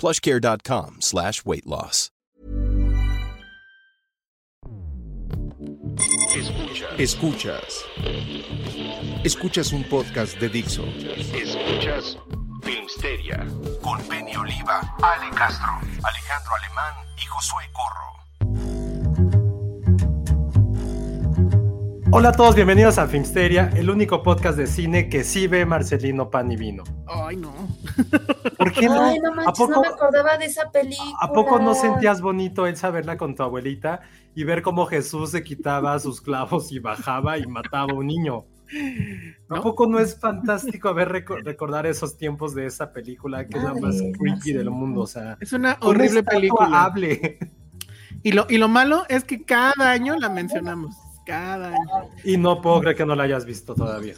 plushcare.com slash weight loss. Escuchas. Escuchas. Escuchas un podcast de Dixo. Escuchas Filmsteria con Penny Oliva, Ale Castro, Alejandro Alemán y Josué Corro. Hola a todos, bienvenidos a Filmsteria, el único podcast de cine que sí ve Marcelino Pan y Vino. Ay, no. ¿Por qué no? Ay, no manches, ¿A poco, no me acordaba de esa película. ¿A poco no sentías bonito Elsa verla con tu abuelita y ver cómo Jesús se quitaba sus clavos y bajaba y mataba a un niño? ¿A poco no es fantástico ver reco- recordar esos tiempos de esa película que es la más creepy del mundo? O sea, Es una horrible película. hable. Y lo, y lo malo es que cada año la mencionamos. Cada año. Y no puedo creer que no la hayas visto todavía.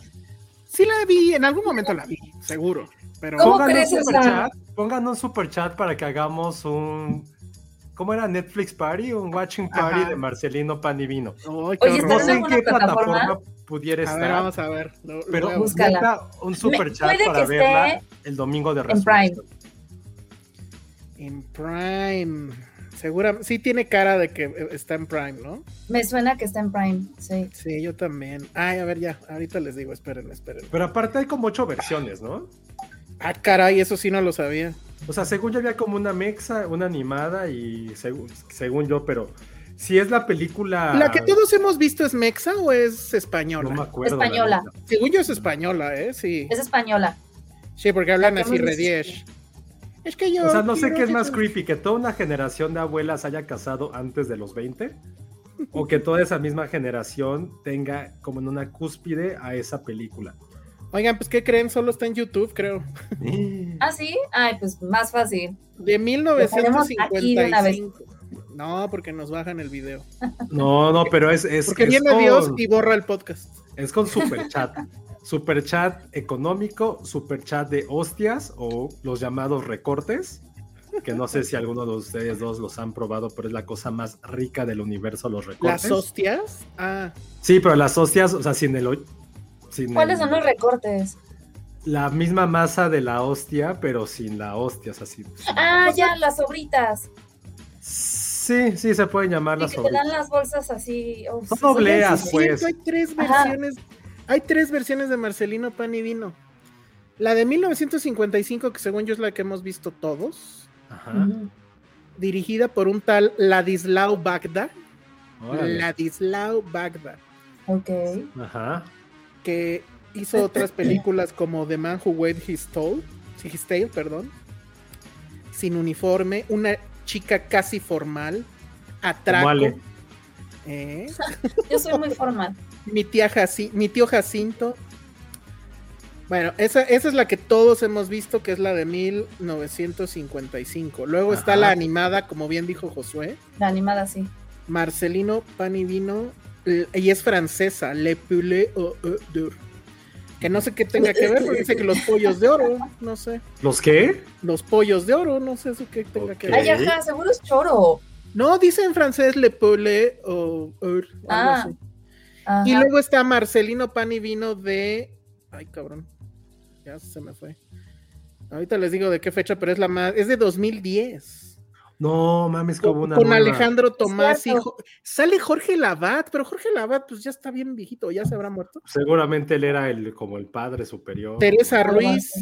Sí la vi, en algún momento la vi, seguro. Pero ¿Cómo Pongan un crees, super Elsa? chat, pongan un super chat para que hagamos un ¿cómo era? Netflix Party, un watching party Ajá. de Marcelino Pan y Vino. Ay, qué Oye, horror. No ¿está sé en qué plataforma? plataforma pudiera A estar, ver, vamos a ver. Lo- pero voy a Búscala. neta, un super Me- chat para verla esté el domingo de en resurrección. En Prime. Segura, sí tiene cara de que eh, está en Prime, ¿no? Me suena que está en Prime, sí. Sí, yo también. Ay, a ver, ya, ahorita les digo, esperen, esperen. Pero aparte hay como ocho versiones, ¿no? Ah, caray, eso sí no lo sabía. O sea, según yo había como una mexa, una animada y según, según yo, pero si es la película... ¿La que todos hemos visto es Mexa o es No española? me acuerdo. la Española. Según yo es española, ¿eh? Sí. Es española. Sí, porque hablan así rediesh. Es que yo. O sea, no sé qué es más creepy, que toda una generación de abuelas haya casado antes de los 20 o que toda esa misma generación tenga como en una cúspide a esa película. Oigan, pues, ¿qué creen? Solo está en YouTube, creo. ¿Ah, sí? Ay, pues más fácil. De ponemos aquí de una vez. 1955. No, porque nos bajan el video. No, no, pero es, es, Porque es viene con, Dios y borra el podcast. Es con super chat. Super chat económico, super chat de hostias o los llamados recortes, que no sé si alguno de ustedes dos los han probado, pero es la cosa más rica del universo, los recortes. Las hostias. Ah, Sí, pero las hostias, o sea, sin el... sin ¿Cuáles el- son los recortes? La misma masa de la hostia, pero sin la hostia, o sea. Ah, ya, las sobritas. Sí, sí, se pueden llamar Y las que te dan las bolsas así. oh, Son sí, son obleas, bien- pues. hay tres Ajá. versiones. Hay tres versiones de Marcelino Pan y Vino. La de 1955, que según yo es la que hemos visto todos, Ajá. Dirigida por un tal Ladislao Bagda. órale. Ladislao Bagda. Ok. Ajá. que hizo otras películas como The Man Who Weighed His Tail, sí, His Tail, perdón, sin uniforme, una chica casi formal, atraco. ¿eh? Yo soy muy formal. mi, tía Jaci- mi tío Jacinto. Bueno, esa, esa es la que todos hemos visto, que es la de 1955. Luego está la animada, como bien dijo Josué, La animada sí. Marcelino Pan y Vino, l- y es francesa, Le Poulet au d'or. Que no sé qué tenga que ver, porque dice que los pollos de oro, no sé. ¿Los qué? Los pollos de oro, no sé eso qué tenga que ver. Ay, ajá, seguro es choro. No, dice en francés Le Poulet œuf, algo Ah. así. Ajá. Y luego está Marcelino Pan y Vino de. Ay, cabrón. Ya se me fue. Ahorita les digo de qué fecha, pero es la más. Es de 2010. No, mames, como Con, una. con. Alejandro Tomás y cierto. Jo- sale Jorge Lavat, pero Jorge Lavat pues ya está bien viejito, ya se habrá muerto. Seguramente él era el como el padre superior. Teresa Ruiz.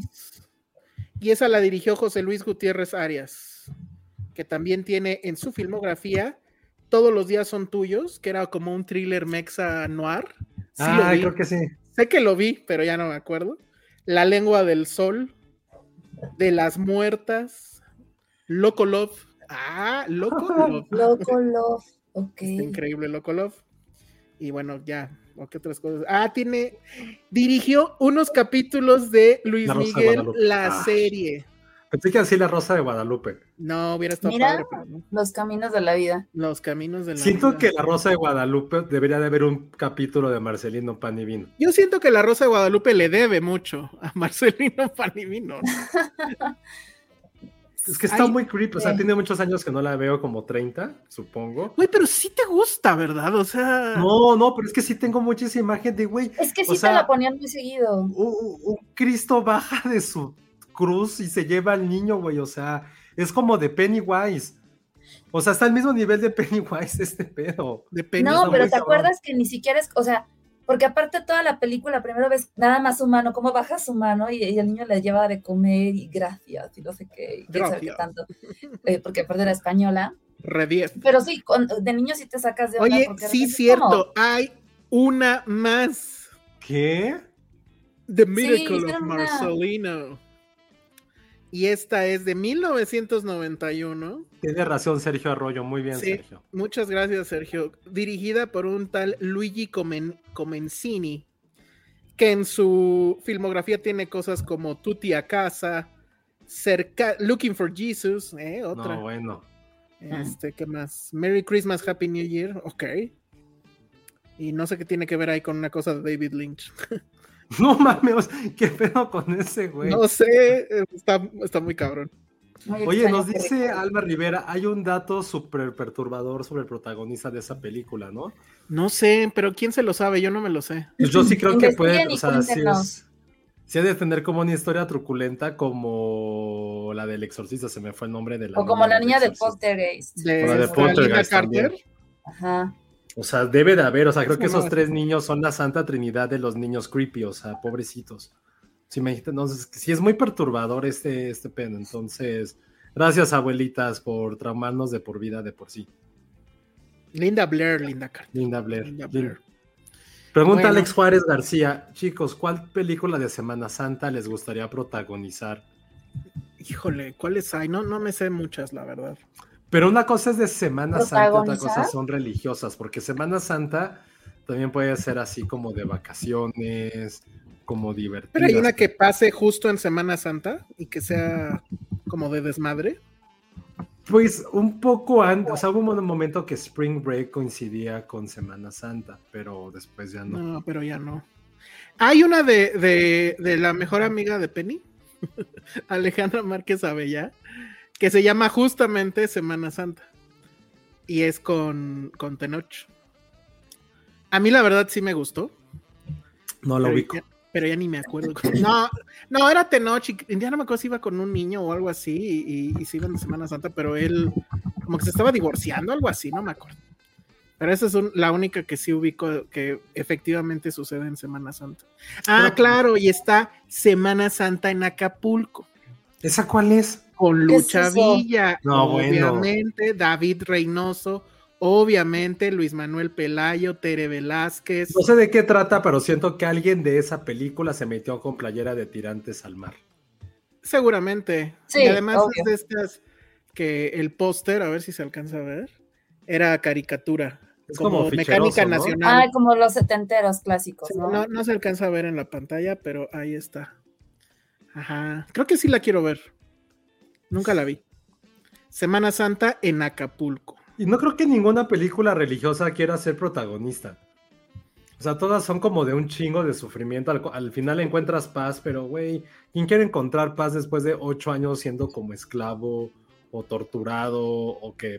Y esa la dirigió José Luis Gutiérrez Arias, que también tiene en su filmografía Todos los días son tuyos, que era como un thriller mexa noir. Sí lo ah, vi. creo que sí. Sé que lo vi, pero ya no me acuerdo. La lengua del sol, de las muertas, Loco Love. Ah, Loco Love. Loco Love. Ok. Está increíble Loco Love. Y bueno, ya, ¿o qué otras cosas? Ah, tiene, dirigió unos capítulos de Luis La Rosa de Miguel, la Ah. serie. Pensé que así la Rosa de Guadalupe. No, hubiera estado Mira. padre, pero no. Los caminos de la vida. Los caminos de la Siento vida. que la Rosa de Guadalupe debería de haber un capítulo de Marcelino Pan y Vino. Yo siento que la Rosa de Guadalupe le debe mucho a Marcelino Panivino. Es que está Ay, muy creepy, o sea, sí. tiene muchos años que no la veo, como 30, supongo. Güey, pero sí te gusta, ¿verdad? O sea, No, no, pero es que sí tengo mucha imagen de, güey, Es que O sí sea- te la ponían muy seguido. un, Cristo baja de su cruz y se lleva al niño, güey, o sea, es como de Pennywise. O sea, está al mismo nivel de Pennywise este pedo. depende. No, está pero ¿te acuerdas que ni siquiera es, o sea, porque aparte toda la película, primero ves nada más humano, cómo baja su mano y, y el niño le lleva de comer y gracias y no sé qué, y sabe qué tanto, eh, porque aparte era española. Re 10. Pero sí, con- de niño sí te sacas de onda. Oye, porque sí, cierto, hay una más. ¿Qué? The Miracle of una. Y esta es de 1991. Tiene razón Sergio Arroyo, muy bien, Sí. Sergio. Muchas gracias, Sergio. Dirigida por un tal Luigi Comen- Comenzini, que en su filmografía tiene cosas como Tutti a casa, cerca, Looking for Jesus, ¿eh? otra. No, bueno. Este, ¿qué más? Merry Christmas, Happy New Year, ok. Y no sé qué tiene que ver ahí con una cosa de David Lynch. No mames, ¿qué pedo con ese güey? No sé, está, está muy cabrón. muy Oye, nos dice. Alma Rivera, hay un dato súper perturbador sobre el protagonista de esa película, ¿no? No sé, pero ¿quién se lo sabe? Yo no me lo sé. Pues yo sí creo que puede, o sea, sí es... Sí ha de tener como una historia truculenta como la del exorcista, se me fue el nombre de la O como la niña de. Poltergeist. De, O la de Poltergeist también. Carter. Ajá. O sea, debe de haber, o sea, creo que esos es- tres niños son la santa trinidad de los niños creepy, o sea, pobrecitos. Sí, me entonces, sí es muy perturbador este, este pedo, entonces, gracias abuelitas por traumarnos de por vida de por sí. Linda Blair, Linda Carter. Linda Blair. Linda Lin- Blair. Pregunta Bueno. Alex Juárez García, chicos, ¿cuál película de Semana Santa les gustaría protagonizar? Híjole, ¿cuáles hay? No, no me sé muchas, la verdad. Pero una cosa es de Semana Santa, otra cosa son religiosas, porque Semana Santa también puede ser así como de vacaciones, como divertidas. Pero hay una que pase justo en Semana Santa y que sea como de desmadre. Pues un poco antes, o sea, hubo un momento que Spring Break coincidía con Semana Santa, pero después ya no. No, pero ya no. Hay una de, de, de la mejor amiga de Penny, Alejandra Márquez Avellá, que se llama justamente Semana Santa. Y es con, con Tenoch. A mí la verdad sí me gustó. No lo pero ubico. ya- pero ya ni me acuerdo. No, no, era Tenoch y ya no me acuerdo si iba con un niño o algo así y, y, y se iban de Semana Santa, pero él como que se estaba divorciando, algo así, no me acuerdo. Pero esa es un- la única que sí ubico que efectivamente sucede en Semana Santa. Ah, Pero- claro, y está Semana Santa en Acapulco ¿Esa cuál es? Con ¿Qué es Lucha? Villa, No, bueno. obviamente, David Reynoso, obviamente Luis Manuel Pelayo, Tere Velázquez. No sé de qué trata, pero siento que alguien de esa película se metió con playera de tirantes al mar. Seguramente. Sí, y además obvio. es de estas que el póster, a ver si se alcanza a ver, era caricatura. Es como, como mecánica nacional. Ah, como los setenteros clásicos, Sí, ¿no? no, no se alcanza a ver en la pantalla, pero ahí está. Ajá. Creo que sí la quiero ver. Nunca la vi. Semana Santa en Acapulco. Y no creo que ninguna película religiosa quiera ser protagonista. O sea, todas son como de un chingo de sufrimiento. Al, al final encuentras paz, pero güey, ¿quién quiere encontrar paz después de ocho años siendo como esclavo o torturado o que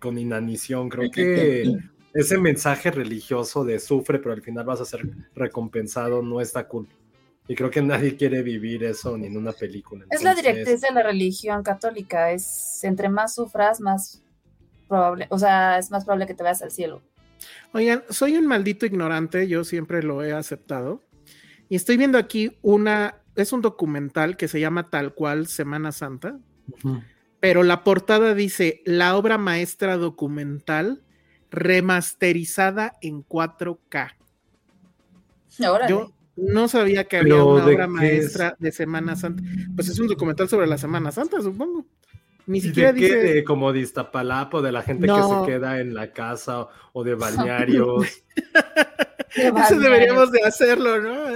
con inanición? Creo que ese mensaje religioso de sufre, pero al final vas a ser recompensado, no está cool. Y creo que nadie quiere vivir eso ni en una película. Es la directriz de la religión católica, es entre más sufras, más probable, o sea, es más probable que te vayas al cielo. Oigan, soy un maldito ignorante, yo siempre lo he aceptado. Y estoy viendo aquí una es un documental que se llama tal cual Semana Santa, pero la portada dice la obra maestra documental remasterizada en 4K. Ahora. Yo no sabía que había Pero, una ¿de obra maestra de Semana Santa. Pues es un documental sobre la Semana Santa, supongo. Ni ¿Y siquiera de qué? dice. De como de Iztapalapa, o de la gente No. que se queda en la casa o de balnearios. Eso deberíamos de hacerlo, ¿no?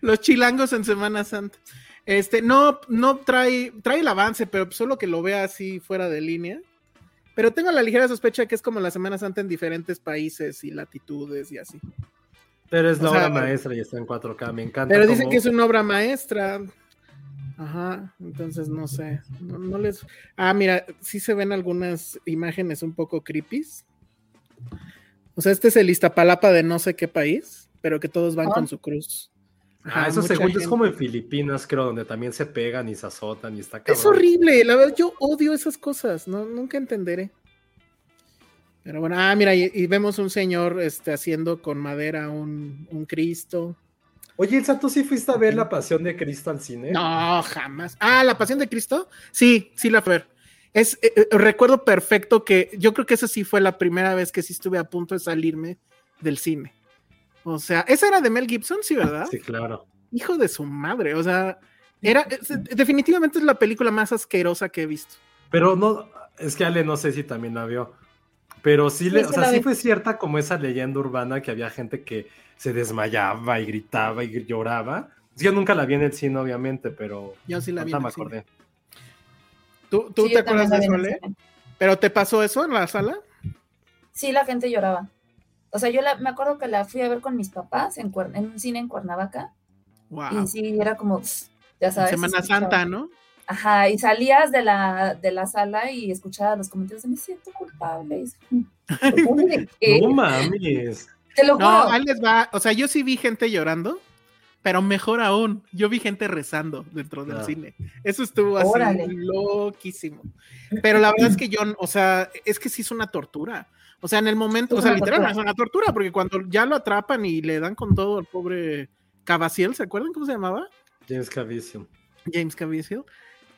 Los chilangos en Semana Santa. Este, no, no trae, trae el avance, pero solo que lo vea así fuera de línea. Pero tengo la ligera sospecha que es como la Semana Santa en diferentes países y latitudes y así. Pero es la O sea, obra maestra y está en 4K, me encanta. Pero dicen cómo- que es una obra maestra. Ajá, entonces no sé. No, no les. Ah, mira, sí se ven algunas imágenes un poco creepy. O sea, este es el Iztapalapa de no sé qué país, pero que todos van Ah. con su cruz. Ah, Ajá, eso mucha según yo es gente. como en Filipinas, creo, donde también se pegan y se azotan y está Es cabrón. horrible, la verdad, yo odio esas cosas, no, nunca entenderé. Pero bueno, ah, mira, y, y vemos un señor este, haciendo con madera un, un Cristo. Oye, Elsa, ¿tú sí fuiste a ver La Pasión de Cristo al cine? No, jamás. Ah, la pasión de Cristo. Sí, sí la fue. Es, eh, eh, recuerdo perfecto que yo creo que esa sí fue la primera vez que sí estuve a punto de salirme del cine. O sea, esa era de Mel Gibson, sí, ¿verdad? Sí, claro. Hijo de su madre. O sea, era es- definitivamente es la película más asquerosa que he visto. Pero no, es que Ale no sé si también la vio. Pero sí, le, Sí, o sea, sí fue cierta como esa leyenda urbana que había gente que se desmayaba y gritaba y lloraba. Yo nunca la vi en el cine, obviamente, pero Yo sí la vi. en me el cine. acordé. ¿Tú, tú Sí, te acuerdas de eso, Ale? ¿Pero te pasó eso en la sala? Sí, la gente lloraba. O sea, yo la- me acuerdo que la fui a ver con mis papás en, un cine en Cuernavaca. Wow. Y sí, era como, ya sabes. Semana escuchaba- Santa, ¿no? Ajá, y salías de la, de la sala y escuchabas los comentarios de me siento culpable. Y es como, ¿culpable de qué? No mames. Te lo juro. No, ahí les va. O sea, yo sí vi gente llorando, pero mejor aún, yo vi gente rezando dentro del Ah. cine. Eso estuvo así Órale. loquísimo. Pero la verdad es que yo, o sea, es que sí es una tortura. O sea, en el momento, Es o sea, literal, tortura. es una tortura, porque cuando ya lo atrapan y le dan con todo al pobre Cavaciel, ¿se acuerdan cómo se llamaba? James Caviezel. James Caviezel.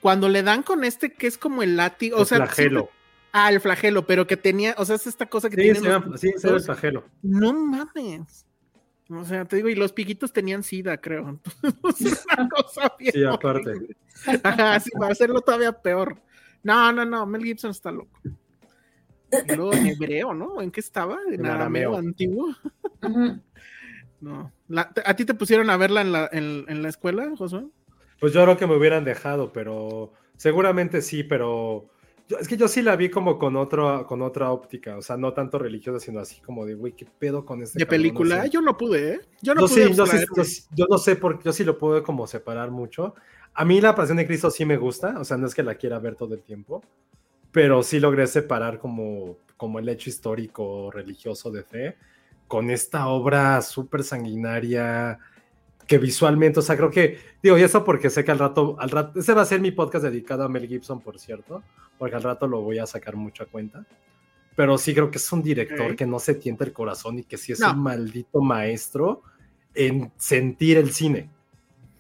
Cuando le dan con este que es como el látigo, o El sea, flagelo. siempre- ah, el flagelo, pero que tenía, o sea, es esta cosa que Sí, tiene llama- sí, llama el flagelo. no mames. O sea, te digo, y los piquitos tenían sida, creo. Entonces, es una cosa bien Sí, aparte. horrible. Ajá, sí, para hacerlo todavía peor. No, no, no, Mel Gibson está loco. Y luego en hebreo, ¿no? ¿En qué estaba? En, En arameo arameo. antiguo. No. La- ¿A ti te pusieron a verla en la, en, en la escuela, Josué? Pues yo creo que me hubieran dejado, pero seguramente sí, pero yo- es que yo sí la vi como con otra, con otra óptica, o sea, no tanto religiosa, sino así como de, güey, ¿qué pedo con este De cabrón? película. No sé. Yo no pude, ¿eh? Yo no Yo pude. sí, yo, sí- yo yo no sé por yo sí lo puedo como separar mucho. A mí la Pasión de Cristo sí me gusta, o sea, no es que la quiera ver todo el tiempo, pero sí logré separar como, como el hecho histórico religioso de fe con esta obra súper sanguinaria que visualmente, o sea, creo que, digo, y eso porque sé que al rato, al rato, ese va a ser mi podcast dedicado a Mel Gibson, por cierto, porque al rato lo voy a sacar mucho a cuenta. Pero sí creo que es un director que no se tienta el corazón y que sí es No. un maldito maestro en sentir el cine.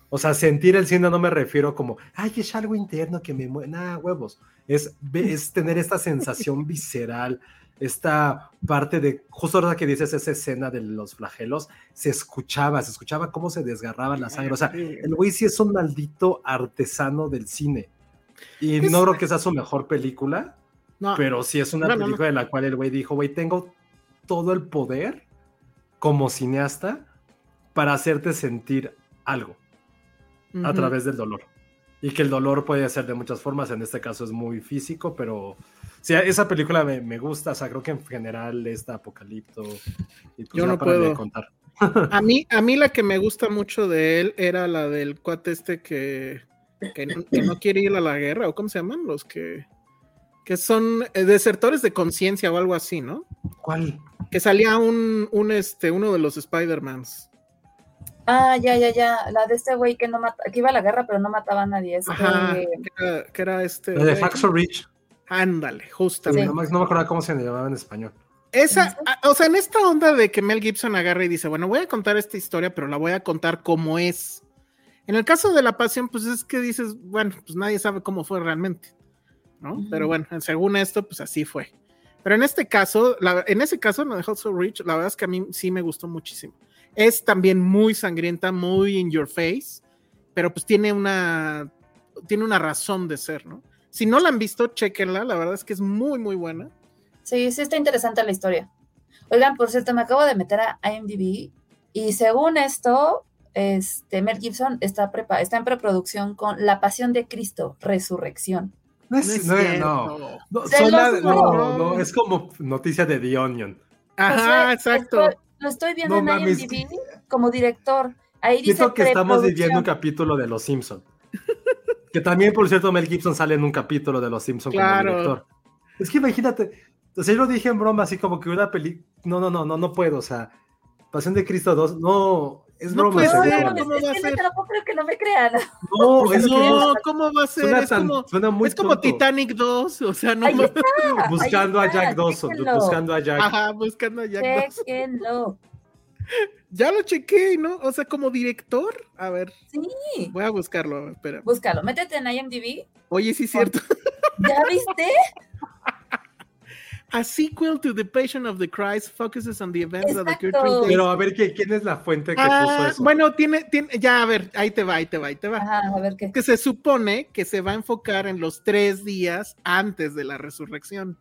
O sea, sentir el cine no me refiero como, ay, es algo interno que me mueve, nada, huevos. Es, es tener esta sensación visceral, esta parte de, justo ahora que dices esa escena de los flagelos, se escuchaba, se escuchaba cómo se desgarraba la sangre. O sea, el güey sí es un maldito artesano del cine. Y no creo que sea su mejor película, No, pero sí es una No, no, no. película de la cual el güey dijo, güey, tengo todo el poder como cineasta para hacerte sentir algo a través del dolor. Y que el dolor puede ser de muchas formas, en este caso es muy físico, pero sí, esa película me, me gusta, o sea, creo que en general está Apocalipto. Y pues Yo no de puedo. contar. A mí, a mí la que me gusta mucho de él era la del cuate este que, que, no, que no quiere ir a la guerra, o cómo se llaman, los que, que son eh, desertores de conciencia o algo así, ¿no? ¿Cuál? Que salía un, un este, uno de los Spider-Mans. Ah, ya, ya, ya. La de este güey que no mata, que iba a la guerra, pero no mataba a nadie. Este, Ajá, que era, que era este. La de güey. Hacksaw Ándale, Sí. justamente. No, me- no me acuerdo cómo se llamaba en español. Esa, o sea, en esta onda de que Mel Gibson agarra y dice, bueno, voy a contar esta historia, pero la voy a contar como es. En el caso de la pasión, pues es que dices, bueno, pues nadie sabe cómo fue realmente, ¿no? Pero bueno, según esto, pues así fue. Pero en este caso, en ese caso, no de Hot Rich, la verdad es que a mí sí me gustó muchísimo. Es también muy sangrienta, muy in your face, pero pues tiene una, tiene una razón de ser, ¿no? Si no la han visto, chequenla, la verdad es que es muy, muy buena. Sí, sí está interesante la historia. Oigan, por cierto, me acabo de meter a IMDb y según esto, este, Mel Gibson está, prepa está en preproducción con La Pasión de Cristo, Resurrección. No es, no, no, no, no, es como noticia de The Onion. Ajá, exacto. lo estoy viendo en IMDb como director. Ahí dice Siento que estamos viviendo un capítulo de Los Simpson. Que también, por cierto, Mel Gibson sale en un capítulo de Los Simpson como director. Es que imagínate, o sea, yo lo dije en broma, así como que una peli... No, no, no, no, no puedo, o sea, Pasión de Cristo 2, no, es no broma. Puede ser, ¿cómo va a ser? No creo que no me crean. No, es no, ¿cómo va a ser? Suena, es como, suena muy es como Titanic 2, o sea, no. Está, buscando ahí a Jack Dawson, buscando a Jack. Ajá, buscando a Jack Dawson. Ya lo chequé, ¿no? O sea, como director, a ver. Sí. Voy a buscarlo, espera. Búscalo, métete en IMDb. Oye, sí es cierto. ¿Ya viste? A sequel to The Passion of the Christ focuses on the events of the Exacto. Pero a ver, ¿quién es la fuente que Ah, puso eso? bueno, tiene, tiene, ya, a ver, ahí te va, ahí te va, ahí te va. Ajá, a ver qué. Que se supone que se va a enfocar en los tres días antes de la resurrección.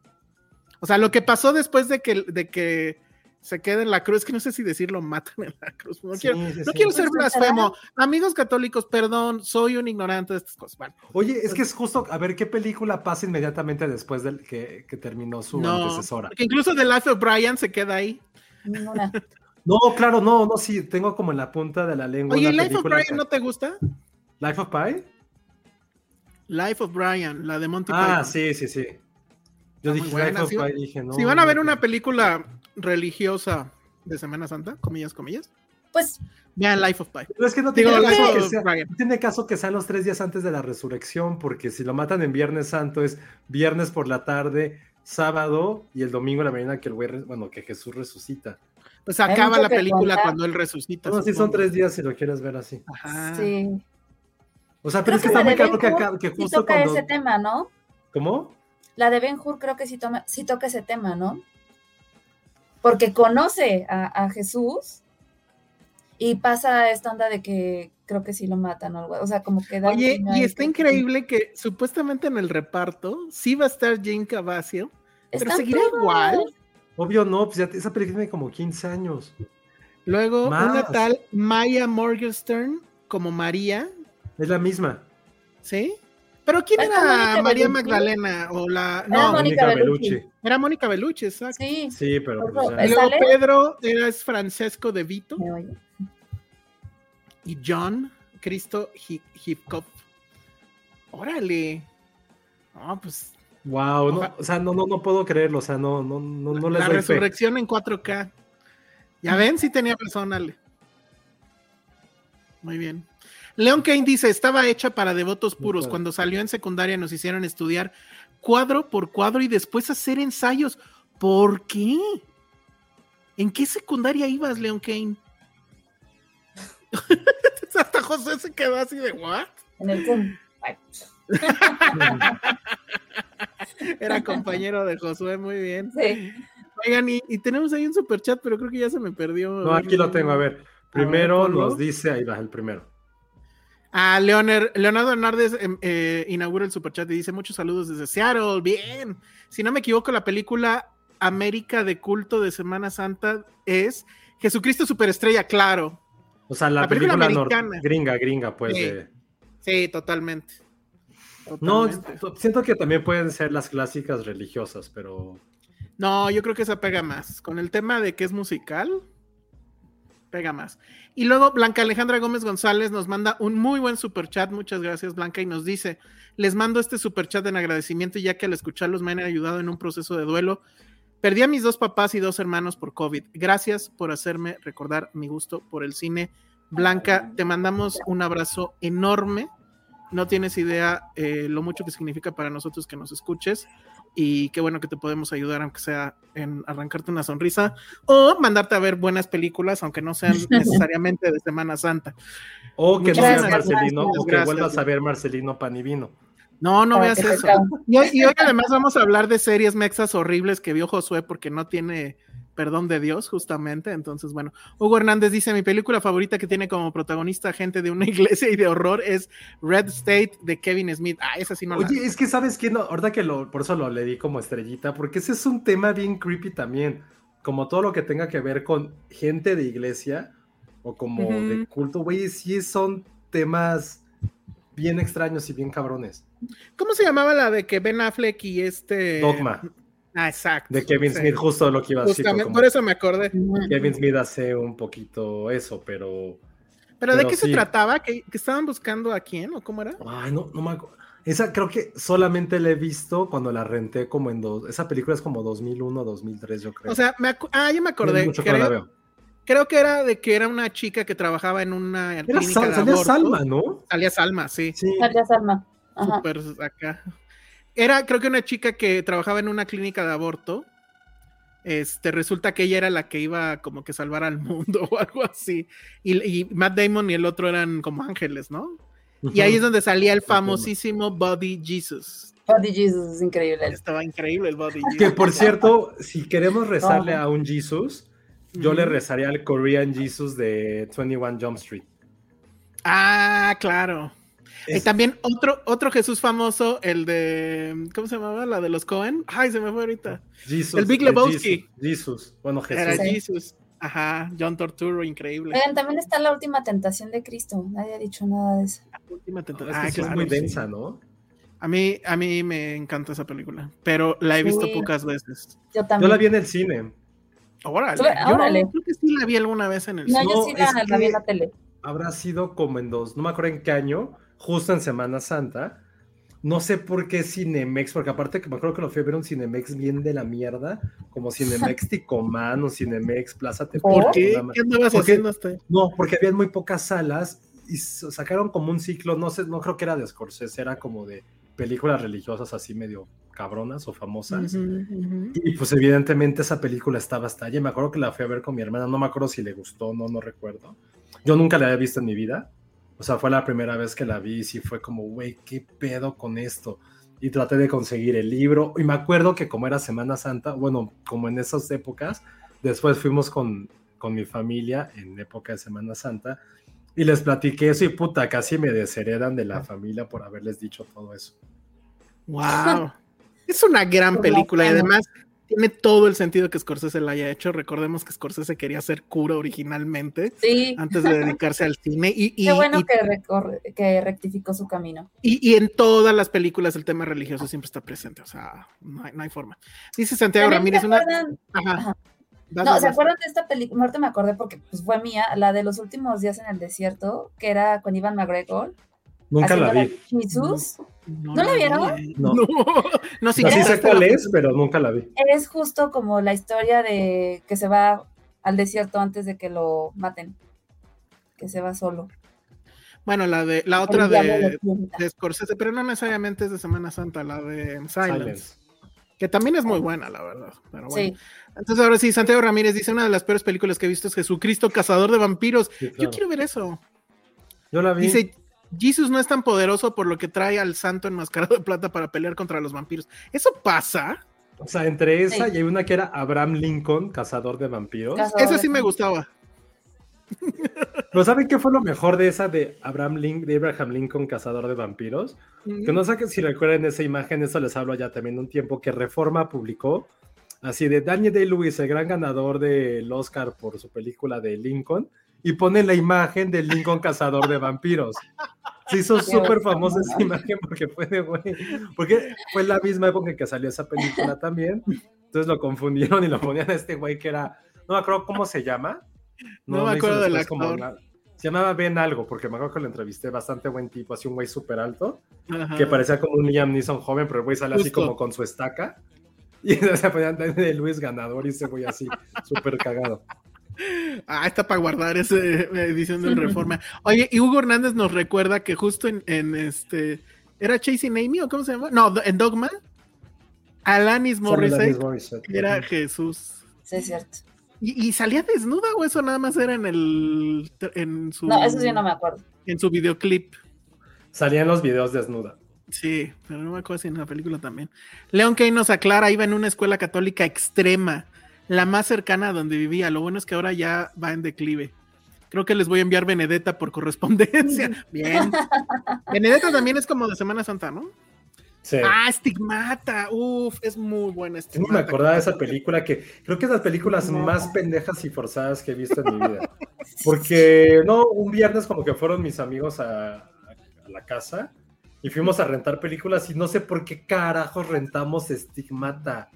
O sea, lo que pasó después de que, de que se queda en la cruz, que no sé si decirlo matan en la cruz. No Sí, quiero, sí, no sí. quiero ser Pues, blasfemo. Amigos católicos, perdón, soy un ignorante de estas cosas. Bueno, Oye, es que es justo, a ver, ¿qué película pasa inmediatamente después del que, que terminó su no, antecesora? incluso The Life of Brian se queda ahí. Ninguna. No, claro, no, no, sí, tengo como en la punta de la lengua. Oye, Life of Brian que- no te gusta? ¿Life of Pi? Life of Brian, la de Monty Ah, Python. sí, sí, sí. Yo Está dije buena, Life of Pi, dije, no. si van a ver no, una no. película religiosa de Semana Santa, comillas, comillas, Pues vean Life of Pi. Pero es que no tiene, caso que sea, no tiene caso que sean los tres días antes de la resurrección, porque si lo matan en Viernes Santo es viernes por la tarde, sábado y el domingo en la mañana que el güey, bueno, que Jesús resucita. Pues acaba la película contar. cuando él resucita. No, sí son tres días si lo quieres ver así. Ajá. sí. O sea, pero Creo es que está muy claro que, que sí justo toca cuando... ese tema, ¿no? ¿Cómo? La de Ben Hur creo que sí, toma, sí toca ese tema, ¿no? Porque conoce a, a Jesús y pasa esta onda de que creo que sí lo matan o algo. O sea, como que da Oye, y está que- increíble que supuestamente en el reparto sí va a estar Jane Cavazio, pero seguirá todos. igual. Obvio no, pues ya esa película tiene como 15 años. Luego Más. una tal Maya Morgenstern como María, Es la misma. ¿sí? Pero ¿quién ¿Es era Mónica María Bellucci? Magdalena? O la. Era No, Mónica Bellucci. era Mónica Bellucci, exacto. Sí, Sí, pero pues, Y luego ¿Sale? Pedro era es Francesco de Vito y John Cristo Hi- Hipkop. Órale. No, pues Wow, no, o sea, no, no, no puedo creerlo, o sea, no, no, no, no les la doy fe. resurrección en 4K. Ya ven, sí tenía Ale. Muy bien. Leon Kane dice, estaba hecha para devotos puros. Cuando salió en secundaria nos hicieron estudiar cuadro por cuadro y después hacer ensayos. ¿Por qué? ¿En qué secundaria ibas, Leon Kane? Hasta José se quedó así de, ¿what? En el cum. Era compañero de Josué, muy bien. Sí. Oigan, y, y tenemos ahí un super chat, pero creo que ya se me perdió. No, aquí lo tengo, a ver. Primero nos dice, ahí va el primero. Ah, Leoner- Leonardo Hernández em, eh, inaugura el superchat y dice muchos saludos desde Seattle. Bien. Si no me equivoco, la película América de culto de Semana Santa es Jesucristo Superestrella, claro. O sea, la, La película película, americana. gringa, gringa, pues. Sí. Sí, totalmente. No, Totalmente. t- siento que también pueden ser las clásicas religiosas, pero No, yo creo que esa pega más. Con el tema de que es musical, pega más. Y luego Blanca Alejandra Gómez González nos manda un muy buen super chat. Muchas gracias, Blanca, y nos dice: Les mando este super chat en agradecimiento, ya que al escucharlos me han ayudado en un proceso de duelo. Perdí a mis dos papás y dos hermanos por COVID. Gracias por hacerme recordar mi gusto por el cine. Blanca, te mandamos un abrazo enorme no tienes idea eh, lo mucho que significa para nosotros que nos escuches y qué bueno que te podemos ayudar, aunque sea en arrancarte una sonrisa o mandarte a ver buenas películas, aunque no sean necesariamente de Semana Santa. O que no Gracias, seas Marcelino, gracias, o que gracias. vuelvas a ver Marcelino Panivino. No, no veas eso. cauen. Y, hoy- y hoy además vamos a hablar de series mexas horribles que vio Josué porque no tiene perdón de Dios, justamente. Entonces, bueno, Hugo Hernández dice: Mi película favorita que tiene como protagonista gente de una iglesia y de horror es Red State de Kevin Smith. Ah, esa sí no la Oye, es que sabes que no, ahorita que lo, por eso lo le di como estrellita, porque ese es un tema bien creepy también, como todo lo que tenga que ver con gente de iglesia o como de culto, güey, sí son temas bien extraños y bien cabrones. ¿Cómo se llamaba la de que Ben Affleck y este. Dogma, Ah, exacto. de Kevin Sí. Smith, justo lo que iba a decir. Justamente, como por eso me acordé. Kevin Smith hace un poquito eso, pero... ¿Pero de qué se trataba? ¿Que, que estaban buscando a quién o cómo era? Ay, no, no me acuerdo. Esa creo que solamente la he visto cuando la renté como en dos... Esa película es como 2001, 2003, yo creo. O sea, me ah, ya me acordé. mucho que no la Creo, veo. creo que era de que era una chica que trabajaba en una Era clínica Sal- de salía aborto. Salma, ¿no? Salía Salma, sí. Sí. María Salma. Ajá. Súper acá. Era, creo que una chica que trabajaba en una clínica de aborto. Este, resulta que ella era la que iba como que salvar al mundo o algo así. Y, y Matt Damon y el otro eran como ángeles, ¿no? Y ahí es donde salía el famosísimo Body Jesus. Body Jesus es increíble. Estaba increíble el Body Jesus. Que por cierto, si queremos rezarle a un Jesus, yo le rezaría al Korean Jesus de 21 Jump Street. Ah, claro. Y también otro, otro Jesús famoso, el de. ¿Cómo se llamaba? La de los Cohen. Ay, se me fue ahorita. Jesus, el Big Lebowski. Jesus, Jesus. Bueno, Jesús. Era Sí. Jesus. Ajá, John Torturo, increíble. Oigan, también está la última tentación de Cristo. Nadie ha dicho nada de eso. Última tentación. Es que Ah, es muy sí. densa, ¿no? A mí, a mí me encanta esa película, pero la he visto Sí. pocas veces. Yo Yo también. la vi en el cine. Órale. Yo órale. creo que sí la vi alguna vez en el No, cine. yo No, sí la, la vi en la tele. Habrá sido como en dos, no me acuerdo en qué año, justo en Semana Santa. No sé por qué Cinemex, porque aparte que me acuerdo que lo fui a ver un Cinemex bien de la mierda, como Cinemex Ticomán o Cinemex Plaza Tepeyac, ¿Por qué? ¿Qué andabas Porque- haciendo hasta ahí? No, porque había muy pocas salas y sacaron como un ciclo, no sé, no creo que era de Scorsese, era como de películas religiosas así medio cabronas o famosas. Ujú. Y pues evidentemente esa película estaba hasta allí. Me acuerdo que la fui a ver con mi hermana, no me acuerdo si le gustó no, no recuerdo. Yo nunca la había visto en mi vida. O sea, fue la primera vez que la vi y sí fue como, güey, ¿qué pedo con esto? Y traté de conseguir el libro. Y me acuerdo que como era Semana Santa, bueno, como en esas épocas, después fuimos con, con mi familia en época de Semana Santa y les platiqué eso y puta, casi me desheredan de la familia por haberles dicho todo eso. Wow. es una gran la película y además tiene todo el sentido que Scorsese la haya hecho. Recordemos que Scorsese quería ser cura originalmente Sí. antes de dedicarse al cine y, y- Qué bueno y- que, recorre- que rectificó su camino. y- y en todas las películas el tema religioso siempre está presente. O sea, no hay, no hay forma. Dice Santiago Ramírez ¿se una... acuerdan? Ajá. Ajá. No, ¿se acuerdan de esta película? Ahorita me acordé porque pues, fue mía, la de los últimos días en el desierto, que era con Ivan McGregor. Nunca la vi. Jesús. No, ¿No la vieron? vi. No. No, no, sí, Así sé quitaste cuál es, pero nunca la vi. Es justo como la historia de que se va al desierto antes de que lo maten. Que se va solo. Bueno, la de la otra de, tienta. de Scorsese, pero no necesariamente es de Semana Santa, la de Silence, Silence. que también es muy buena, la verdad. Pero bueno. Sí. Entonces ahora sí, Santiago Ramírez dice una de las peores películas que he visto es Jesucristo, cazador de vampiros. Sí, Yo quiero ver eso. Yo la vi. Dice, Jesus no es tan poderoso por lo que trae al santo enmascarado de plata para pelear contra los vampiros. ¿Eso pasa? O sea, entre esa Sí. y hay una que era Abraham Lincoln, cazador de vampiros. Cazador Esa de sí me gustaba. Pero ¿saben qué fue lo mejor de esa de Abraham, de Abraham Lincoln, cazador de vampiros? Que no sé si recuerden esa imagen, eso les hablo ya también un tiempo, que Reforma publicó, así de Daniel Day-Lewis, el gran ganador del Oscar por su película de Lincoln, y pone la imagen de Lincoln, cazador de vampiros. Se hizo súper famosa esa imagen porque fue de güey, porque fue la misma época en que salió esa película también. Entonces lo confundieron y lo ponían a este güey que era, no me acuerdo cómo se llama. No me acuerdo del como actor. una- se llamaba Ben algo, porque me acuerdo que lo entrevisté, bastante buen tipo, así un güey súper alto, Ajá. que parecía como un Liam Neeson joven, pero el güey sale así como con su estaca. Y se ponían de Luis ganador y ese güey así, súper cagado. Ah, está para guardar esa edición del Reforma. Oye, y Hugo Hernández nos recuerda que justo en, en este. ¿Era Chasing Amy o cómo se llama? No, en Dogma. Alanis Morissette era Jesús. Sí, es cierto. ¿Y, ¿Y, salía desnuda o eso nada más era en el. En su, no, eso sí no me acuerdo. En su videoclip. Salía en los videos desnuda. Sí, pero no me acuerdo si en la película también. Leon Kay nos aclara, iba en una escuela católica extrema, la más cercana a donde vivía. Lo bueno es que ahora ya va en declive. Creo que les voy a enviar Benedetta por correspondencia. Bien. Benedetta también es como de Semana Santa, ¿no? Sí. Ah, Estigmata. Uf, es muy buena Estigmata. No me acordaba de esa película que creo que es de las películas no. más pendejas y forzadas que he visto en mi vida. Porque, no, un viernes como que fueron mis amigos a, a la casa y fuimos a rentar películas y no sé por qué carajos rentamos Estigmata.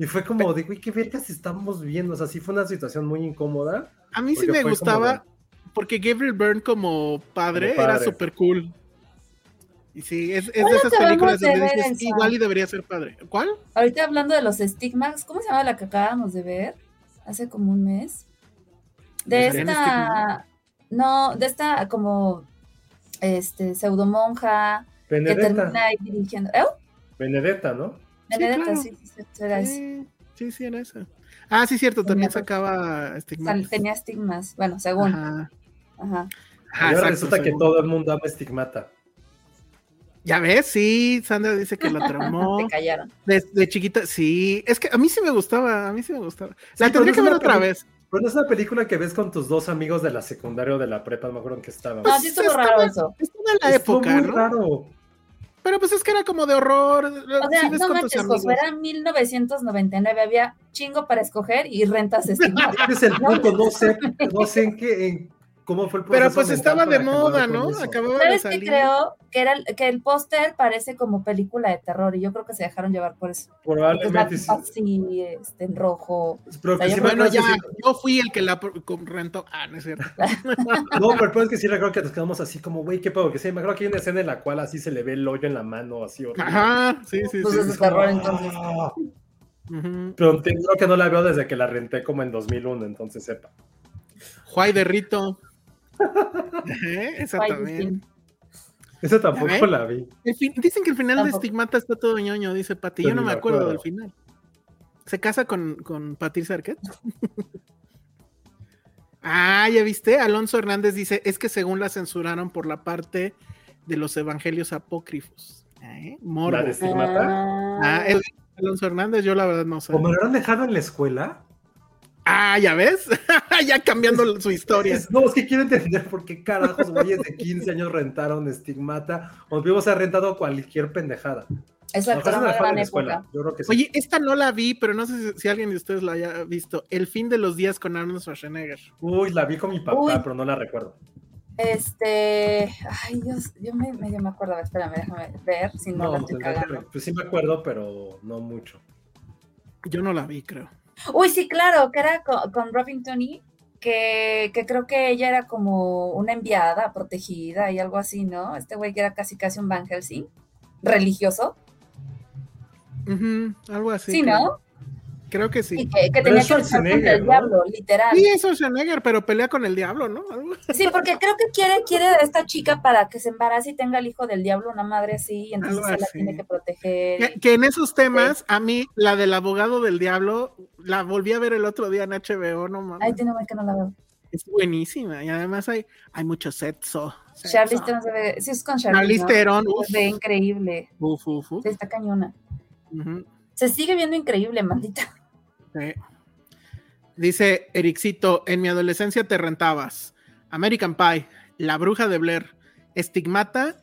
Y fue como de, güey, qué vergas estamos viendo. O sea, sí fue una situación muy incómoda. A mí sí me gustaba, de... porque Gabriel Byrne como padre, como padre. era súper cool. Y sí, es, es de esas películas donde dices, eso. igual y debería ser padre. ¿Cuál? Ahorita hablando de los estigmas, ¿cómo se llama la que acabamos de ver? Hace como un mes. De esta, no, de esta como este pseudomonja Benedetta. que termina ahí dirigiendo. ¿Eh? Benedetta, ¿no? Benedetta, sí, claro. sí, sí, era sí, sí, sí, era esa. Ah, sí, cierto, también sacaba estigmas. Tenía estigmas, bueno, según. Ajá. Ajá. Ajá exacto, resulta según. que todo el mundo ama estigmata. Ya ves, sí, Sandra dice que la traumó. Te callaron. De, de, chiquita, sí. Es que a mí sí me gustaba, a mí sí me gustaba. La sí, tendría que ver otra vez. Pero no es una película que ves con tus dos amigos de la secundaria o de la prepa, no me acuerdo en qué estaban. No, sí estuvo raro eso. Estuvo en la estuvo época, muy ¿no? raro. Pero pues es que era como de horror. O sea, sí no manches, Josué, era 1999, había chingo para escoger y rentas estimadas. Ese es el punto, no sé, no sé en qué, en cómo fue el Pero pues estaba de moda, ¿no? Acababa ¿Sabes de salir. que creo? Que, era, que el póster parece como película de terror y yo creo que se dejaron llevar por eso. Probablemente sí. Así, este, en rojo. Pero O sea, que yo Bueno, ya, sí- yo fui el que la rentó. Ah, no es cierto. No, pero es que sí recuerdo que nos quedamos así como, güey, qué pedo, que sí, me acuerdo que hay una escena en la cual así se le ve el hoyo en la mano, así horrible. Ajá, sí, sí, sí. es de Es como, terror, entonces. "Ah". Pero creo que no la veo desde que la renté como en 2001, entonces sepa. Juay de Rito. Ajá, Esa también. Esa tampoco la vi. El fin- dicen que el final de. Estigmata está todo ñoño, dice Pati. Yo no me me acuerdo acuerdo. del final. ¿Se casa con, con Patricia Arquette? ah, ya viste. Alonso Hernández dice: Es que según la censuraron por la parte de los evangelios apócrifos. ¿Eh? Morbo. La de Estigmata. Ah, el- Alonso Hernández, yo la verdad no sé. ¿O me lo han dejado en la escuela? Ah, ya ves. ya cambiando su historia. Es- no, es que quiero entender por qué carajos güeyes de 15 años rentaron Estigmata o vivimos haber rentado cualquier pendejada. Exacto, dejaron gran época. Yo creo que sí. Oye, esta no la vi, pero no sé si, si alguien de ustedes la haya visto. El fin de los días con Arnold Schwarzenegger. Uy, la vi con mi papá, Uy. pero no la recuerdo. Este. Ay, Dios, yo me, medio me acuerdo. A Espérame, déjame ver si no, No, la estoy cagando. pues sí me acuerdo, pero no mucho. Yo no la vi, creo. Uy, sí, claro, que era con, con Robin Tony, que, que creo que ella era como una enviada protegida y algo así, ¿no? Este güey que era casi casi un Van Helsing religioso. Algo así. Sí, creo. ¿no? Creo que Y sí. que, que tenía que luchar contra el ¿no? diablo, literal. Sí, es Schwarzenegger, pero pelea con el diablo, ¿no? Sí, porque creo que quiere, quiere a esta chica para que se embarace y tenga el hijo del diablo, una madre así, y entonces se la tiene que proteger. Que, que en esos temas, a mí, la del abogado del diablo, la volví a ver el otro día en HBO, no mames. Ay, tiene mal que no la veo. Es buenísima. Y además hay, hay mucho sexo. sexo. Charlize Theron se ve, sí es con Charlize, ¿no? Se ve increíble, Uf, uf, uf. sí, está cañona. Se sigue viendo increíble, maldita. Sí. Dice Ericito, en mi adolescencia te rentabas American Pie, La Bruja de Blair, Estigmata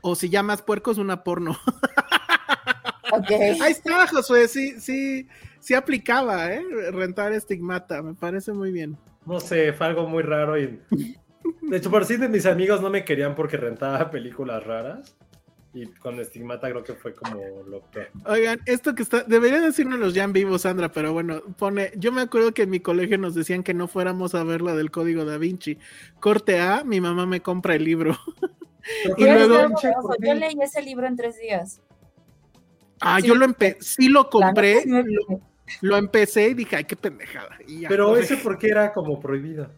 o si llamas puercos una porno. Ok. Ahí está, Josué, sí, sí, sí aplicaba, ¿eh? Rentar Estigmata, me parece muy bien. No sé, fue algo muy raro y... De hecho, por sí de mis amigos no me querían porque rentaba películas raras. Y con Estigmata creo que fue como lo peor. Oigan, esto que está, debería decirnos los ya en vivo, Sandra, pero bueno, pone, yo me acuerdo que en mi colegio nos decían que no fuéramos a ver la del código da Vinci. Corte A, mi mamá me compra el libro. Y luego- yo- leí ese libro en tres días. Ah, Sí. yo lo empe sí lo compré, sí lo, lo empecé y dije, ay, qué pendejada. Y ya, Pero ese porque era como prohibido.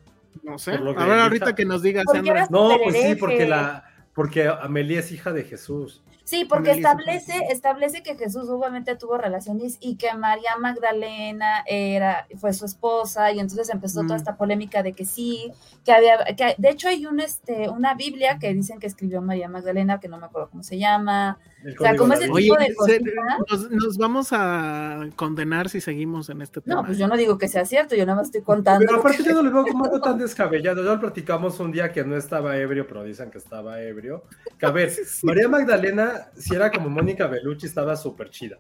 no sé. A ver, ahorita que nos digas, Sandra. No, pues sí, porque la porque Amelie es hija de Jesús. Sí, porque establece, establece que Jesús obviamente tuvo relaciones y que María Magdalena era, fue su esposa, y entonces empezó Mm. toda esta polémica de que sí, que había, que de hecho hay un este, una Biblia que dicen que escribió María Magdalena, que no me acuerdo cómo se llama. O sea, como ese tipo Oye, de cositas. nos, nos vamos a condenar si seguimos en este tema. No, pues yo no digo que sea cierto, yo nada más estoy contando. Pero aparte yo no lo veo como algo tan descabellado. Ya lo platicamos un día que no estaba ebrio, pero dicen que estaba ebrio. Que a ver, María Magdalena, si era como Mónica Bellucci, estaba súper chida.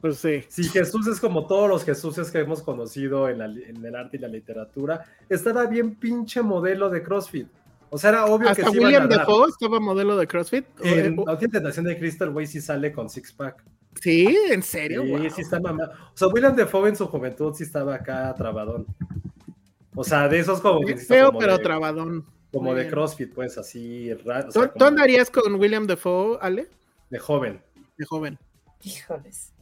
Pues sí. Si Jesús es como todos los Jesuses que hemos conocido en, la en el arte y la literatura, estaba bien pinche modelo de CrossFit. O sea, era obvio Hasta que iban William. Defoe estaba modelo de CrossFit. En la de Nación de Cristo, el güey sí sale con six pack. sí, en serio. Sí, Wow. sí está mamá. O sea, William Defoe en su juventud sí estaba acá trabadón. O sea, de esos como Feo, como pero de- trabadón. Como Muy de bien. CrossFit, pues así raro. o ¿Tú, sea, tú andarías con William Defoe, Ale? de joven. De joven. Híjoles.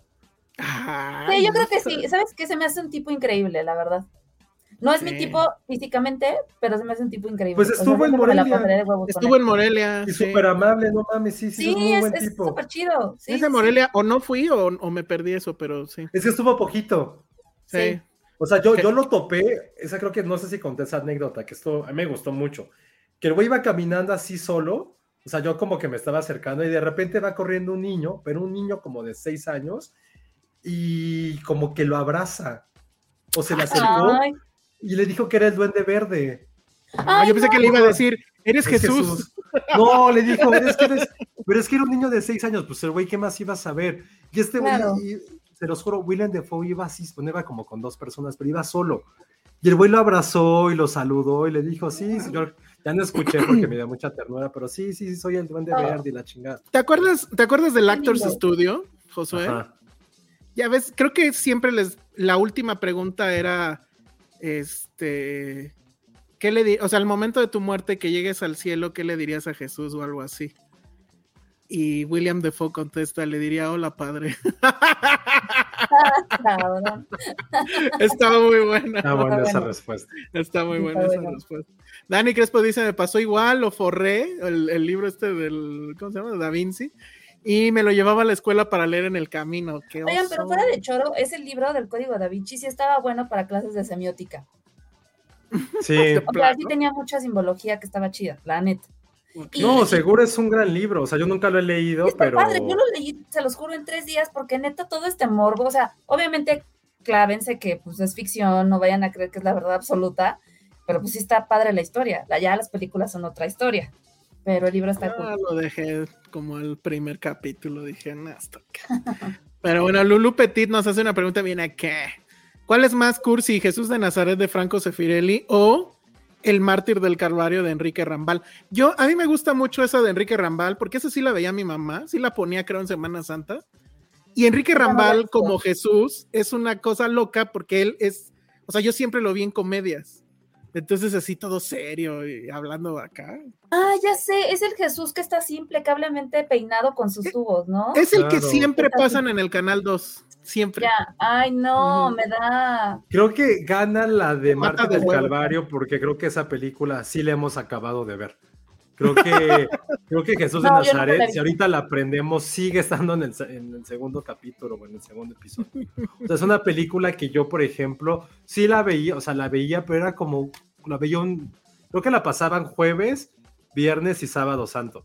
Ay, Sí, yo creo que sí. ¿Sabes qué? Se me hace un tipo increíble, la verdad. No es mi tipo físicamente, pero se me hace un tipo increíble. Pues O sea, estuvo en Morelia. Estuvo en Morelia. Y sí. súper amable, no mames, sí, sí, Sí, es muy es buen es tipo. súper chido. Sí, Es de Morelia, o no fui o, o me perdí eso, pero sí. Es que estuvo poquito. Sí. O sea, yo, yo lo topé, esa creo que no sé si conté esa anécdota, que esto a mí me gustó mucho. Que el güey iba caminando así solo, o sea, yo como que me estaba acercando y de repente va corriendo un niño, pero un niño como de seis años, y como que lo abraza. O se le acercó Ay, y le dijo que era el duende verde. Ah, ay, yo pensé no. que le iba a decir, eres Es Jesús. No, le dijo, es que eres- pero es que era un niño de seis años, pues el güey, ¿qué más iba a saber? Y este güey, Claro. se los juro, William Defoe iba así, bueno, iba como con dos personas, pero iba solo. Y el güey lo abrazó y lo saludó y le dijo, sí, señor, ya no escuché porque me dio mucha ternura, pero sí, sí, sí, soy el duende Ah. verde y la chingada. ¿Te acuerdas, ¿Te acuerdas del Actors. Studio, Josué? Ajá. Ya ves, creo que siempre les, la última pregunta era, este, ¿qué le di, o sea, al momento de tu muerte que llegues al cielo, ¿qué le dirías a Jesús o algo así? Y William Defoe contesta, le diría, hola padre. Cabrón. Está muy buena. Está buena esa respuesta. Está muy Está buena esa respuesta. Dani Crespo dice, me pasó igual, lo forré, el, el libro este del, ¿cómo se llama? Da Vinci, y me lo llevaba a la escuela para leer en el camino. Qué Oigan, pero fuera de choro, ese libro del Código da Vinci sí estaba bueno para clases de semiótica. Sí. O sea, sí tenía mucha simbología que estaba chida, la neta. Y- No, seguro es un gran libro, o sea, yo nunca lo he leído, Está pero... padre, yo lo leí, se los juro, en tres días, porque neta todo este morbo, o sea, obviamente clávense que pues es ficción, no vayan a creer que es la verdad absoluta, pero pues sí está padre la historia. La- Ya las películas son otra historia, pero el libro está Ah, cool. lo dejé como el primer capítulo, dije, no, hasta acá". Pero bueno, Lulu Petit nos hace una pregunta bien acá. ¿Cuál es más cursi, Jesús de Nazaret de Franco Sefirelli o El mártir del Calvario de Enrique Rambal? Yo, a mí me gusta mucho esa de Enrique Rambal, porque esa sí la veía mi mamá, sí la ponía creo en Semana Santa. Y Enrique Rambal como Jesús es una cosa loca porque él es, o sea, yo siempre lo vi en comedias. Entonces así todo serio y hablando acá. Ah, ya sé, es el Jesús que está así implacablemente peinado con sus tubos, ¿no? Es el que siempre pasan en el canal 2. Siempre. Ya, ay no, me da. Creo que gana la de Marta de del. Calvario porque creo que esa película sí la hemos acabado de ver. Creo que, creo que Jesús de No, Nazaret, si ahorita la aprendemos, sigue estando en el, en el segundo capítulo o en el segundo episodio. O sea, es una película que yo, por ejemplo, sí la veía, o sea, la veía, pero era como, la veía un, creo que la pasaban jueves, viernes y sábado santo.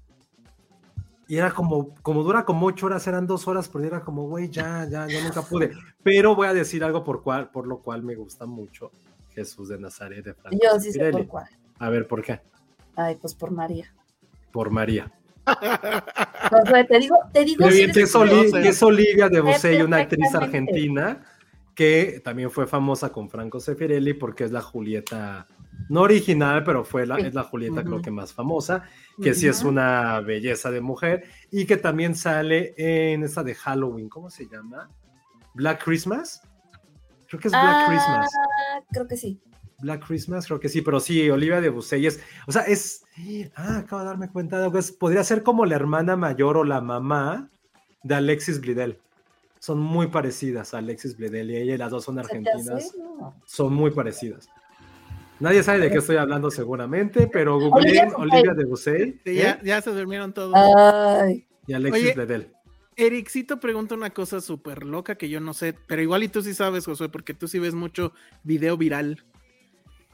Y era como, como dura como ocho horas, eran dos horas, pero era como, güey, ya, ya, yo nunca pude. Pero voy a decir algo por, cual, por lo cual me gusta mucho Jesús de Nazaret de Franco Yo sí sé por cuál. A ver, ¿por qué? Ay, pues por María. Por María. Te digo, te digo, si bien, es, curiosa. Oli- que es Olivia de Busey, una actriz argentina que también fue famosa con Franco Sefirelli porque es la Julieta, no original, pero fue la, Sí. es la Julieta creo que más famosa, que sí es una belleza de mujer y que también sale en esa de Halloween, ¿cómo se llama? Black Christmas. Creo que es Black Ah, Christmas. Creo que sí. Black Christmas, creo que sí, pero sí, Olivia de Busey es, o sea, es, ah, acabo de darme cuenta de algo, es- podría ser como la hermana mayor o la mamá de Alexis Bledel. son muy parecidas a Alexis Bledel y ella y las dos son ¿Se te argentinas. No. Son muy parecidas. Nadie sabe de qué estoy hablando seguramente, pero googleen Debussy. Olivia de Busey Sí, ya, ya se durmieron todos. Ay, y Alexis Oye, Bledel. Ericito pregunta una cosa súper loca que yo no sé, pero igual y tú sí sabes, Josué, porque tú sí ves mucho video viral.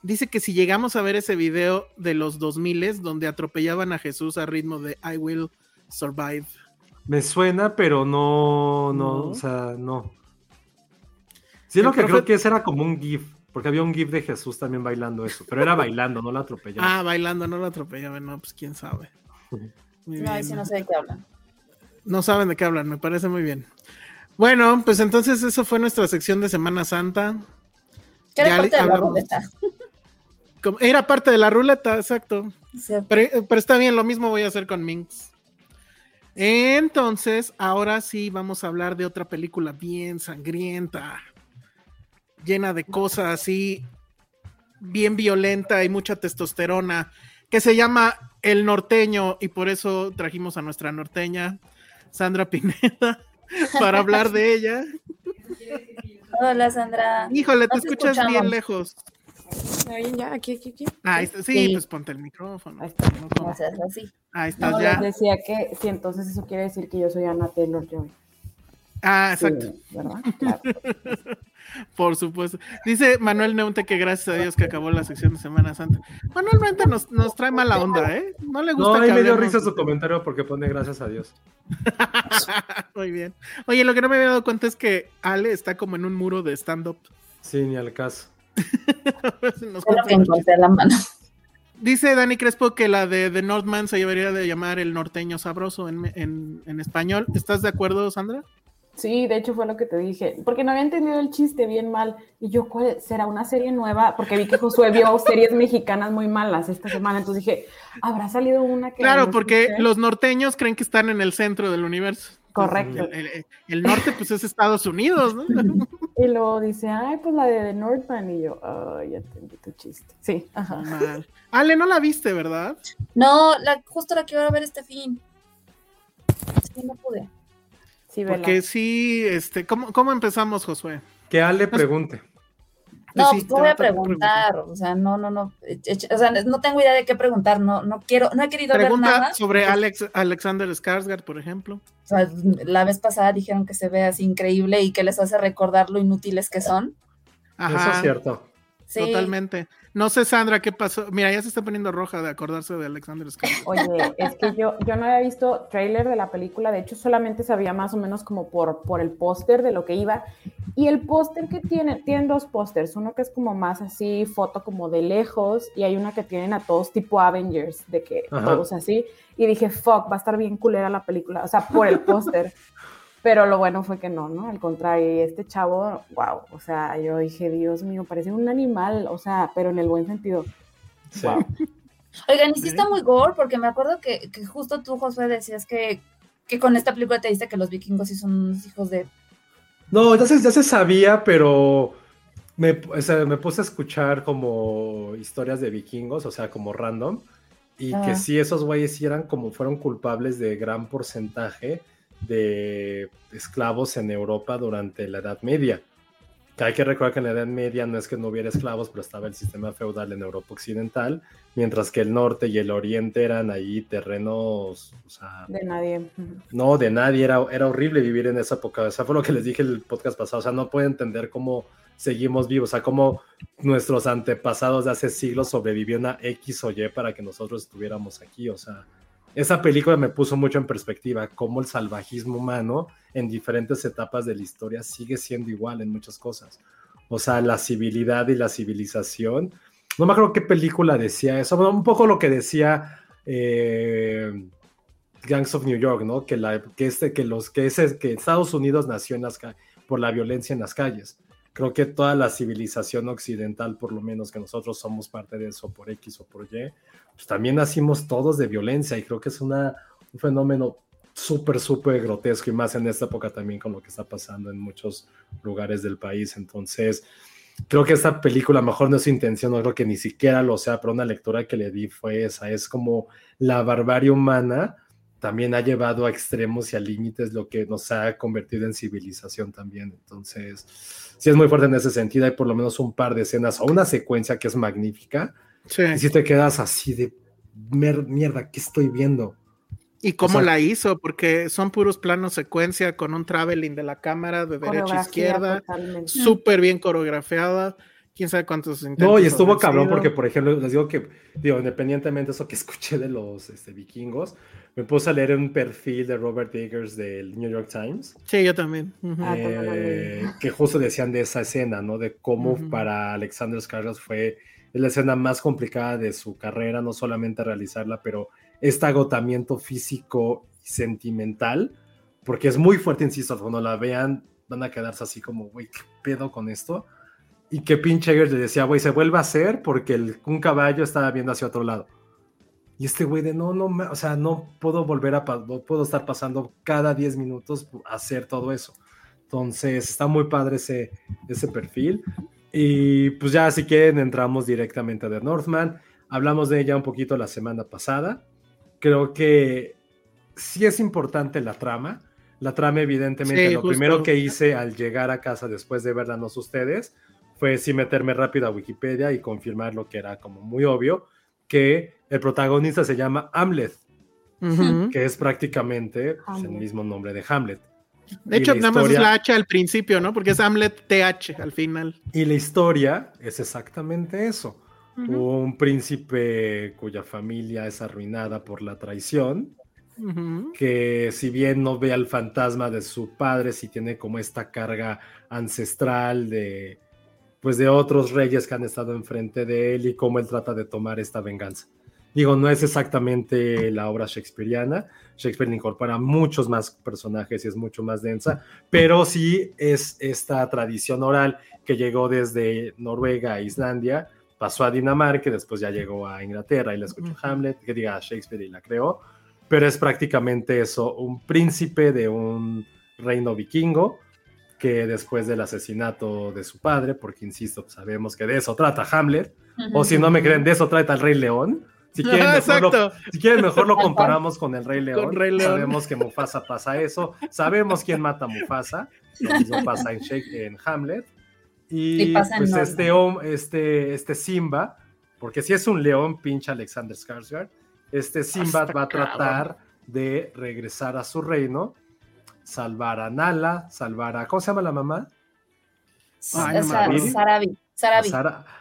Dice que si llegamos a ver ese video de los 2000 donde atropellaban a Jesús a ritmo de I Will Survive. Me suena, pero no, no, No. o sea, no. Sí, El lo que creo que ese era como un GIF, porque había un GIF de Jesús también bailando eso, pero era bailando, no la atropellaban. Ah, bailando, no lo atropellaban, no, pues quién sabe. Muy no, bien. no sé de qué hablan. No saben de qué hablan, me parece muy bien. Bueno, pues entonces eso fue nuestra sección de Semana Santa. ¿Qué Ya la hablamos. Como- Era parte de la ruleta, exacto. Sí. Pero, pero está bien, lo mismo voy a hacer con Minx. Entonces, ahora sí vamos a hablar de otra película bien sangrienta, llena de cosas así, bien violenta y mucha testosterona, que se llama El Norteño, y por eso trajimos a nuestra norteña, Sandra Pineda, para hablar de ella. Hola, Sandra. Híjole, te escuchas bien lejos. ¿Me oyen ya? Aquí, aquí, aquí. Ah, ahí está. sí, Sí. pues ponte el micrófono. Ahí está. No, No seas así. Ahí estás No, ya. les decía que sí, entonces eso quiere decir que yo soy Anna Taylor Joy. Ah, exacto. Sí, ¿Verdad? Claro. Por supuesto. Dice Manuel Neunte que gracias a Dios que acabó la sección de Semana Santa. Manuel Neunte nos, nos trae mala onda, ¿eh? No le gusta No, ahí que me dio risa su comentario porque pone gracias a Dios. Muy bien. Oye, lo que no me había dado cuenta es que Ale está como en un muro de stand-up. Sí, ni al caso. Que encontré la mano. Dice Dani Crespo que la de The Northman se debería de llamar el norteño sabroso en, en- en español. ¿Estás de acuerdo, Sandra? Sí, de hecho fue lo que te dije, porque no había entendido el chiste bien mal. Y yo, ¿cuál será una serie nueva? Porque vi que Josué vio series mexicanas muy malas esta semana, entonces dije, ¿habrá salido una que Claro, no porque escuché? los norteños creen que están en el centro del universo. Correcto. El, el- el norte, pues es Estados Unidos, ¿no? Y luego dice, ay, pues la de The Northman. Y yo, ay, ya entendí tu chiste. Sí, ajá. Mal. Ale, no la viste, ¿verdad? No, la, justo la quiero ver este fin. Sí, no pude. Sí, vela. Porque sí, este, ¿cómo, cómo empezamos, Josué? Que Ale pregunte. No, pues voy a preguntar. O sea, no, no, no. eh, eh, O sea, no tengo idea de qué preguntar. No, no quiero, no he querido ver Pregunta nada. sobre Alex, Alexander Skarsgård, por ejemplo. O sea, la vez pasada dijeron que se ve así increíble y que les hace recordar lo inútiles que son. Ajá, Eso es cierto. Sí. totalmente. No sé, Sandra, ¿qué pasó? Mira, ya se está poniendo roja de acordarse de Alexander Skarsgård. Oye, es que yo, yo no había visto trailer de la película, de hecho solamente sabía más o menos como por, por el póster de lo que iba. Y el póster que tiene, tienen dos pósters, uno que es como más así, foto como de lejos, y hay una que tienen a todos tipo Avengers, de que Ajá. todos así. Y dije, fuck, va a estar bien culera la película, o sea, por el póster. Pero lo bueno fue que no, ¿no? Al contrario, y este chavo, wow, o sea, yo dije, Dios mío, parece un animal, o sea, pero en el buen sentido. Sí. Wow. Oigan, y sí está muy gore, porque me acuerdo que, que justo tú, Josué, decías que, que con esta película te diste que los vikingos sí son unos hijos de. No, ya se, ya se sabía, pero me, o sea, me puse a escuchar como historias de vikingos, o sea, como random, y Ah. que sí, esos güeyes sí eran como fueron culpables de gran porcentaje de esclavos en Europa durante la Edad Media. Que hay que recordar que en la Edad Media no es que no hubiera esclavos, pero estaba el sistema feudal en Europa Occidental, mientras que el norte y el oriente eran ahí terrenos, o sea, De nadie. No, de nadie, era, era horrible vivir en esa época. O sea, fue lo que les dije el podcast pasado. O sea, no puedo entender cómo seguimos vivos. O sea, cómo nuestros antepasados de hace siglos sobrevivieron a X o Y para que nosotros estuviéramos aquí. O sea, esa película me puso mucho en perspectiva cómo el salvajismo humano en diferentes etapas de la historia sigue siendo igual en muchas cosas. O sea, la civilidad y la civilización. No me acuerdo qué película decía eso. Un poco lo que decía eh, Gangs of New York, ¿no? Que, la, que, este, que, los, que, ese, que Estados Unidos nació en las por la violencia en las calles. Creo que toda la civilización occidental, por lo menos que nosotros somos parte de eso por X o por Y, pues también nacimos todos de violencia y creo que es una, un fenómeno súper, súper grotesco y más en esta época también con lo que está pasando en muchos lugares del país. Entonces, creo que esta película, mejor no es su intención, no creo que ni siquiera lo sea, pero una lectura que le di fue esa, es como la barbarie humana también ha llevado a extremos y a límites lo que nos ha convertido en civilización también. Entonces, sí es muy fuerte en ese sentido. Hay por lo menos un par de escenas o una secuencia que es magnífica. Sí. Y si te quedas así de mierda, ¿qué estoy viendo? ¿Y cómo la hizo? Porque son puros planos secuencia con un traveling de la cámara de derecha a izquierda, súper bien coreografiada quién sabe cuántos No, y estuvo cabrón porque, por ejemplo, les digo que, digo, independientemente de eso que escuché de los este, vikingos, me puse a leer un perfil de Robert Eggers del New York Times. Sí, yo también. Ah, eh, que justo decían de esa escena, ¿no? De cómo para Alexander Skarsgård fue la escena más complicada de su carrera, no solamente realizarla, pero este agotamiento físico y sentimental, porque es muy fuerte, insisto, cuando la vean van a quedarse así como, güey, ¿qué pedo con esto? y que pinche Eggers le decía, güey, se vuelve a hacer porque el, un caballo estaba viendo hacia otro lado. Y este güey de no, no, o sea, no puedo volver a, no puedo estar pasando cada 10 minutos a hacer todo eso. Entonces, está muy padre ese, ese perfil. Y pues ya, si quieren, entramos directamente a The Northman. Hablamos de ella un poquito la semana pasada. Creo que sí es importante la trama. La trama, evidentemente, lo primero que hice al llegar a casa después de verla, no ustedes, fue sí meterme rápido a Wikipedia y confirmar lo que era como muy obvio, que el protagonista se llama Hamlet, que es prácticamente pues, el mismo nombre de Hamlet. De hecho, nada más es la H al principio, ¿no? Porque es Hamlet TH al final. Y la historia es exactamente eso. Un príncipe cuya familia es arruinada por la traición, que si bien no ve al fantasma de su padre, sí tiene como esta carga ancestral de, pues de otros reyes que han estado enfrente de él y cómo él trata de tomar esta venganza. Digo, no es exactamente la obra shakespeariana, Shakespeare incorpora muchos más personajes y es mucho más densa, pero sí es esta tradición oral que llegó desde Noruega a Islandia, pasó a Dinamarca y después ya llegó a Inglaterra y la escuchó Hamlet, que diga Shakespeare y la creó, pero es prácticamente eso, un príncipe de un reino vikingo que después del asesinato de su padre, porque insisto, sabemos que de eso trata Hamlet, o si no me creen, de eso trata el Rey León. Si quieren, mejor lo, si quieren mejor lo comparamos con el Rey León. Sabemos que Mufasa pasa eso. Sabemos quién mata a Mufasa. Lo pasa en, en Hamlet. Y, pues este, este, este Simba, porque si es un león, pinche Alexander Skarsgård, este Simba va a tratar de regresar a su reino salvar a Nala, salvar a. ¿Cómo se llama la mamá? Sarabi.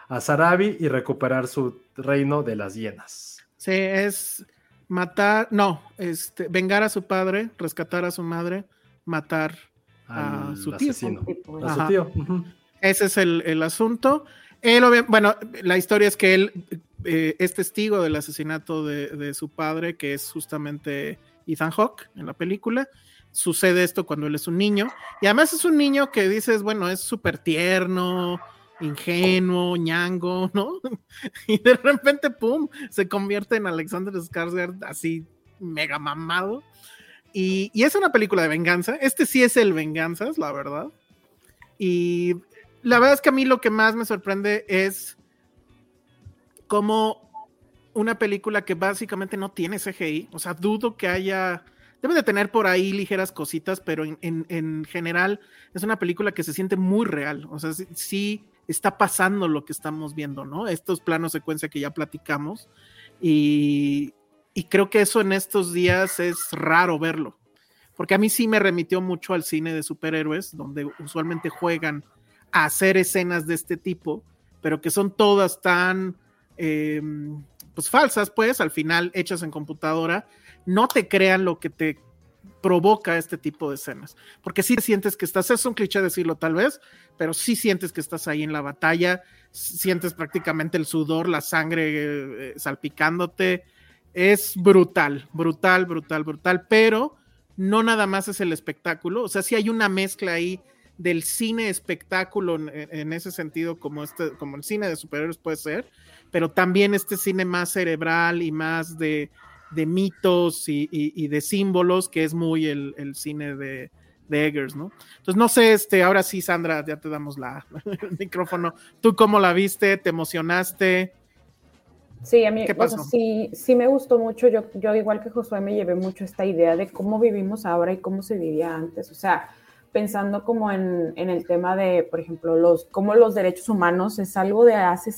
A, Sarabi y recuperar su reino de las hienas. Sí, es matar, no, este, vengar a su padre, rescatar a su madre, matar a su tío. A su tío. Ese es el, asunto. Él, bueno, la historia es que él eh, es testigo del asesinato de, de, su padre, que es justamente Ethan Hawke en la película, sucede esto cuando él es un niño. Y además es un niño que dices, bueno, es súper tierno, ingenuo, ñango, ¿no? Y de repente, ¡pum!, se convierte en Alexander Skarsgård así mega mamado. Y, es una película de venganza. Este sí es el venganzas, la verdad. Y la verdad es que a mí lo que más me sorprende es como una película que básicamente no tiene CGI. O sea, dudo que haya Debe de tener por ahí ligeras cositas, pero en, general es una película que se siente muy real. O sea, sí, está pasando lo que estamos viendo, ¿no? Estos planos secuencia que ya platicamos. Y, creo que eso en estos días es raro verlo. Porque a mí sí me remitió mucho al cine de superhéroes, donde usualmente juegan a hacer escenas de este tipo, pero que son todas tan em, pues falsas, pues, al final hechas en computadora no te crean lo que te provoca este tipo de escenas. Porque sí sientes que estás, es un cliché decirlo tal vez, pero sí sientes que estás ahí en la batalla, sientes prácticamente el sudor, la sangre eh, salpicándote. Es brutal, brutal, brutal, brutal, pero no nada más es el espectáculo, o sea, sí hay una mezcla ahí del cine espectáculo en, ese sentido, como, este, como el cine de superhéroes puede ser, pero también este cine más cerebral y más de de mitos y, de símbolos, que es muy el, cine de, Eggers, ¿no? Entonces, no sé, este, ahora sí, Sandra, ya te damos la, el micrófono. ¿Tú cómo la viste? ¿Te emocionaste? Sí, a mí sí, sí me gustó mucho. Yo, yo, igual que Josué, me llevé mucho esta idea de cómo vivimos ahora y cómo se vivía antes. O sea, pensando como en, en el tema de, por ejemplo, los, cómo los derechos humanos es algo de hace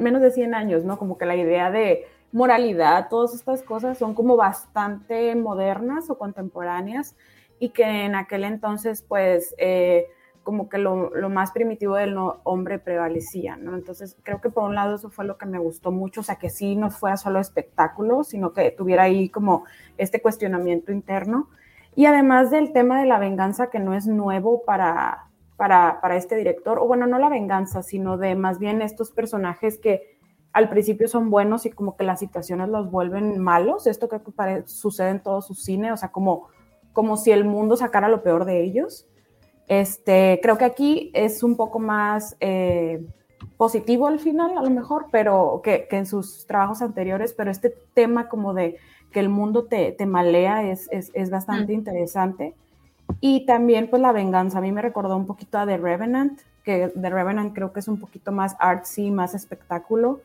menos de 100 años, ¿no? Como que la idea de moralidad, todas estas cosas son como bastante modernas o contemporáneas y que en aquel entonces, pues, eh, como que lo, más primitivo del hombre prevalecía, ¿no? Entonces, creo que por un lado eso fue lo que me gustó mucho, o sea, que sí no fuera solo espectáculo, sino que tuviera ahí como este cuestionamiento interno. Y además del tema de la venganza, que no es nuevo para, para, para este director, o bueno, no la venganza, sino de más bien estos personajes que al principio son buenos y como que las situaciones los vuelven malos, esto creo que sucede en todo su cine, o sea, como, como si el mundo sacara lo peor de ellos. Este, creo que aquí es un poco más eh, positivo al final, a lo mejor, pero que, en sus trabajos anteriores, pero este tema como de que el mundo te, te malea es, es, bastante mm. interesante. Y también pues la venganza, a mí me recordó un poquito a The Revenant, que The Revenant creo que es un poquito más artsy, más espectáculo.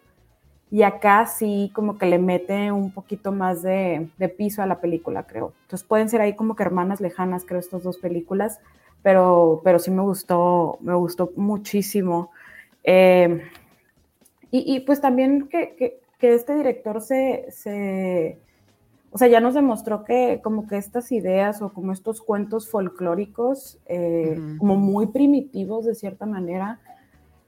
Y acá sí como que le mete un poquito más de, de piso a la película, creo. Entonces pueden ser ahí como que hermanas lejanas, creo, estas dos películas pero, pero sí me gustó, me gustó muchísimo. Eh, y, pues también que, este director se, se, o sea, ya nos demostró que como que estas ideas o como estos cuentos folclóricos, eh, como muy primitivos de cierta manera,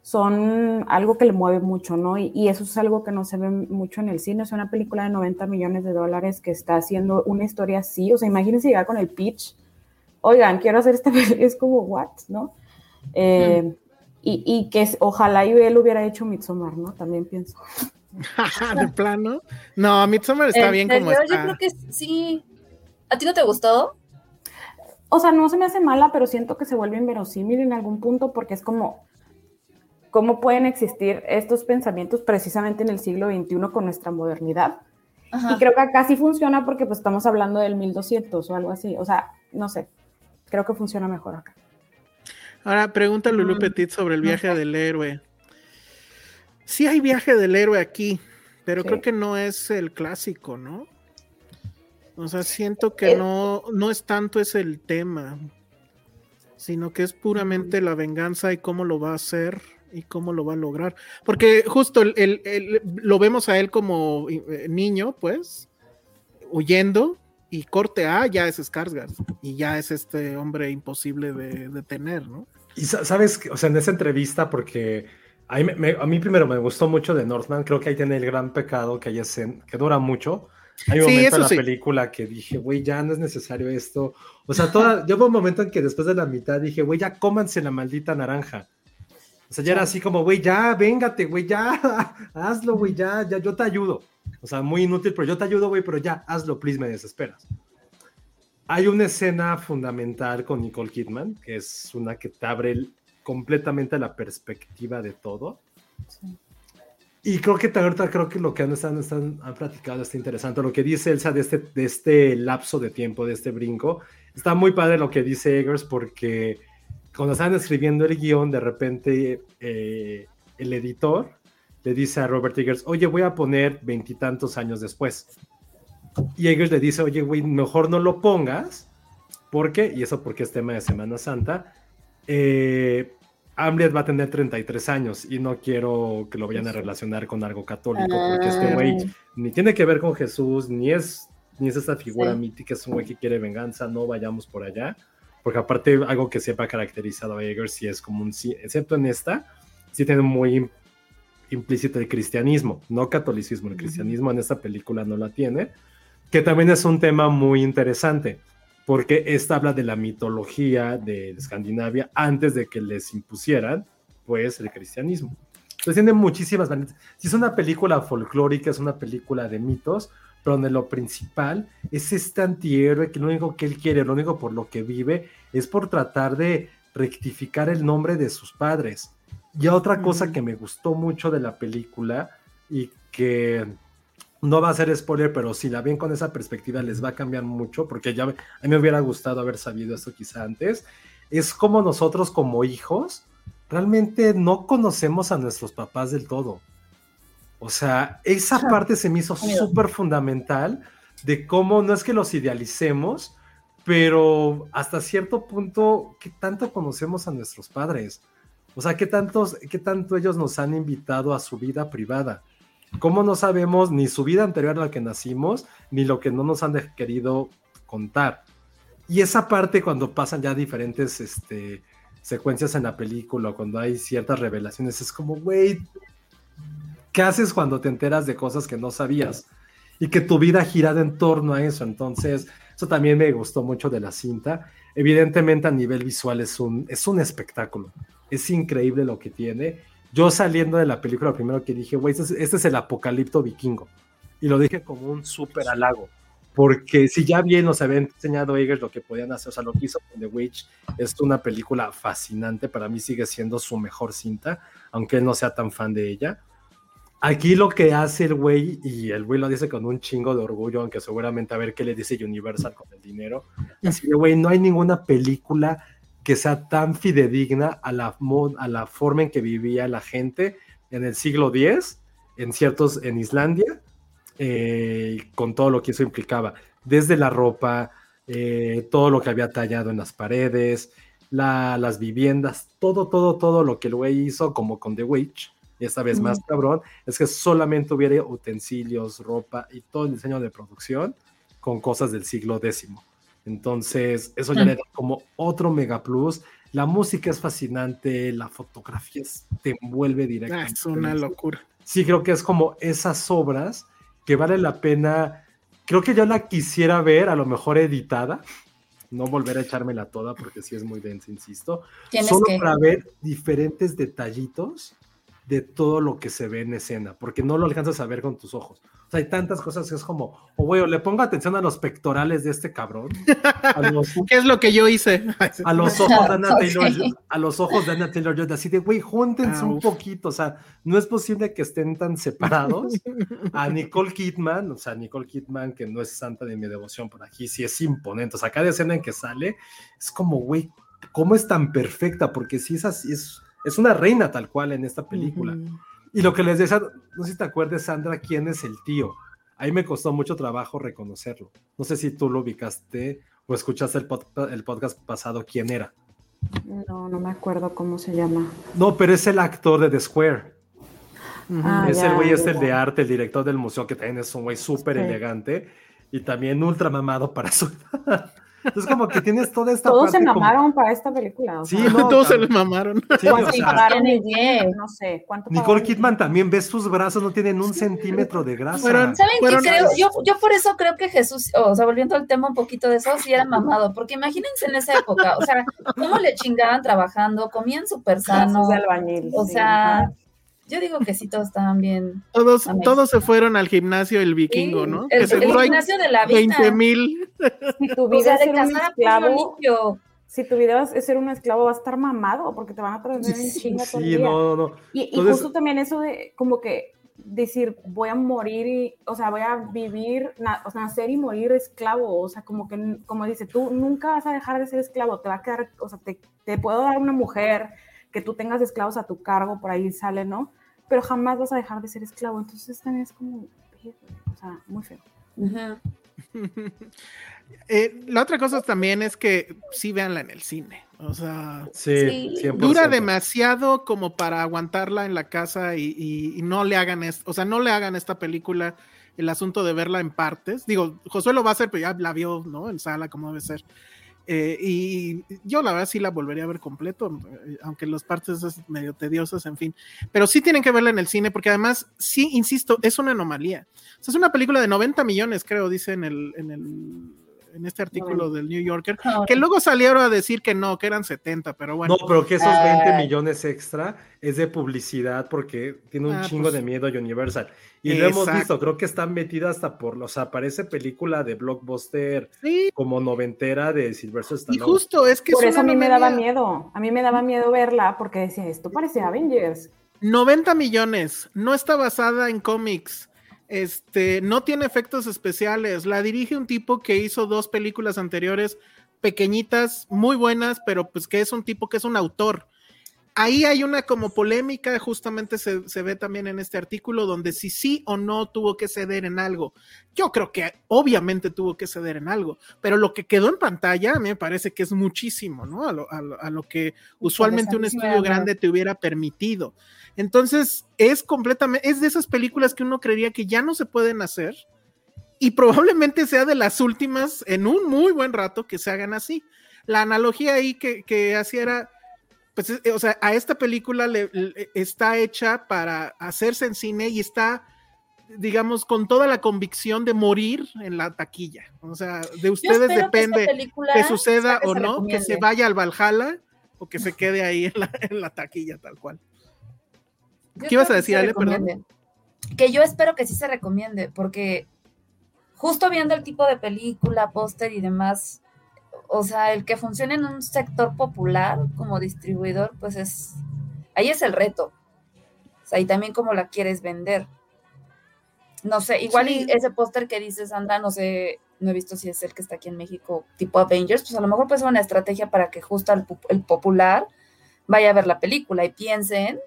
son algo que le mueve mucho, ¿no? Y, y, eso es algo que no se ve mucho en el cine. Es una película de 90 millones de dólares que está haciendo una historia así. O sea, imagínense llegar con el pitch oigan, quiero hacer esta película, es como, what, ¿no? Eh, y, y, que ojalá y él hubiera hecho Midsommar, ¿no? También pienso. ¿De plano? No, Midsommar está bien como está. Yo creo que sí. ¿A ti no te gustó? O sea, no se me hace mala, pero siento que se vuelve inverosímil en algún punto porque es como, ¿cómo pueden existir estos pensamientos precisamente en el siglo XXI con nuestra modernidad? Y creo que acá sí funciona porque pues estamos hablando del 1200 o algo así, o sea, no sé, creo que funciona mejor acá. Ahora pregunta Lulu mm, Petit sobre el viaje del héroe. Sí hay viaje del héroe aquí, pero creo que no es el clásico, ¿no? O sea, siento que no, no es tanto ese el tema, sino que es puramente la venganza y cómo lo va a hacer y cómo lo va a lograr. Porque justo el, lo vemos a él como eh, niño, pues, huyendo, y corte A ya es Skarsgård y ya es este hombre imposible de detener, ¿no? Y sabes, o sea, en esa entrevista, porque a mí, primero me gustó mucho de Northman, creo que ahí tiene el gran pecado que hay escena, que dura mucho. Hay un momento en la película que dije, güey, ya no es necesario esto. O sea, toda, yo hubo un momento en que después de la mitad dije, güey, ya cómanse la maldita naranja. O sea, ya era así como, güey, ya, véngate, güey, ya, hazlo, güey, ya, ya, yo te ayudo. O sea, muy inútil, pero yo te ayudo, güey, pero ya, hazlo, please, me desesperas. Hay una escena fundamental con Nicole Kidman, que es una que te abre completamente la perspectiva de todo. Y creo que ahorita creo que lo que han, están, están, han platicado está interesante. Lo que dice Elsa de este, de este lapso de tiempo, de este brinco, está muy padre lo que dice Eggers porque cuando estaban escribiendo el guion, de repente eh, el editor le dice a Robert Eggers, oye, voy a poner veintitantos años después. Y Eggers le dice, oye, güey, mejor no lo pongas, porque, y eso porque es tema de Semana Santa, eh, va a tener 33 años y no quiero que lo vayan a relacionar con algo católico, porque este güey ah. ni tiene que ver con Jesús, ni es, ni es esta figura mítica, es un güey que quiere venganza, no vayamos por allá porque aparte algo que siempre ha caracterizado a Eggers sí es como un, excepto en esta, sí tiene muy implícito el cristianismo, no catolicismo, el cristianismo en esta película no la tiene, que también es un tema muy interesante, porque esta habla de la mitología de Escandinavia antes de que les impusieran, pues, el cristianismo. Entonces tiene muchísimas Si es una película folclórica, es una película de mitos, donde lo principal es este antihéroe que lo único que él quiere, lo único por lo que vive es por tratar de rectificar el nombre de sus padres. Y otra cosa que me gustó mucho de la película y que no va a ser spoiler, pero si la ven con esa perspectiva les va a cambiar mucho, porque ya a mí me hubiera gustado haber sabido esto quizá antes, es como nosotros como hijos realmente no conocemos a nuestros papás del todo. O sea, esa parte se me hizo súper fundamental de cómo no es que los idealicemos, pero hasta cierto punto, ¿qué tanto conocemos a nuestros padres? O sea, ¿qué, tantos, ¿qué tanto ellos nos han invitado a su vida privada? ¿Cómo no sabemos ni su vida anterior a la que nacimos, ni lo que no nos han querido contar? Y esa parte cuando pasan ya diferentes este, secuencias en la película, cuando hay ciertas revelaciones, es como, güey, ¿qué haces cuando te enteras de cosas que no sabías? Y que tu vida ha girado en torno a eso. Entonces, eso también me gustó mucho de la cinta. Evidentemente a nivel visual es un, es un espectáculo. Es increíble lo que tiene. Yo saliendo de la película, lo primero que dije, güey, este, este, es el apocalipto vikingo. Y lo dije como un súper halago. Porque si ya bien nos habían enseñado Eggers lo que podían hacer, o sea, lo que hizo con The Witch es una película fascinante. Para mí sigue siendo su mejor cinta, aunque él no sea tan fan de ella. Aquí lo que hace el güey, y el güey lo dice con un chingo de orgullo, aunque seguramente a ver qué le dice Universal con el dinero. Así que, güey, no hay ninguna película que sea tan fidedigna a la, a la forma en que vivía la gente en el siglo X, en ciertos, en Islandia, eh, con todo lo que eso implicaba, desde la ropa, eh, todo lo que había tallado en las paredes, las viviendas, todo, todo, todo lo que el güey hizo, como con The Witch, y esta vez más cabrón, es que solamente hubiera utensilios, ropa y todo el diseño de producción con cosas del siglo X. Entonces, eso ya le da como otro mega plus. La música es fascinante, la fotografía te envuelve directamente. Es una locura. Sí, creo que es como esas obras que vale la pena. Creo que yo la quisiera ver, a lo mejor editada. No volver a echármela toda porque sí es muy densa, insisto. Solo para ver diferentes detallitos de todo lo que se ve en escena, porque no lo alcanzas a ver con tus ojos. O sea, hay tantas cosas que es como, o oh, le pongo atención a los pectorales de este cabrón. ¿Qué es lo que yo hice? a los ojos de Anna Taylor, a los ojos de Anna Taylor Joy, así de, güey, júntense un poquito, o sea, no es posible que estén tan separados. A Nicole Kidman, o sea, Nicole Kidman, que no es santa de mi devoción por aquí, sí es imponente. O sea, cada escena en que sale, es como, güey, ¿cómo es tan perfecta? Porque si es así, es es una reina tal cual en esta película. Y lo que les decía, no sé si te acuerdas, Sandra, quién es el tío. Ahí me costó mucho trabajo reconocerlo. No sé si tú lo ubicaste o escuchaste el, el podcast pasado, quién era. No, no me acuerdo cómo se llama. No, pero es el actor de The Square. Ah, es el güey, es el de arte, el director del museo, que también es un güey súper elegante y también ultra mamado para su edad. Es como que tienes toda esta Todos se mamaron para esta película. sí, todos se les mamaron. Sí, o sea, no sé. ¿cuánto Nicole Kidman también ves sus brazos, no tienen un centímetro de grasa. ¿Saben qué creo? Yo, yo por eso creo que Jesús, o sea, volviendo al tema un poquito de eso, sí era mamado, porque imagínense en esa época, o sea, cómo le chingaban trabajando, comían súper sano. O sea, yo digo que sí, todos estaban bien. Todos, todos se fueron al gimnasio el vikingo, ¿no? El, que el gimnasio de la vida. 20 mil. Si tu vida es ser un esclavo, si tu vida es ser un esclavo, vas a estar mamado porque te van a traer en chinga todo el día. No, no, Y, y justo también eso de como que decir voy a morir y, o sea, voy a vivir, o sea, nacer y morir esclavo, o sea, como que, como dice, tú nunca vas a dejar de ser esclavo, te va a quedar, o sea, te, te puedo dar una mujer que tú tengas esclavos a tu cargo, por ahí sale, ¿no? Pero jamás vas a dejar de ser esclavo. Entonces también es como, o sea, muy feo. Eh, la otra cosa también es que sí véanla en el cine. O sea, dura demasiado como para aguantarla en la casa y, no le hagan esto, o sea, no le hagan esta película el asunto de verla en partes. Digo, Josué lo va a hacer, pero ya la vio, ¿no? En sala, como debe ser. Eh, y yo la verdad sí la volvería a ver completo, eh, aunque las partes es medio tediosas, en fin. Pero sí tienen que verla en el cine, porque además, sí, insisto, es una anomalía. es una película de 90 millones, creo, dice en el, en el en este artículo del New Yorker, que luego salieron a decir que no, que eran 70, pero bueno. No, pero que esos 20 millones extra es de publicidad porque tiene un ah, chingo pues de miedo Universal. Y lo hemos visto, creo que están metidas hasta por, o sea, parece película de blockbuster como noventera de Silvestre Stallone. Y justo, es que Por eso a mí me daba miedo, a mí me daba miedo verla porque decía, esto parece Avengers. 90 millones, no está basada en cómics este, no tiene efectos especiales. La dirige un tipo que hizo dos películas anteriores pequeñitas, muy buenas, pero pues que es un tipo que es un autor. Ahí hay una como polémica, justamente se, se, ve también en este artículo, donde si sí o no tuvo que ceder en algo. Yo creo que obviamente tuvo que ceder en algo, pero lo que quedó en pantalla a mí me parece que es muchísimo, ¿no? A lo, a lo, a lo que usualmente un estudio grande te hubiera permitido. Entonces, es completamente, es de esas películas que uno creería que ya no se pueden hacer y probablemente sea de las últimas en un muy buen rato que se hagan así. La analogía ahí que, que hacía era, pues, o sea, a esta película le, le, está hecha para hacerse en cine y está, digamos, con toda la convicción de morir en la taquilla. O sea, de ustedes depende que, que suceda o no, que se vaya al Valhalla o que se quede ahí en la, en la taquilla tal cual. Yo ¿Qué ibas a decir, Ale? Perdón. Que yo espero que sí se recomiende, porque justo viendo el tipo de película, póster y demás, o sea, el que funcione en un sector popular como distribuidor, pues es, ahí es el reto. O sea, y también cómo la quieres vender. No sé, igual Sí. y ese póster que dices, anda, no sé, no he visto si es el que está aquí en México, tipo Avengers, pues a lo mejor puede ser una estrategia para que justo el, el popular vaya a ver la película y piensen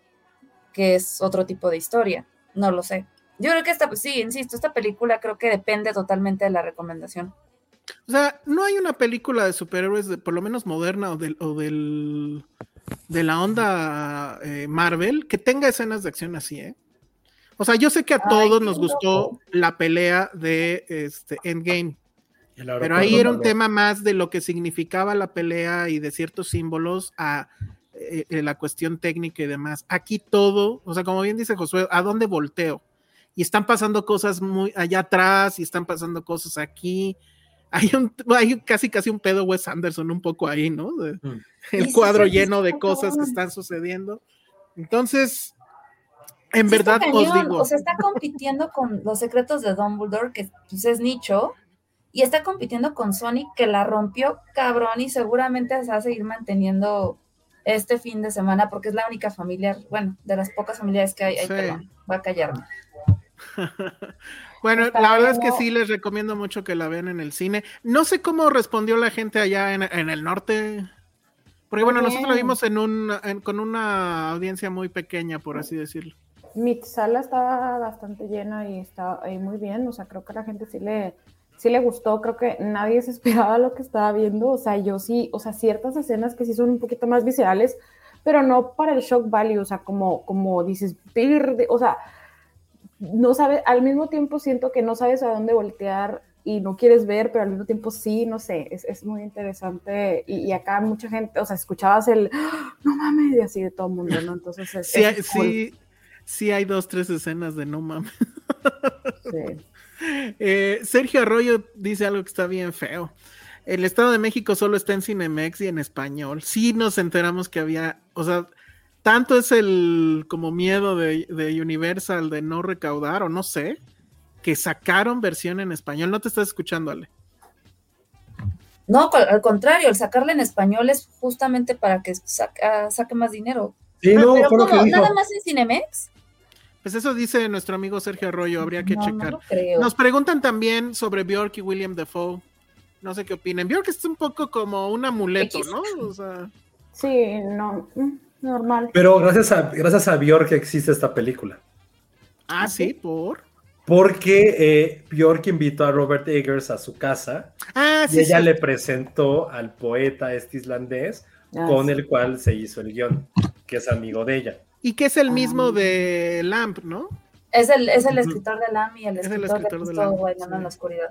que es otro tipo de historia. No lo sé. Yo creo que esta, pues sí, insisto, esta película creo que depende totalmente de la recomendación. O sea, no hay una película de superhéroes, de, por lo menos moderna o del, o del de la onda eh, Marvel, que tenga escenas de acción así, ¿eh? O sea, yo sé que a Ay, todos nos loco. gustó la pelea de este Endgame, pero ahí era un tema más de lo que significaba la pelea y de ciertos símbolos a eh, eh, la cuestión técnica y demás. Aquí todo, o sea, como bien dice Josué, ¿a dónde volteo? Y están pasando cosas muy allá atrás y están pasando cosas aquí. Hay, un, hay casi casi un pedo Wes Anderson un poco ahí, ¿no? De- Mm. el cuadro sí, sí, lleno de cosas que están sucediendo. Entonces, en Sí verdad os digo, O sea, está compitiendo con los secretos de Dumbledore, que pues, es nicho, y está compitiendo con Sonic, que la rompió cabrón y seguramente se va a seguir manteniendo este fin de semana porque es la única familia, bueno, de las pocas familiares que hay. Ay, Sí. perdón, va a callarme. Bueno, Está la verdad es que sí les recomiendo mucho que la vean en el cine. No sé cómo respondió la gente allá en, en el norte. Porque bueno, nosotros la vimos en un, en- con una audiencia muy pequeña, por así decirlo. Mi sala estaba bastante llena y está ahí muy bien, o sea, creo que a la gente sí le, sí le gustó, creo que nadie se esperaba lo que estaba viendo, o sea, yo sí, o sea, ciertas escenas que sí son un poquito más viscerales, pero no para el shock value, o sea, como, como dices, "Verde", o sea, no sabes, al mismo tiempo siento que no sabes a dónde voltear y no quieres ver, pero al mismo tiempo sí, no sé, es, es muy interesante y, y acá mucha gente, o sea, escuchabas el, "Ah, no mames, y así de todo el mundo, ¿no? Entonces, es, Sí, es hay- cool, sí, sí hay dos, tres escenas de no mames. sí. Eh, Sergio Arroyo dice algo que está bien feo. El Estado de México solo está en Cinemex y en español. Sí nos enteramos que había, o sea, tanto es el como miedo de, de Universal de no recaudar o no sé, que sacaron versión en español. No te estás escuchando, Ale. No, al contrario, el sacarla en español es justamente para que saca- saque más dinero. Sí, no, Pero fue lo que ¿cómo? dijo. ¿Nada más en Cinemex? Pues eso dice nuestro amigo Sergio Arroyo, habría que no, checar. No lo creo. Nos preguntan también sobre Bjork y William Defoe. No sé qué opinen. Bjork es un poco como un amuleto, X. ¿no? O sea, Sí, no, normal. Pero gracias a, gracias a Bjork que existe esta película. ah, sí, por. Porque eh, Bjork invitó a Robert Eggers a su casa Ah, y sí, ella sí. le presentó al poeta este islandés Ah, con sí. el cual se hizo el guion, que es amigo de ella. Y que es el mismo Ah. de Lamp, ¿no? Es el, es el escritor de Lam y el Es el escritor, de de Justo Lam, Bailando en la oscuridad.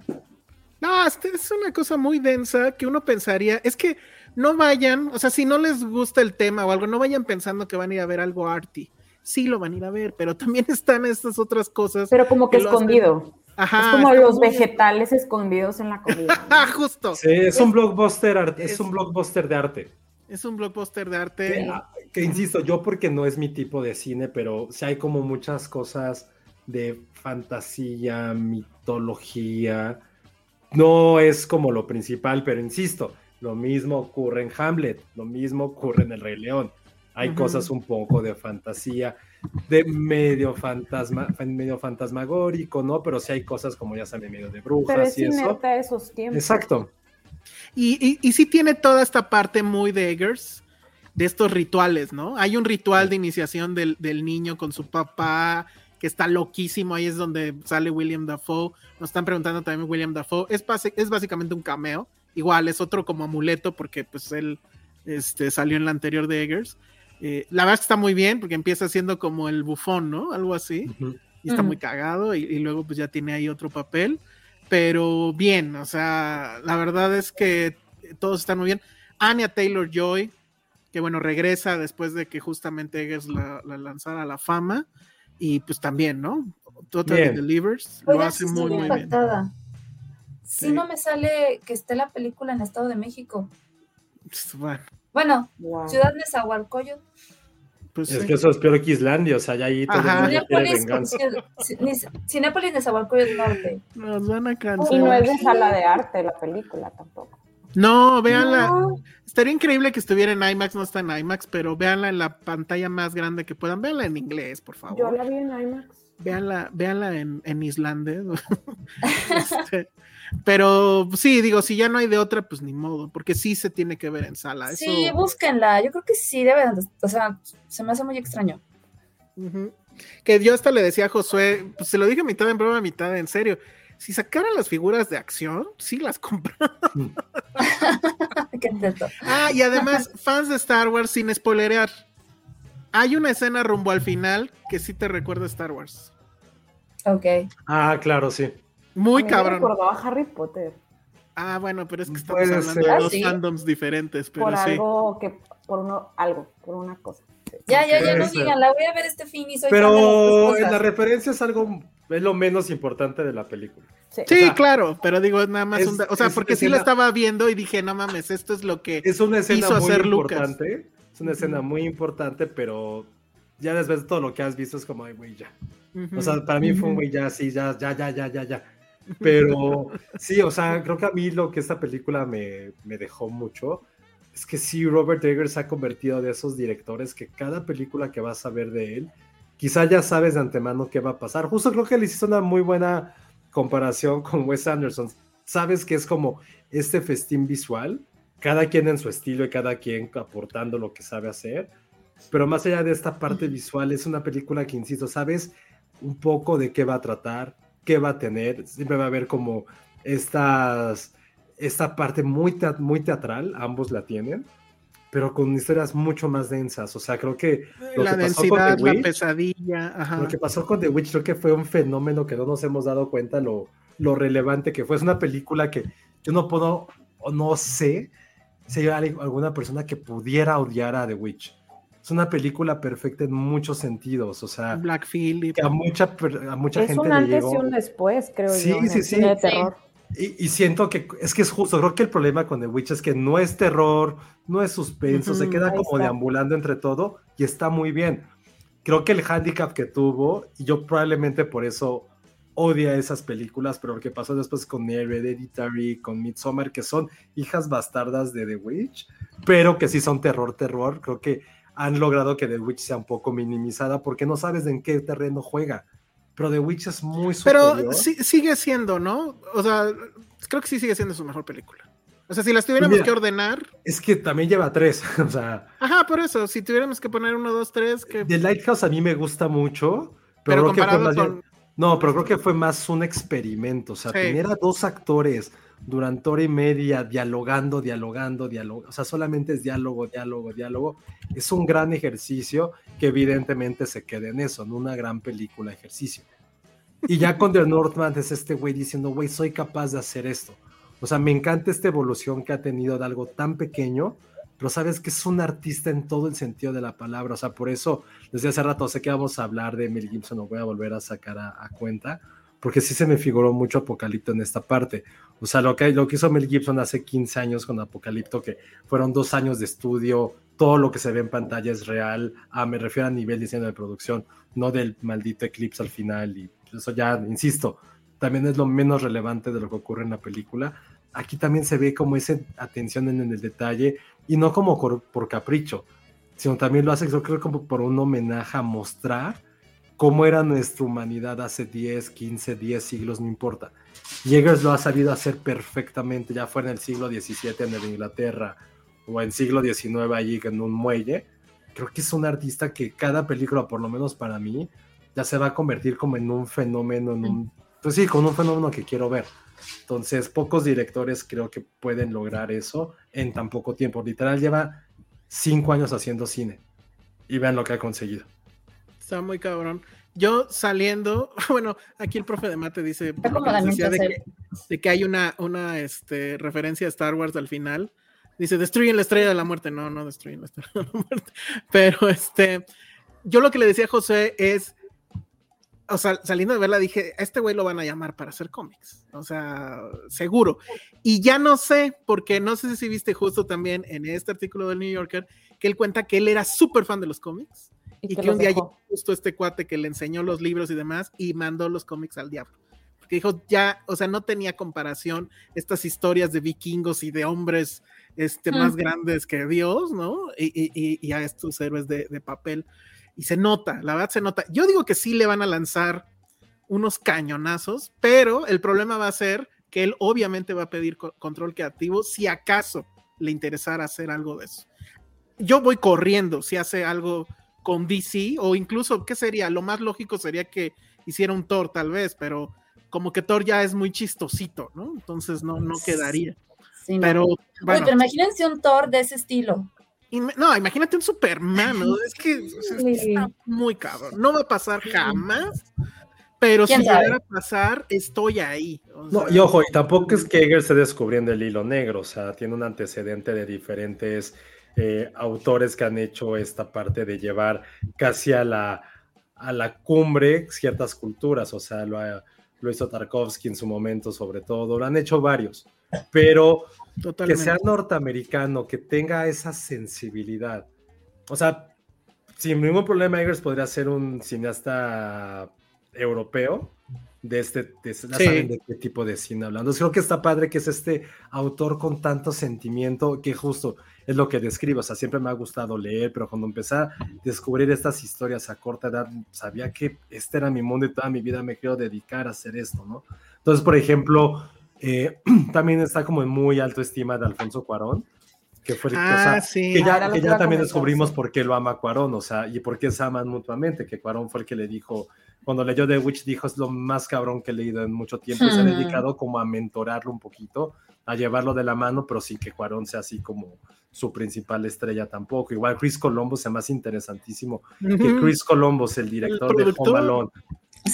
No, este es una cosa muy densa que uno pensaría. Es que no vayan, o sea, si no les gusta el tema o algo, no vayan pensando que van a ir a ver algo arty. Sí lo van a ir a ver, pero también están estas otras cosas. Pero como que escondido. Ajá. es como los muy- vegetales escondidos en la comida. Ah, justo. Sí, es un blockbuster, art- es- es un blockbuster de arte. Es un blockbuster de arte. ah, que insisto, yo porque no es mi tipo de cine, pero sí hay como muchas cosas de fantasía, mitología. No es como lo principal, pero insisto, lo mismo ocurre en Hamlet, lo mismo ocurre en El Rey León. Hay Ujú. cosas un poco de fantasía, de medio fantasma, medio fantasmagórico, ¿no? Pero sí hay cosas como ya saben, medio de Pero brujas es y eso. esos tiempos. Exacto. Y, y, y sí tiene toda esta parte muy de Eggers. de estos rituales, ¿no? Hay un ritual de iniciación del, del niño con su papá, que está loquísimo, ahí es donde sale William Dafoe, nos están preguntando también William Dafoe, es, es básicamente un cameo, igual es otro como amuleto porque pues él este, salió en la anterior de Eggers. Eh, la verdad es que está muy bien porque empieza siendo como el bufón, ¿no? Algo así, y está muy cagado y, y luego pues ya tiene ahí otro papel, pero bien, o sea, la verdad es que todos están muy bien. Anya Taylor Joy, que bueno, regresa después de que justamente Eggers la, la lanzara a la fama. Y pues también, ¿no? Totally Bien. Delivers lo hace muy, muy bien. impactada. Sí, Sí. no me sale que esté la película en Estado de México. Bueno, Bueno, Wow. Ciudad Nezahualcóyotl. pues Es sí. que eso es peor que Islandia, o sea, ya ahí todo el Ajá. mundo quiere Cinépolis, venganza. Ci- Ci- Cinépolis Nezahualcóyotl Norte. Nos van a Y cansar. no es de sala de arte la película tampoco. No, véanla. No. Estaría increíble que estuviera en IMAX, no está en IMAX, pero véanla en la pantalla más grande que puedan. Véanla en inglés, por Yo favor. la vi en IMAX. Véanla, véanla en, en islandés. Este, pero sí, digo, si ya no hay de otra, pues ni modo, porque sí se tiene que ver en sala. Eso, Sí, búsquenla. Yo creo que sí deben. de- O sea, se me hace muy extraño. Que yo hasta le decía a Josué, pues se lo dije mitad en broma, mitad en serio. Si sacaran las figuras de acción, sí las. Qué teto. Ah, y además, fans de Star Wars sin spoilerear. Hay una escena rumbo al final que sí te recuerda a Star Wars. Ok. Ah, claro, sí. Muy A mí me cabrón. recordó a Harry Potter. Ah, bueno, pero es que estamos Puede hablando ser. de Ah, dos sí. fandoms diferentes, pero por sí. algo que, por uno, algo, por una cosa. Ya, ya, ya no digan. La voy a ver este fin y soy Pero en la referencia es algo, es lo menos importante de la película. Sí. Sí, O sea, claro, pero digo, nada más es- un... O sea, porque sí escena- la estaba viendo y dije, no mames, esto es lo que... Es una escena Hizo muy hacer Lucas. importante. Es una escena muy importante, pero ya después de todo lo que has visto es como, ay, güey, ya. O sea, para mí fue un güey, ya, sí, ya, ya, ya, ya, ya, ya. Pero sí, o sea, creo que a mí lo que esta película me, me dejó mucho es que sí, Robert Eggers se ha convertido de esos directores que cada película que vas a ver de él, quizá ya sabes de antemano qué va a pasar. Justo creo que le hiciste una muy buena comparación con Wes Anderson. Sabes que es como este festín visual, cada quien en su estilo y cada quien aportando lo que sabe hacer. Pero más allá de esta parte visual, es una película que, insisto, sabes un poco de qué va a tratar, qué va a tener. Siempre va a haber como estas, esta parte muy, muy teatral, ambos la tienen, pero con historias mucho más densas. O sea, creo que lo la que densidad, la pesadilla, ajá. lo que pasó con The Witch creo que fue un fenómeno que no nos hemos dado cuenta lo, lo relevante que fue. Es una película que yo no puedo o no sé si hay al- alguna persona que pudiera odiar a The Witch. Es una película perfecta en muchos sentidos. O sea, Black Phillip. que a mucha, a mucha Es gente un le antes llegó. y un después, creo Sí, yo. en sí, el sí. cine de Sí. terror. Y, y siento que es que es justo, creo que el problema con The Witch es que no es terror, no es suspenso, se Ujú, queda ahí como está. deambulando entre todo y está muy bien. Creo que el handicap que tuvo, y yo probablemente por eso odia esas películas, pero lo que pasó después con Hereditary, con Midsommar, que son hijas bastardas de The Witch, pero que sí son terror, terror, creo que han logrado que The Witch sea un poco minimizada porque no sabes en qué terreno juega. Pero The Witch es muy superior. Pero sí- sigue siendo, ¿no? O sea, creo que sí sigue siendo su mejor película. O sea, si las tuviéramos Mira. que ordenar. Es que también lleva tres, o sea... Ajá, por eso, si tuviéramos que poner uno, dos, tres, que. The Lighthouse a mí me gusta mucho, pero, Pero creo que fue más bien- con. No, pero creo que fue más un experimento. O sea, Sí. tener a dos actores durante hora y media dialogando, dialogando, dialogando. O sea, solamente es diálogo, diálogo, diálogo. Es un gran ejercicio que evidentemente se queda en eso, en una gran película ejercicio. Y ya con The Northman es este güey diciendo, güey, soy capaz de hacer esto. O sea, me encanta esta evolución que ha tenido de algo tan pequeño, pero sabes que es un artista en todo el sentido de la palabra. O sea, por eso desde hace rato sé que vamos a hablar de Mel Gibson, lo voy a volver a sacar a, a cuenta, porque sí se me figuró mucho Apocalipto en esta parte. O sea, lo que, lo que hizo Mel Gibson hace 15 años con Apocalipto, que fueron dos años de estudio, todo lo que se ve en pantalla es real, ah, me refiero a nivel diseño de producción, no del maldito eclipse al final, y eso ya, insisto, también es lo menos relevante de lo que ocurre en la película. Aquí también se ve como esa atención en el detalle, y no como por, por capricho, sino también lo hace, yo creo, como por un homenaje a mostrar cómo era nuestra humanidad hace 10, 15, 10 siglos, no importa. Yeagers lo ha sabido hacer perfectamente, ya fue en el siglo XVII en Nueva Inglaterra, o en siglo XIX allí en un muelle. Creo que es un artista que cada película, por lo menos para mí, ya se va a convertir como en un fenómeno, en un, pues sí, con un fenómeno que quiero ver. Entonces, pocos directores creo que pueden lograr eso en tan poco tiempo. Literal, lleva cinco años haciendo cine. Y vean lo que ha conseguido. Está muy cabrón. Yo saliendo, bueno, aquí el profe de mate dice de que, hay una, una este, referencia a Star Wars al final. Dice, destruyen la estrella de la muerte. No, no destruyen la estrella de la muerte. Pero este, yo lo que le decía a José es, o sea, saliendo de verla dije, a este güey lo van a llamar para hacer cómics. O sea, seguro. Y ya no sé, porque no sé si viste justo también en este artículo del New Yorker, que él cuenta que él era súper fan de los cómics y, que un día llegó justo este cuate que le enseñó los libros y demás y mandó los cómics al diablo. Porque dijo, ya, o sea, no tenía comparación estas historias de vikingos y de hombres este, más grandes que Dios, ¿no? Y, a estos héroes de, de papel y se nota, la verdad se nota. Yo digo que sí le van a lanzar unos cañonazos, pero el problema va a ser que él obviamente va a pedir control creativo si acaso le interesara hacer algo de eso. Yo voy corriendo si hace algo con DC o incluso, ¿qué sería? Lo más lógico sería que hiciera un Thor tal vez, pero como que Thor ya es muy chistosito, ¿no? Entonces no, no quedaría. pero, bueno. pero imagínense un Thor de ese estilo no, imagínate un Superman, ¿no? Es que, está muy cabrón. No va a pasar jamás, pero si llegara a pasar, estoy ahí. no, y ojo, y tampoco es que Eger se descubriendo el hilo negro, o sea, tiene un antecedente de diferentes eh, autores que han hecho esta parte de llevar casi a la, a la cumbre ciertas culturas, o sea, lo, lo hizo Tarkovsky en su momento sobre todo, lo han hecho varios, pero que sea norteamericano, que tenga esa sensibilidad. O sea, sin ningún problema, Eggers podría ser un cineasta europeo de este, de, saben de qué tipo de cine hablando. Creo que está padre que es este autor con tanto sentimiento que justo es lo que describe. O sea, siempre me ha gustado leer, pero cuando empecé a descubrir estas historias a corta edad, sabía que este era mi mundo y toda mi vida me quiero dedicar a hacer esto, ¿no? Entonces, por ejemplo, eh, también está como en muy alto estima de Alfonso Cuarón, que fue ah, que ya, que ya también descubrimos por qué lo ama Cuarón, o sea, y por qué se aman mutuamente, que Cuarón fue el que le dijo, cuando leyó The Witch, dijo, es lo más cabrón que he leído en mucho tiempo, y se ha dedicado como a mentorarlo un poquito, a llevarlo de la mano, pero sin que Cuarón sea así como su principal estrella tampoco. Igual Chris Columbus es más interesantísimo que Chris Columbus, el director de Home Alone,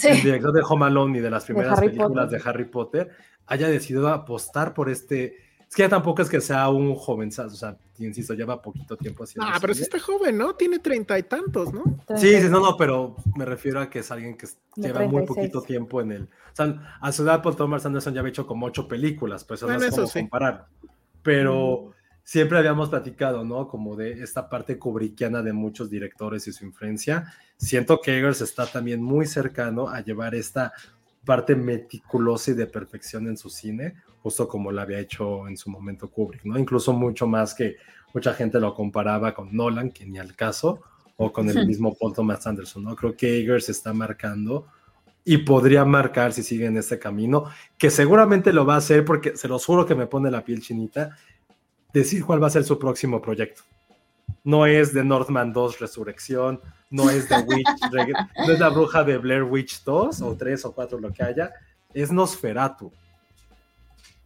el director de Home Alone y de las primeras películas de Harry Potter, haya decidido apostar por este. Es que ya tampoco es que sea un jovenzazo, o sea, insisto, lleva poquito tiempo haciendo. Ah, pero sí está joven, ¿no? Tiene treinta y tantos, ¿no? Sí, sí, no, no, pero me refiero a que es alguien que lleva muy poquito tiempo en el. O sea, a su edad, Paul Thomas Anderson ya había hecho como ocho películas, pues eso no es como comparar. Pero. Mm. siempre habíamos platicado, ¿no? Como de esta parte kubrickiana de muchos directores y su influencia. Siento que Eggers está también muy cercano a llevar esta parte meticulosa y de perfección en su cine, justo como lo había hecho en su momento Kubrick, ¿no? Incluso mucho más que mucha gente lo comparaba con Nolan, que ni al caso, o con el mismo Paul Thomas Anderson, ¿no? Creo que Eggers se está marcando y podría marcar si sigue en este camino, que seguramente lo va a hacer porque se los juro que me pone la piel chinita, decir cuál va a ser su próximo proyecto. No es de Northman 2 Resurrección, no es The Witch, no es la bruja de Blair Witch 2 o 3 o 4, lo que haya, es Nosferatu.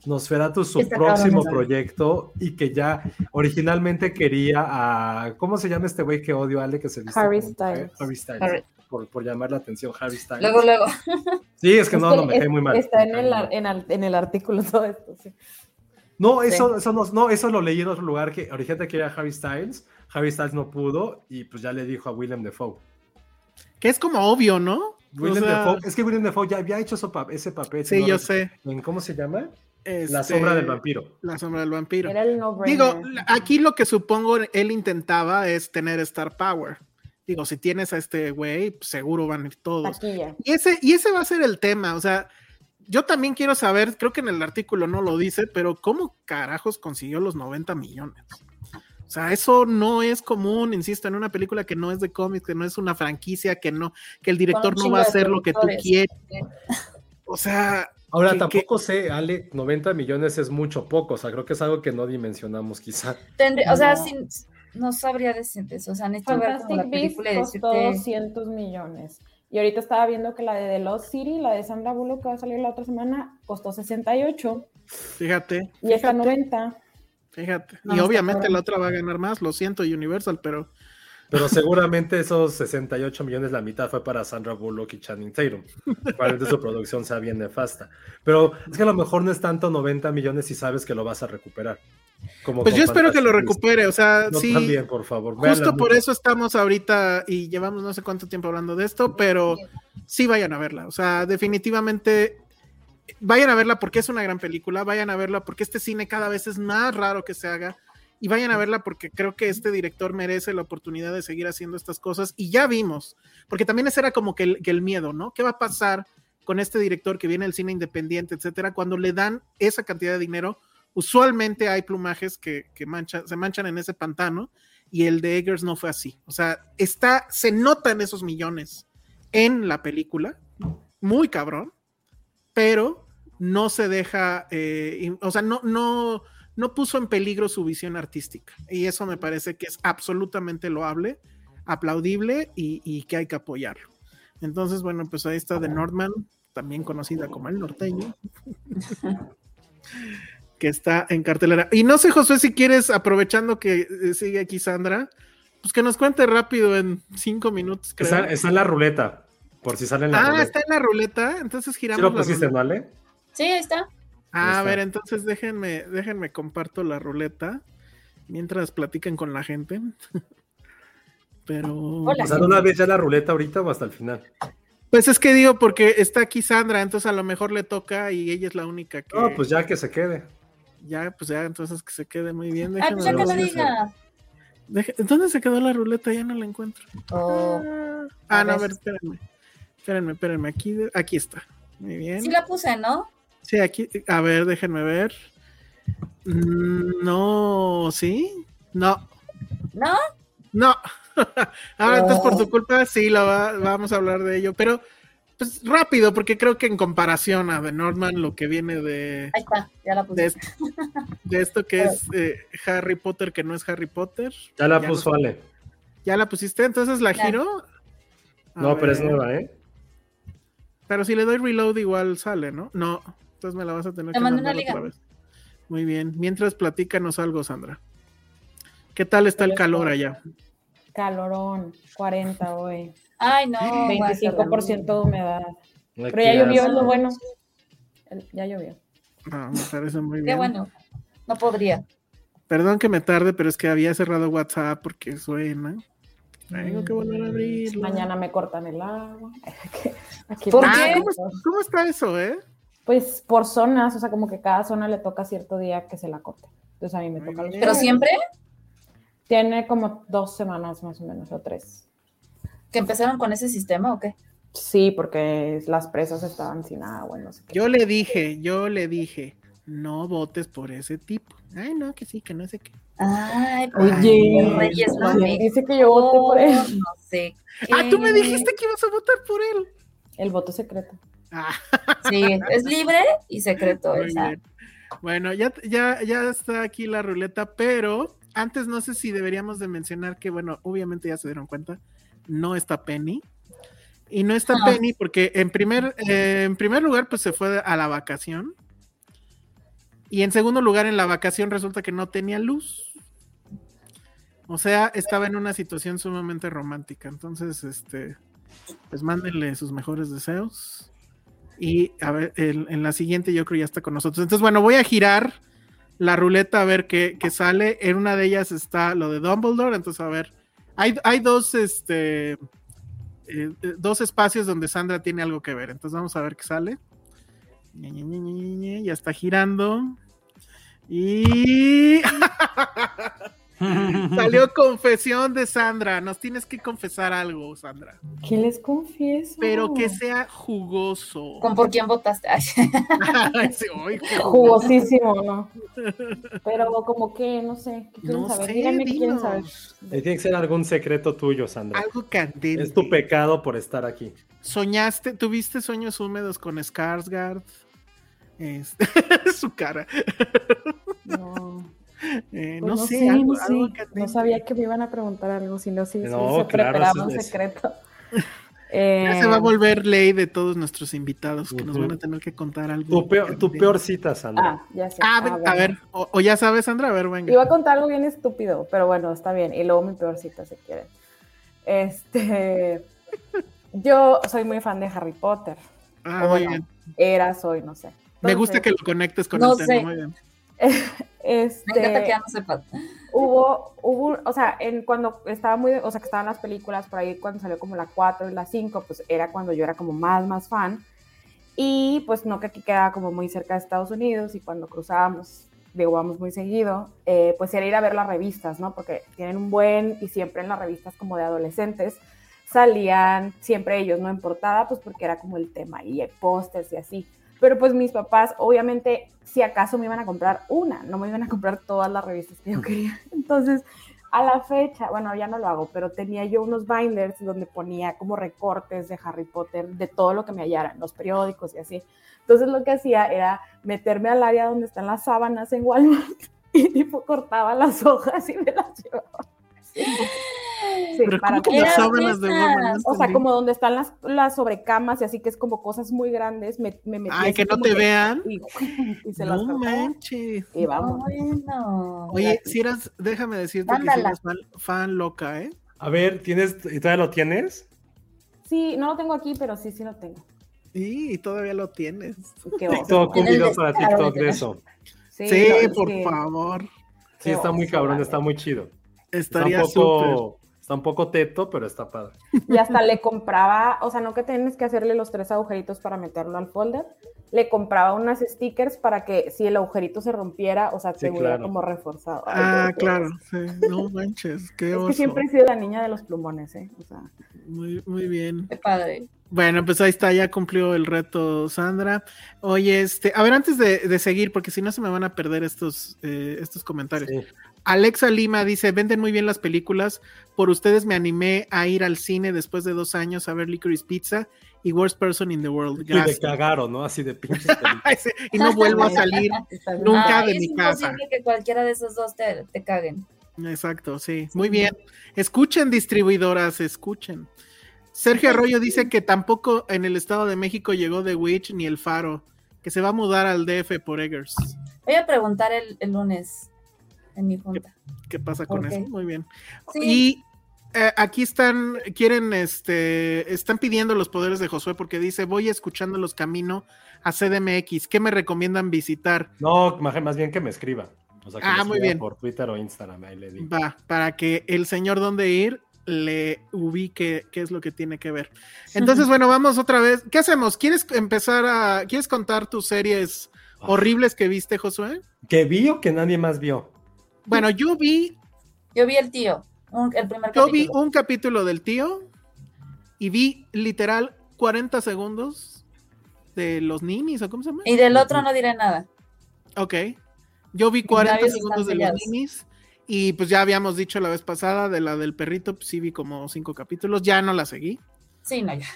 Nosferatu su próximo proyecto y que ya originalmente quería a. ¿Cómo se llama este güey que odio, Ale? Que se Harry Styles. Harry Styles. Por, por, llamar la atención, Harry Styles. Luego, luego. Sí, es que no, no me cae muy mal. Está en el, en, el, en el artículo todo esto, sí. No, eso, eso no, no, eso lo leí en otro lugar que originalmente quería Harry Styles, Harry Styles no pudo y pues ya le dijo a William Defoe. Que es como obvio, ¿no? William Defoe, es que William Defoe ya había hecho ese papel. Sí, yo sé. ¿En cómo se llama? La sombra del vampiro. La sombra del vampiro. Digo, aquí lo que supongo él intentaba es tener Star Power. Digo, si tienes a este güey, pues, seguro van a ir todos. Y ese, y ese va a ser el tema. O sea, yo también quiero saber, creo que en el artículo no lo dice, pero ¿cómo carajos consiguió los 90 millones? O sea, eso no es común, insisto, en una película que no es de cómics, que no es una franquicia, que no, que el director no va a hacer lo que tú quieres. O sea, Ahora que- tampoco sé, Ale, 90 millones es mucho poco, o sea, creo que es algo que no dimensionamos quizá. Tendría- o sea, No. sin- no sabría decirte eso. O sea, necesito ver como la Fantastic Beasts película y costó decirte. 200 millones. Y ahorita estaba viendo que la de The Lost City, la de Sandra Bullock que va a salir la otra semana, costó 68 Fíjate. y esta fíjate, 90. Fíjate. No, y obviamente la otra va a ganar más, lo siento, Universal, pero Pero seguramente esos 68 millones, la mitad fue para Sandra Bullock y Channing Tatum. Probablemente su producción sea bien nefasta. Pero es que a lo mejor no es tanto 90 millones si sabes que lo vas a recuperar. Como pues yo espero que lo recupere, o sea, No, sí. también, por favor. Justo por eso estamos ahorita y llevamos no sé cuánto tiempo hablando de esto, pero sí vayan a verla. O sea, definitivamente vayan a verla porque es una gran película, vayan a verla porque este cine cada vez es más raro que se haga y vayan a verla porque creo que este director merece la oportunidad de seguir haciendo estas cosas y ya vimos, porque también ese era como que el, que el miedo, ¿no? ¿Qué va a pasar con este director que viene del cine independiente, etcétera, cuando le dan esa cantidad de dinero? Usualmente hay plumajes que, que mancha- se manchan en ese pantano y el de Eggers no fue así. O sea, está, se notan esos millones en la película, muy cabrón, pero no se deja, eh, o sea, no, no, no puso en peligro su visión artística. Y eso me parece que es absolutamente loable, aplaudible y, y que hay que apoyarlo. Entonces, bueno, pues ahí está The Northman, también conocida como el norteño. que está en cartelera. Y no sé, José, si quieres, aprovechando que eh, sigue aquí Sandra, pues que nos cuente rápido en cinco minutos. creo. Está, está en la ruleta, por si sale en la ah, ruleta. está en la ruleta, entonces giramos. ¿Sí lo la pusiste, ruleta. no, Ale? Sí, ahí está. Ah, a está. ver, entonces déjenme, déjenme comparto la ruleta mientras platican con la gente. Pero. Hola. O sea, ¿de una vez ya la ruleta ahorita o hasta el final? Pues es que digo, porque está aquí Sandra, entonces a lo mejor le toca y ella es la única que. No, pues ya que se quede. Ya, pues ya, entonces que se quede muy bien. Ay, pues ya que lo diga. Deje- ¿Dónde se quedó la ruleta? Ya no la encuentro. Oh, Ah, A no, a ver. ver, espérenme. Espérenme, espérenme. Aquí, de- aquí está. Muy bien. sí la puse, ¿no? Sí, aquí. A ver, déjenme ver. Mm, No, ¿sí? No, ¿No? no. Ahora, entonces, por tu culpa, sí, la va- vamos a hablar de ello. Pero, pues rápido, porque creo que en comparación a The Northman, lo que viene de, Ahí está, ya la puse. de, est- de esto que es eh, Harry Potter, que no es Harry Potter. Ya la Ya puso no- Ale. ¿Ya la pusiste? Entonces la Ya. giro. A No, pero es nueva, ¿eh? Pero si le doy reload igual sale, ¿no? No, entonces me la vas a tener Te que mandar otra vez. Muy bien. Mientras platícanos algo, Sandra. ¿Qué tal está el calor allá? Calorón, 40 hoy. Ay, no. 25% de humedad. Pero qué ya llovió, es lo bueno. Ya llovió. Ah, me parece muy Qué bien. bueno. No podría. Perdón que me tarde, pero es que había cerrado WhatsApp porque suena. Tengo que volver a abrirlo. Mañana me cortan el agua. Aquí ¿Por qué? ¿cómo, cómo está eso, eh? Pues por zonas, o sea, como que cada zona le toca cierto día que se la corte. Entonces a mí me Muy toca los. Pero siempre Tiene como dos semanas más o menos, o tres. que empezaron con ese sistema o qué? Sí, porque las presas estaban sin agua, y no sé qué. Yo le dije, yo le dije, no votes por ese tipo. Ay, no, que sí, que no sé qué. Ay, Oye, los Reyes ¿quién Magos. dice que yo voté por él. No sé. Ah, tú me dijiste que ibas a votar por él. El voto secreto. Ah, Sí, es libre y secreto. Esa. Bueno, ya, ya, ya está aquí la ruleta, pero antes no sé si deberíamos de mencionar que, bueno, obviamente ya se dieron cuenta, no está Penny. Y no está. Penny porque en primer, eh, en primer lugar, pues se fue a la vacación. Y en segundo lugar, en la vacación resulta que no tenía luz. O sea, estaba en una situación sumamente romántica. Entonces, este, pues mándenle sus mejores deseos. Y a ver, en la siguiente yo creo ya está con nosotros. Entonces, bueno, voy a girar la ruleta a ver qué, qué sale. En una de ellas está lo de Dumbledore. Entonces, a ver, hay, hay dos, este, eh, eh, dos espacios donde Sandra tiene algo que ver. Entonces, vamos a ver qué sale. Ya está girando. Y salió confesión de Sandra. Nos tienes que confesar algo, Sandra. ¿Qué les confieso? Pero que sea jugoso. ¿Con por quién votaste? Sí, Jugosísimo, ¿no? Pero como que, no sé, ¿qué quieren No saber? sé, Díganme qué quieren saber. Tiene que ser algún secreto tuyo, Sandra. Algo candente. Es tu pecado por estar aquí. ¿Soñaste, tuviste sueños húmedos con Skarsgård? Este, su cara. No, Eh, pues no, sé, sé, algo- no algo sé. que No sabía que me iban a preguntar algo, si no, sí, sí No, se claro, preparaba un secreto. Ya se va a Eh, volver ley de todos nuestros invitados que nos van a tener que contar algo. Tu peor, tu peor cita, Sandra. Ah, ya sé. Ah, Ah, a ver, o, o ya sabes, Sandra, a ver, venga. Iba a contar algo bien estúpido, pero bueno, está bien. Y luego mi peor cita, si quieren. Este. Yo soy muy fan de Harry Potter. Ah, O muy bueno, bien. Era, soy, no sé. Me gusta que lo conectes con No el tema, sé. muy bien. Este, Me encanta que ya no sepas. hubo, hubo, o sea, en cuando estaba muy, o sea, que estaban las películas por ahí, cuando salió como la 4 y la 5, pues era cuando yo era como más, más fan. Y pues no que aquí quedaba como muy cerca de Estados Unidos y cuando cruzábamos, digo, vamos muy seguido, eh, pues era ir a ver las revistas, ¿no? Porque tienen un buen, y siempre en las revistas como de adolescentes, salían siempre ellos, ¿no? En portada, pues porque era como el tema y pósters y así. Pero pues mis papás, obviamente, si acaso me iban a comprar una, no me iban a comprar todas las revistas que yo quería. Entonces, a la fecha, bueno, ya no lo hago, pero tenía yo unos binders donde ponía como recortes de Harry Potter, de todo lo que me hallaran, los periódicos y así. Entonces lo que hacía era meterme al área donde están las sábanas en Walmart y tipo cortaba las hojas y me las llevaba. Sí, Pero para ¿cómo que las sábanas de buena. Walmart? No o sea, como donde están las, las sobrecamas y así que es como cosas muy grandes, me, me metí Ay, que no te vean. Y, y se las No cortaba manches. y vamos. Bueno. Oye, si eras, déjame decirte que si eras fan, fan loca, ¿eh? A ver, ¿tienes, ¿y todavía lo tienes? Sí, no lo tengo aquí, pero sí, sí lo tengo. Y todavía lo tienes. Qué. TikTok, un video para TikTok de eso. Sí, Sí, no, por que- favor. Sí, Qué está muy cabrón, está muy chido. Está un Estaría súper. Está un poco teto, pero está padre. Y hasta le compraba, o sea, no que tienes que hacerle los tres agujeritos para meterlo al folder, le compraba unas stickers para que si el agujerito se rompiera, o sea, Sí, se hubiera claro. como reforzado. Ay, Ah, claro, oso. sí. No manches, qué Es oso. que siempre he sido la niña de los plumones, ¿eh? O sea, Muy, muy bien. Qué padre. Bueno, pues ahí está, ya cumplió el reto Sandra. Oye, este, a ver, antes de, de seguir, porque si no se me van a perder estos, eh, estos comentarios. Sí. Alexa Lima dice, venden muy bien las películas, por ustedes me animé a ir al cine después de dos años a ver Licorice Pizza y Worst Person in the World. Y de Gracias. cagaron, ¿no? Así de pinches sí, y no vuelvo a salir nunca de es mi casa. imposible que cualquiera de esos dos te, te caguen. Exacto, sí. Muy bien. Escuchen, distribuidoras, escuchen. Sergio Arroyo dice que tampoco en el Estado de México llegó The Witch ni El Faro, que se va a mudar al DF por Eggers. Voy a preguntar el, el lunes en mi junta. ¿Qué pasa con eso? Muy bien. Sí. Y eh, aquí están, quieren, este, están pidiendo los poderes de Josué porque dice, voy escuchando los caminos a CDMX. ¿Qué me recomiendan visitar? No, más bien que me escriba. O sea, que Ah, me muy bien. por Twitter o Instagram, ahí le digo. Va, para que el señor donde ir le ubique qué es lo que tiene que ver. Entonces, bueno, vamos otra vez. ¿Qué hacemos? ¿Quieres empezar a, quieres contar tus series Ah. horribles que viste, Josué? ¿Que vi o que nadie más vio? Bueno, yo vi, Yo vi el tío, un- el primer yo vi un capítulo del tío y vi literal 40 segundos de los ninis, ¿o cómo se llama? Y del otro no diré nada. Ok. Yo vi 40 labios segundos de los ninis y pues ya habíamos dicho la vez pasada de la del perrito, pues sí vi como cinco capítulos, ya no la seguí. Sí, no, ya.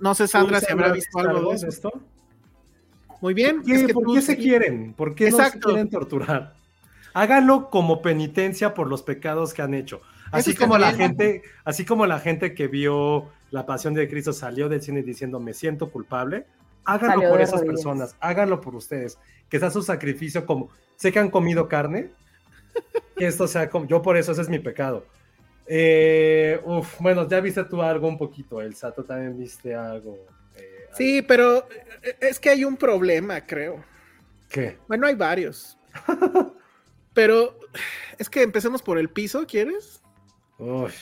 No sé, Sandra, ¿Tú, si habrá visto algo de eso. esto? Muy bien. ¿Qué- es que ¿Por tú qué se quieren? ¿Por qué no se Exacto. quieren torturar? Háganlo como penitencia por los pecados que han hecho. Así como la gente, así como la gente que vio la pasión de Cristo salió del cine diciendo me siento culpable, háganlo Salió por esas rodillas. personas, háganlo por ustedes, que sea su sacrificio como sé que han comido carne, que esto sea como yo por eso ese es mi pecado. Eh, uf, bueno, ya viste tú algo un poquito, Elsa, tú también viste algo. eh, Sí, pero eh, es que hay un problema, creo. ¿Qué? Bueno, hay varios. pero es que empecemos por el piso, ¿quieres? Uy.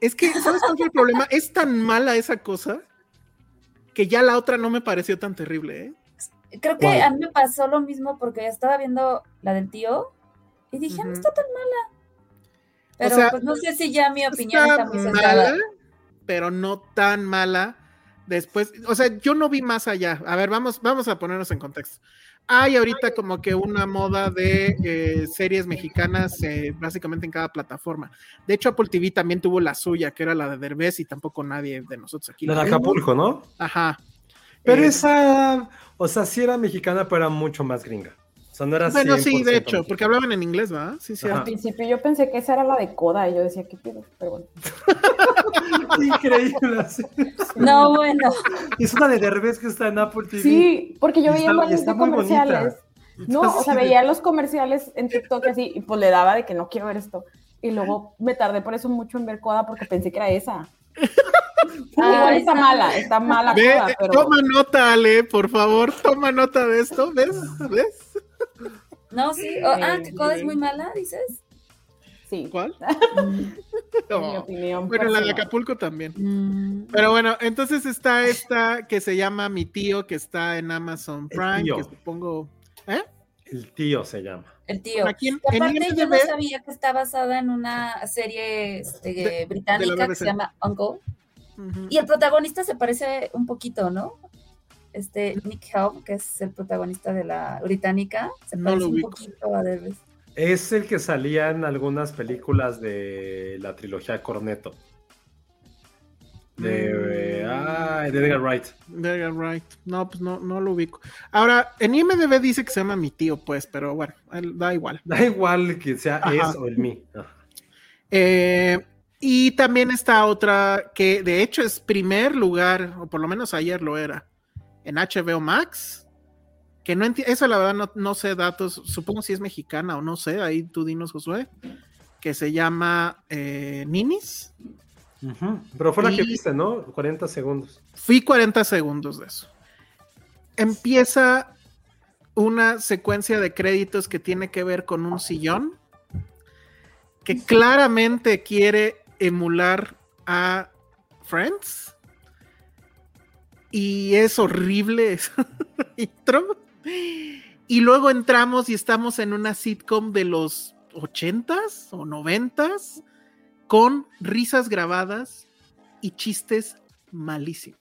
Es que, ¿sabes cuál fue el problema? Es tan mala esa cosa que ya la otra no me pareció tan terrible, ¿eh? Creo que a mí me pasó lo mismo porque estaba viendo la del tío y dije, "Ah, no está tan mala. Pero sea, pues no sé si ya mi opinión Está está muy mala, pero no tan mala. Después, o sea, yo no vi más allá. A ver, vamos, vamos a ponernos en contexto. Hay ahorita como que una moda de eh, series mexicanas eh, básicamente en cada plataforma. De hecho, Apple TV también tuvo la suya, que era la de Derbez, y tampoco nadie de nosotros aquí. La de la. Acapulco, ¿no? Ajá. Pero Eh, esa, o sea, sí era mexicana, pero era mucho más gringa. O sea, no era Bueno, sí, 100% de hecho, porque hablaban en inglés, ¿verdad? Sí, sí. Ajá. Al principio yo pensé que esa era la de Coda y yo decía, ¿qué pido? Pero bueno. Increíble. sí. No, bueno. Es una de Derbez que está en Apple TV. Sí, porque yo Y veía está- varios de comerciales. No, o sea, veía los comerciales en TikTok así y pues le daba de que no quiero ver esto. Y luego me tardé por eso mucho en ver Coda porque pensé que era esa. Ah, Igual está mala, está mala Ve, Coda, pero Toma nota, Ale, por favor, toma nota de esto. ¿Ves? ¿Ves? No, sí. Ah, que Coda es muy mala, dices. sí, ¿Cuál? mi opinión. Bueno, la de. Acapulco también. Mm. Pero bueno, entonces está esta que se llama Mi Tío, que está en Amazon Prime, que supongo... ¿Eh? El tío se llama. El tío. Aquí en- Y en aparte, yo no sabía que está basada en una serie este, De- británica que se llama Uncle. Y el protagonista se parece un poquito, ¿no? Este Nick Helm, que es el protagonista de la británica, se No parece un ubico. poquito a Derbez. Es el que salía en algunas películas de la trilogía Corneto. De, Mm. ah, de Edgar Wright. Edgar Wright. No, pues no, no lo ubico. Ahora, en IMDB dice que se llama Mi Tío, pues, pero bueno, él- da igual. Da igual que sea Ajá. es o el mí. Eh, y también está otra que de hecho es primer lugar, o por lo menos ayer lo era, en HBO Max. Que no entiendo, eso la verdad no, no sé datos, supongo si es mexicana o no sé, ahí tú dinos, Josué, que se llama eh, Ninis. Pero fue la que viste, ¿no? 40 segundos. Fui 40 segundos de eso. Empieza una secuencia de créditos que tiene que ver con un sillón que claramente quiere emular a Friends. Y es horrible esa intro. Y luego entramos y estamos en una sitcom de los 80s o 90s con risas grabadas y chistes malísimos.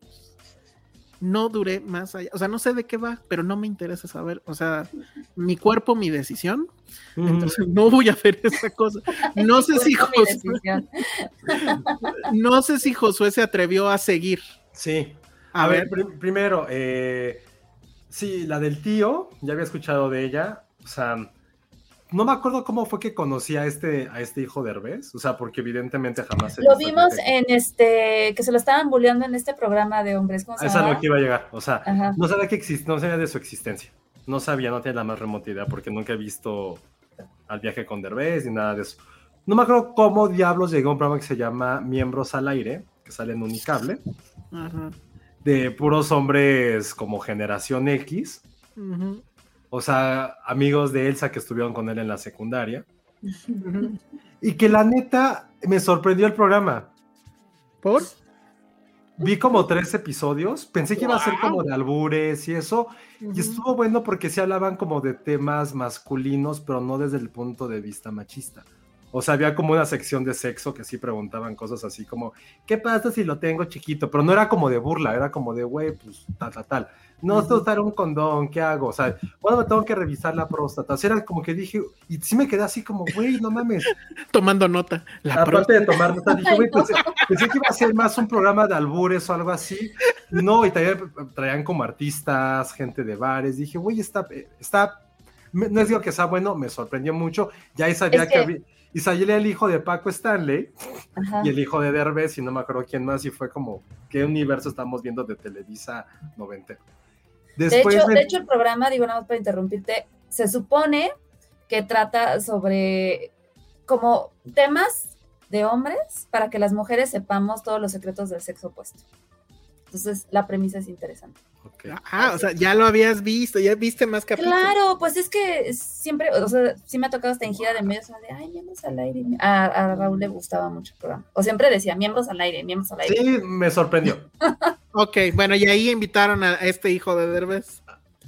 No duré más allá, o sea, no sé de qué va, pero no me interesa saber, o sea, mi cuerpo, mi decisión, entonces no voy a ver esa cosa. No sé si Josué, no sé si Josué se atrevió a seguir. Sí. A, A, ver, ver, prim- primero, eh, sí, la del tío, ya había escuchado de ella. O sea, no me acuerdo cómo fue que conocí a este, a este hijo de Herbes. O sea, porque evidentemente jamás Lo visto vimos en este, que se lo estaban bulleando en este programa de hombres. ¿Cómo se Esa lo que iba a llegar. O sea, Ajá. no sabía que exist no sabía de su existencia. No sabía, no tenía la más remota idea porque nunca he visto al viaje con Derbez ni nada de eso. No me acuerdo cómo diablos llegó a un programa que se llama Miembros al Aire, que sale en Unicable, Ajá, de puros hombres como generación X. O sea, amigos de Elsa que estuvieron con él en la secundaria. Y que la neta me sorprendió el programa. ¿Por? Vi como tres episodios. Pensé que iba a ser como de albures y eso. Y estuvo bueno porque sí hablaban como de temas masculinos, pero no desde el punto de vista machista. O sea, había como una sección de sexo que sí preguntaban cosas así como, ¿qué pasa si lo tengo chiquito? Pero no era como de burla, era como de, güey, pues tal, tal, tal. No sé usar un condón, ¿qué hago? O sea, bueno, me tengo que revisar la próstata. O sea, era como que dije, y sí me quedé así como, güey, no mames. Tomando nota. La Aparte de tomar nota, dije, güey, pensé, pensé que iba a ser más un programa de albures o algo así. No, y traían, traían como artistas, gente de bares. Dije, güey, está, está, me- no es digo que sea bueno, me sorprendió mucho. Ya ahí sabía Es que, que- había- y salía el hijo de Paco Stanley Ajá. y el hijo de Derbez y no me acuerdo quién más y fue como, ¿qué universo estamos viendo de Televisa 90? De Después hecho, me- de hecho, el programa, digo nada más para interrumpirte, se supone que trata sobre como temas de hombres para que las mujeres sepamos todos los secretos del sexo opuesto. Entonces, la premisa es interesante. Ok. Ah, o sea, ya lo habías visto, ya viste más capítulos. Claro, pues es que siempre, o sea, sí me ha tocado esta en gira de medios, de, ay, miembros al aire. A, a Raúl le gustaba mucho el programa. O siempre decía, miembros al aire, miembros al aire. Sí, me sorprendió. Ok, bueno, y ahí invitaron a este hijo de Derbez.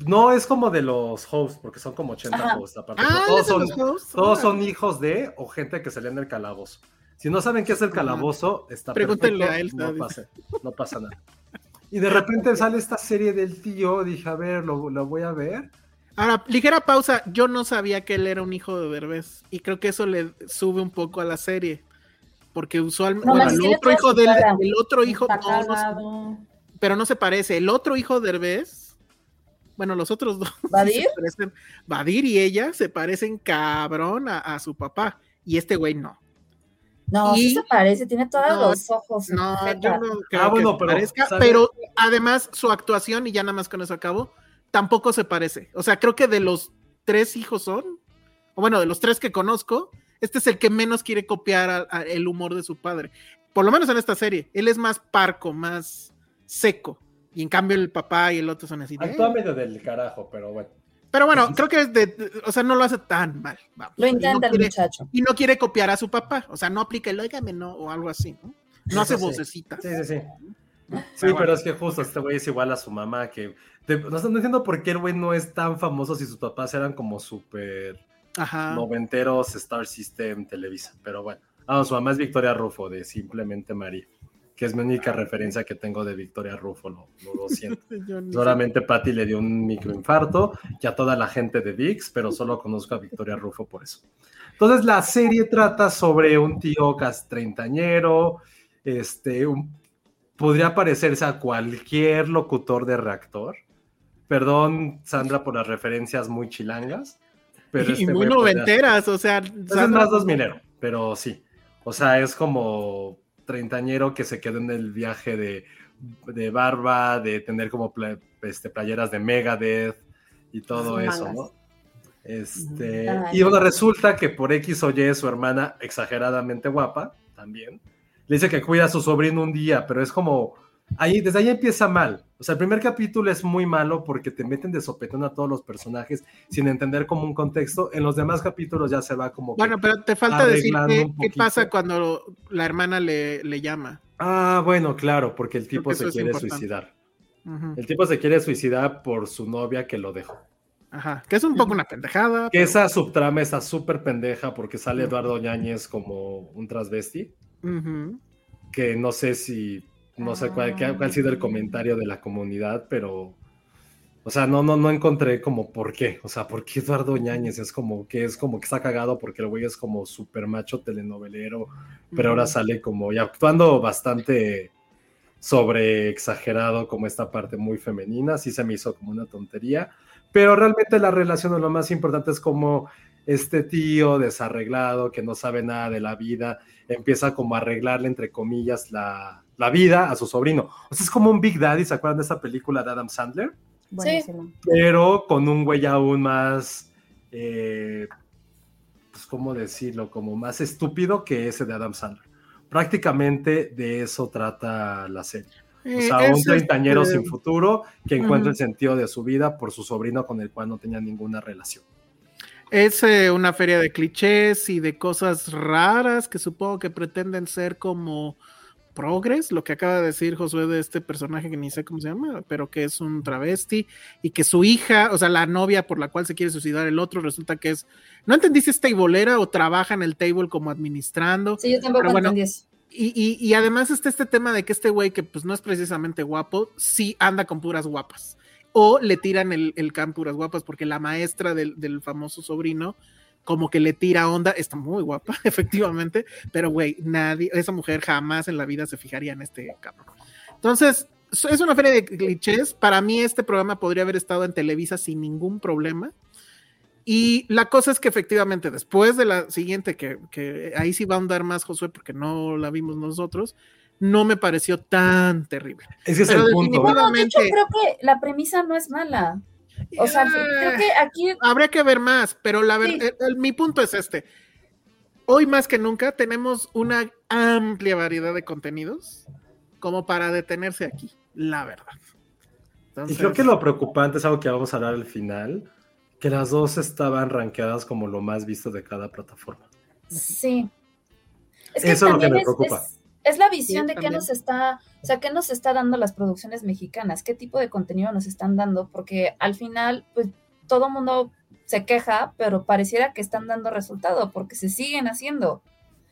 No es como de los hosts, porque son como 80 Ajá. hosts aparte. Ah, pero ¿es todos son, los hosts? todos son Órale. hijos de o gente que salía en el calabozo. Si no saben qué es el calabozo, está Pregúntenle perfecto, a él, no pasa, no pasa nada. Y de repente sale esta serie del tío, dije, a ver, lo, lo voy a ver. Ahora, ligera pausa, yo no sabía que él era un hijo de Derbez y creo que eso le sube un poco a la serie. Porque usualmente No, bueno, el otro hijo del el otro hijo no, no pero no se parece. El otro hijo de Derbez, bueno, los otros dos, sí ¿Badir? se parecen- Badir y ella se parecen cabrón a, a su papá, y este güey no. No, sí se parece, tiene todos No, los ojos. No, yo no creo Ah, bueno, que pero, parezca, pero además su actuación, y ya nada más con eso acabo, tampoco se parece. O sea, creo que de los tres hijos son, o bueno, de los tres que conozco, este es el que menos quiere copiar a- a el humor de su padre. Por lo menos en esta serie. Él es más parco, más seco. Y en cambio el papá y el otro son así. de, Actúa medio del carajo, pero bueno. Pero bueno, creo que es de, o sea, no lo hace tan mal. vamos. Lo no intenta el muchacho. Y no quiere copiar a su papá. O sea, no aplica el óigame, no, o algo así, ¿no? No hace sí. vocecitas. Sí, sí, sí. Sí, pero es que justo este güey es igual a su mamá, que... te- no, no entiendo por qué el güey no es tan famoso si sus papás eran como súper Ajá. noventeros Star System Televisa, pero bueno. Ah, su mamá es Victoria Rufo, de Simplemente María, que es mi única referencia que tengo de Victoria Rufo, lo, lo, siento. Solamente Patty le dio un microinfarto y a toda la gente de VIX, pero solo conozco a Victoria Rufo por eso. Entonces la serie trata sobre un tío cas treintañero, este, un- podría parecerse a cualquier locutor de reactor. Perdón, Sandra, por las referencias muy chilangas. Pero y este muy podría- noventeras, o sea, ese es Sandra- más dos minero, pero sí. O sea, es como treintañero que se quedó en el viaje de, de barba, de tener como este, playeras de Megadeth y todo eso, mangas. ¿no? Este, Ay. y bueno, resulta que por X o Y su hermana, exageradamente guapa, también, le dice que cuida a su sobrino un día, pero es como, ahí, desde ahí empieza mal. O sea, el primer capítulo es muy malo porque te meten de sopetón a todos los personajes sin entender como un contexto. En los demás capítulos ya se va como... Bueno, pero te falta decir qué, pasa cuando la hermana le, le llama. Ah, bueno, claro, porque el tipo se quiere suicidar. El tipo se quiere suicidar por su novia que lo dejó. Ajá, que es un poco una pendejada. Que esa subtrama está súper pendeja porque sale Eduardo Ñañez como un transvesti. Ujú. que no sé si, no sé cuál, cuál ha sido el comentario de la comunidad, pero, o sea, no, no, no encontré como por qué, o sea, por qué Eduardo Ñañez es como que es como que está cagado porque el güey es como súper macho telenovelero, pero ahora sale como y actuando bastante sobre exagerado como esta parte muy femenina, sí se me hizo como una tontería, pero realmente la relación lo más importante es como este tío desarreglado que no sabe nada de la vida empieza como a arreglarle entre comillas la, la vida a su sobrino. O sea, es como un Big Daddy, ¿se acuerdan de esa película de Adam Sandler? Buenísimo. Pero con un güey aún más, eh, pues, ¿cómo decirlo? Como más estúpido que ese de Adam Sandler. Prácticamente de eso trata la serie. O Eh, sea, un es, treintañero sin futuro que encuentra el sentido de su vida por su sobrino con el cual no tenía ninguna relación. Es eh, una feria de clichés y de cosas raras que supongo que pretenden ser como progres, lo que acaba de decir Josué de este personaje que ni sé cómo se llama, pero que es un travesti y que su hija, o sea, la novia por la cual se quiere suicidar el otro, resulta que es, no entendí si es tableera o trabaja en el table como administrando. Sí, yo tampoco bueno, entendí eso. Y, y- y además está este tema de que este güey, que pues no es precisamente guapo, sí anda con puras guapas. O le tiran el, el can puras guapas, porque la maestra del, del famoso sobrino, como que le tira onda, está muy guapa, efectivamente, pero güey, nadie, esa mujer jamás en la vida se fijaría en este cabrón. Entonces, es una feria de clichés. Para mí, este programa podría haber estado en Televisa sin ningún problema. Y la cosa es que efectivamente, después de la siguiente, que, que ahí sí va a ahondar más Josué, porque no la vimos nosotros, no me pareció tan terrible. Ese es Pero el punto. definitivamente- No, de hecho, creo que la premisa no es mala. O sea, creo que aquí Habría que ver más, pero la Sí. verdad, mi punto es este. Hoy más que nunca tenemos una amplia variedad de contenidos como para detenerse aquí, la verdad. Y creo que lo preocupante es algo que vamos a hablar al final, que las dos estaban rankeadas como lo más visto de cada plataforma. Sí. Es Eso es lo que me preocupa. Es, es la visión Sí, de qué también. nos está, o sea, qué nos está dando las producciones mexicanas, qué tipo de contenido nos están dando, porque al final, pues todo mundo se queja, pero pareciera que están dando resultado, porque se siguen haciendo.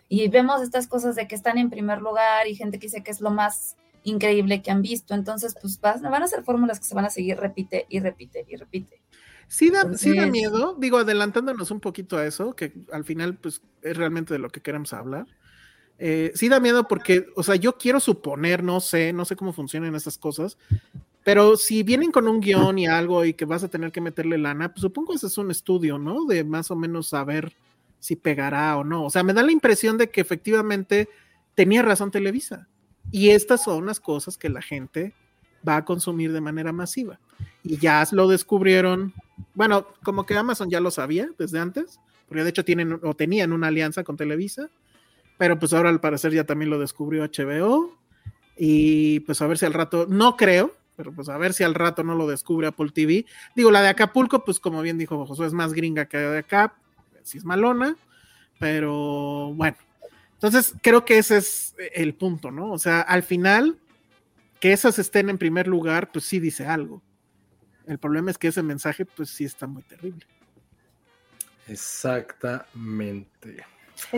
Y vemos estas cosas de que están en primer lugar y gente que dice que es lo más increíble que han visto. Entonces, pues van a ser fórmulas que se van a seguir, repite y repite y repite. sí da, sí da miedo, digo, adelantándonos un poquito a eso, que al final pues es realmente de lo que queremos hablar. Eh, sí da miedo porque, o sea, yo quiero suponer, no sé, no sé cómo funcionan esas cosas, pero si vienen con un guion y algo y que vas a tener que meterle lana, pues supongo que ese es un estudio, ¿no? De más o menos saber si pegará o no. O sea, me da la impresión de que efectivamente tenía razón Televisa. Y estas son las cosas que la gente va a consumir de manera masiva. Y ya lo descubrieron, bueno, como que Amazon ya lo sabía desde antes, porque de hecho tienen o tenían una alianza con Televisa, pero pues ahora al parecer ya también lo descubrió HBO. Y pues a ver si al rato, no creo, pero pues a ver si al rato no lo descubre Apple TV. Digo, la de Acapulco, pues como bien dijo Josué, es más gringa que la de acá, si es malona, pero bueno. Entonces creo que ese es el punto, ¿no? O sea, al final, que esas estén en primer lugar, pues sí dice algo. El problema es que ese mensaje, pues sí está muy terrible. Exactamente.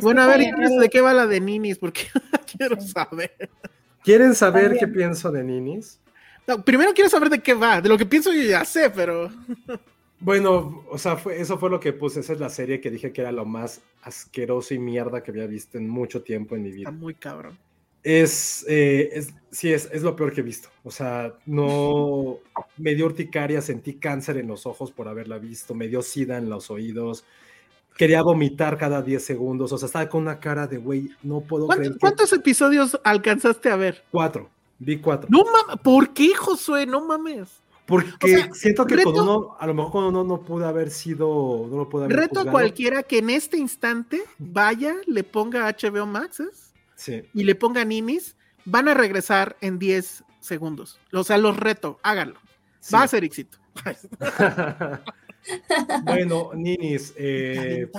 Bueno, a ver, ¿de qué va la de Ninis? Porque quiero saber. ¿Quieren saber qué pienso de Ninis? primero quiero saber de qué va. De lo que pienso yo ya sé, pero. Bueno, o sea, fue, eso fue lo que puse. Esa es la serie que dije que era lo más asqueroso y mierda que había visto en mucho tiempo en mi vida. Está muy cabrón. Es, eh, es sí, es, es, lo peor que he visto. O sea, no me dio urticaria, sentí cáncer en los ojos por haberla visto, me dio sida en los oídos, quería vomitar cada 10 segundos. O sea, estaba con una cara de güey, no puedo creer. ¿Cuántos episodios alcanzaste a ver? Cuatro. Vi cuatro. No mames, ¿por qué, Josué? No mames. Porque siento que con uno, a lo mejor con uno no pudo haber sido, no lo pudo haber Reto a cualquiera que en este instante vaya, le ponga HBO Max sí. y le ponga Ninis, van a regresar en 10 segundos. O sea, los reto, háganlo. Va a ser éxito. bueno, Ninis. Eh,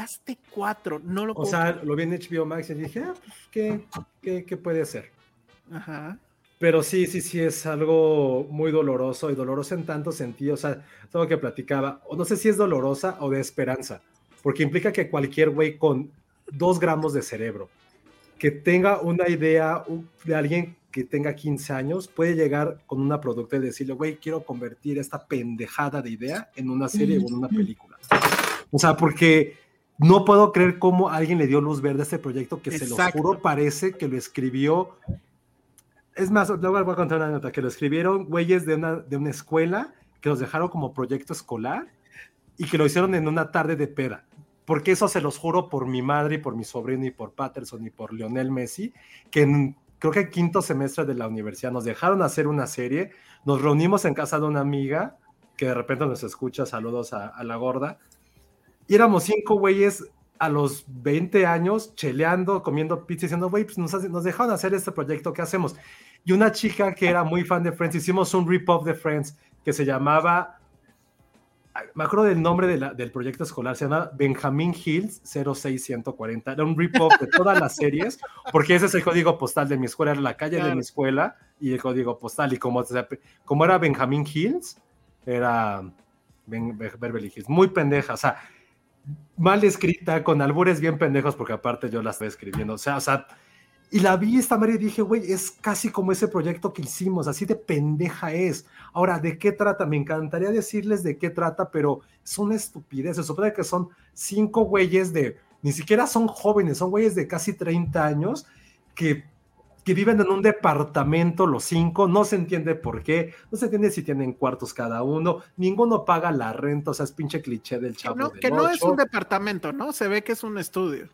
cuatro, no lo O sea, lo vi en HBO Max y dije, ah, pues, ¿qué, qué, qué puede ser? Ajá. Pero sí, sí, sí, es algo muy doloroso y doloroso en tanto sentido. O sea, todo lo que platicaba, o no sé si es dolorosa o de esperanza, porque implica que cualquier güey con dos gramos de cerebro, que tenga una idea de alguien que tenga 15 años, puede llegar con una producta y decirle, güey, quiero convertir esta pendejada de idea en una serie o en una película. O sea, porque no puedo creer cómo alguien le dio luz verde a este proyecto que se lo juro parece que lo escribió es más, luego voy a contar una nota que lo escribieron güeyes de una, de una escuela que los dejaron como proyecto escolar y que lo hicieron en una tarde de pera. Porque eso se los juro por mi madre y por mi sobrino y por Patterson y por Lionel Messi, que en, creo que quinto semestre de la universidad nos dejaron hacer una serie, nos reunimos en casa de una amiga que de repente nos escucha, saludos a, la gorda, y éramos cinco güeyes a los 20 años cheleando, comiendo pizza, diciendo, güey, pues nos, nos, dejaron hacer este proyecto, ¿qué hacemos? Y una chica que era muy fan de Friends, hicimos un rip-off de Friends que se llamaba, me acuerdo del nombre de la, del proyecto escolar, se llama Benjamin Hills 06140, era un rip-off de todas las series, porque ese es el código postal de mi escuela, era la calle de mi escuela y el código postal, y como, como era Benjamin Hills, era Beverly Hills, muy pendeja, o sea, mal escrita, con albures bien pendejos, porque aparte yo la estoy escribiendo. O sea, o sea, y la vi esta madre y dije, güey, es casi como ese proyecto que hicimos, así de pendeja es. Ahora, ¿de qué trata? Me encantaría decirles de qué trata, pero es una estupidez. Se supone que son cinco güeyes de, ni siquiera son jóvenes, son güeyes de casi 30 años que que viven en un departamento los cinco, no se entiende por qué, no se entiende si tienen cuartos cada uno, ninguno paga la renta, o sea, es pinche cliché del chavo. Que no, es un departamento, ¿no? Se ve que es un estudio.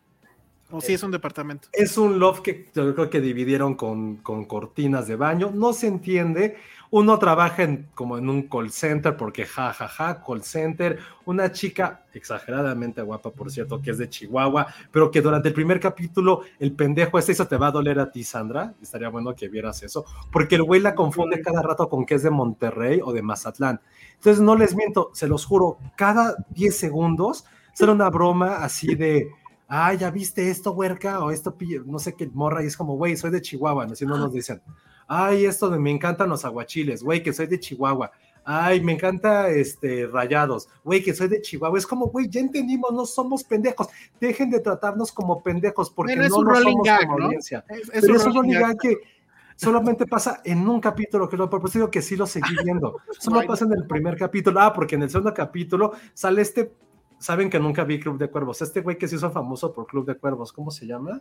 O sí es un departamento. Es un loft que yo creo que dividieron con, con cortinas de baño, no se entiende. Uno trabaja en, como en un call center, porque ja, ja, ja, call center. Una chica exageradamente guapa, por cierto, que es de Chihuahua, pero que durante el primer capítulo el pendejo ese, eso te va a doler a ti, Sandra. Estaría bueno que vieras eso, porque el güey la confunde cada rato con que es de Monterrey o de Mazatlán. Entonces, no les miento, se los juro, cada 10 segundos será una broma así de ah, ya viste esto, huerca, o esto, no sé qué morra, y es como, güey, soy de Chihuahua, así no nos dicen, ay, esto de me encantan los aguachiles, güey, que soy de Chihuahua. Ay, me encanta este rayados, güey, que soy de Chihuahua. Es como, güey, ya entendimos, no somos pendejos. Dejen de tratarnos como pendejos porque no, somos como audiencia. Es, Pero es un rolling gag que solamente pasa en un capítulo, que lo propuesto que sí lo seguí viendo. Solo pasa en el primer capítulo. Ah, porque en el segundo capítulo sale este. Saben que nunca vi Club de Cuervos. Este güey que se hizo famoso por Club de Cuervos, ¿cómo se llama?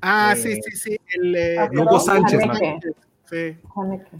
Ah, Eh, sí, sí, sí. El, eh, Ah, Hugo Sánchez, Haneke. Sí. Haneke.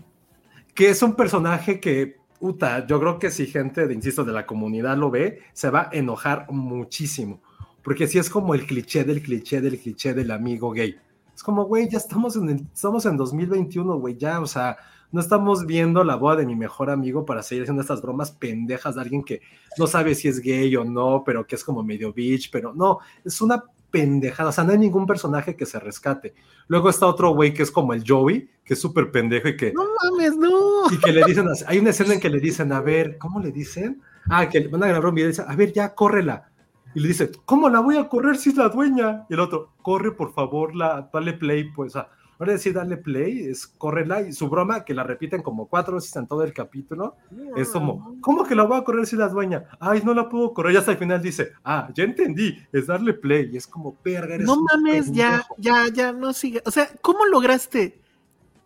que es un personaje que, puta, yo creo que si gente, de, insisto, de la comunidad lo ve, se va a enojar muchísimo. Porque sí es como el cliché del cliché del cliché del amigo gay. Es como, güey, ya estamos en, el- estamos en 2021, güey, ya, o sea, no estamos viendo la boda de mi mejor amigo para seguir haciendo estas bromas pendejas de alguien que no sabe si es gay o no, pero que es como medio bitch, pero no, es una pendejada, o sea, no hay ningún personaje que se rescate. Luego está otro güey que es como el Joey, que es súper pendejo y que No mames, no. y que le dicen, así- hay una escena en que le dicen, a ver, ¿cómo le dicen? Ah, que van a grabar un video y dicen, a ver, ya, córrela. Y le dice, ¿cómo la voy a correr si es la dueña? Y el otro, corre, por favor, la, dale play, pues, o sea, ahora decir darle play, es córrela, y su broma, que la repiten como cuatro veces en todo el capítulo, es como, ¿cómo que la voy a correr si la dueña? Ay, no la puedo correr, y hasta el final dice, ah, ya entendí, es darle play, y es como, verga, eres No mames, ya, pendejo". ya, ya, no sigue. O sea, ¿cómo lograste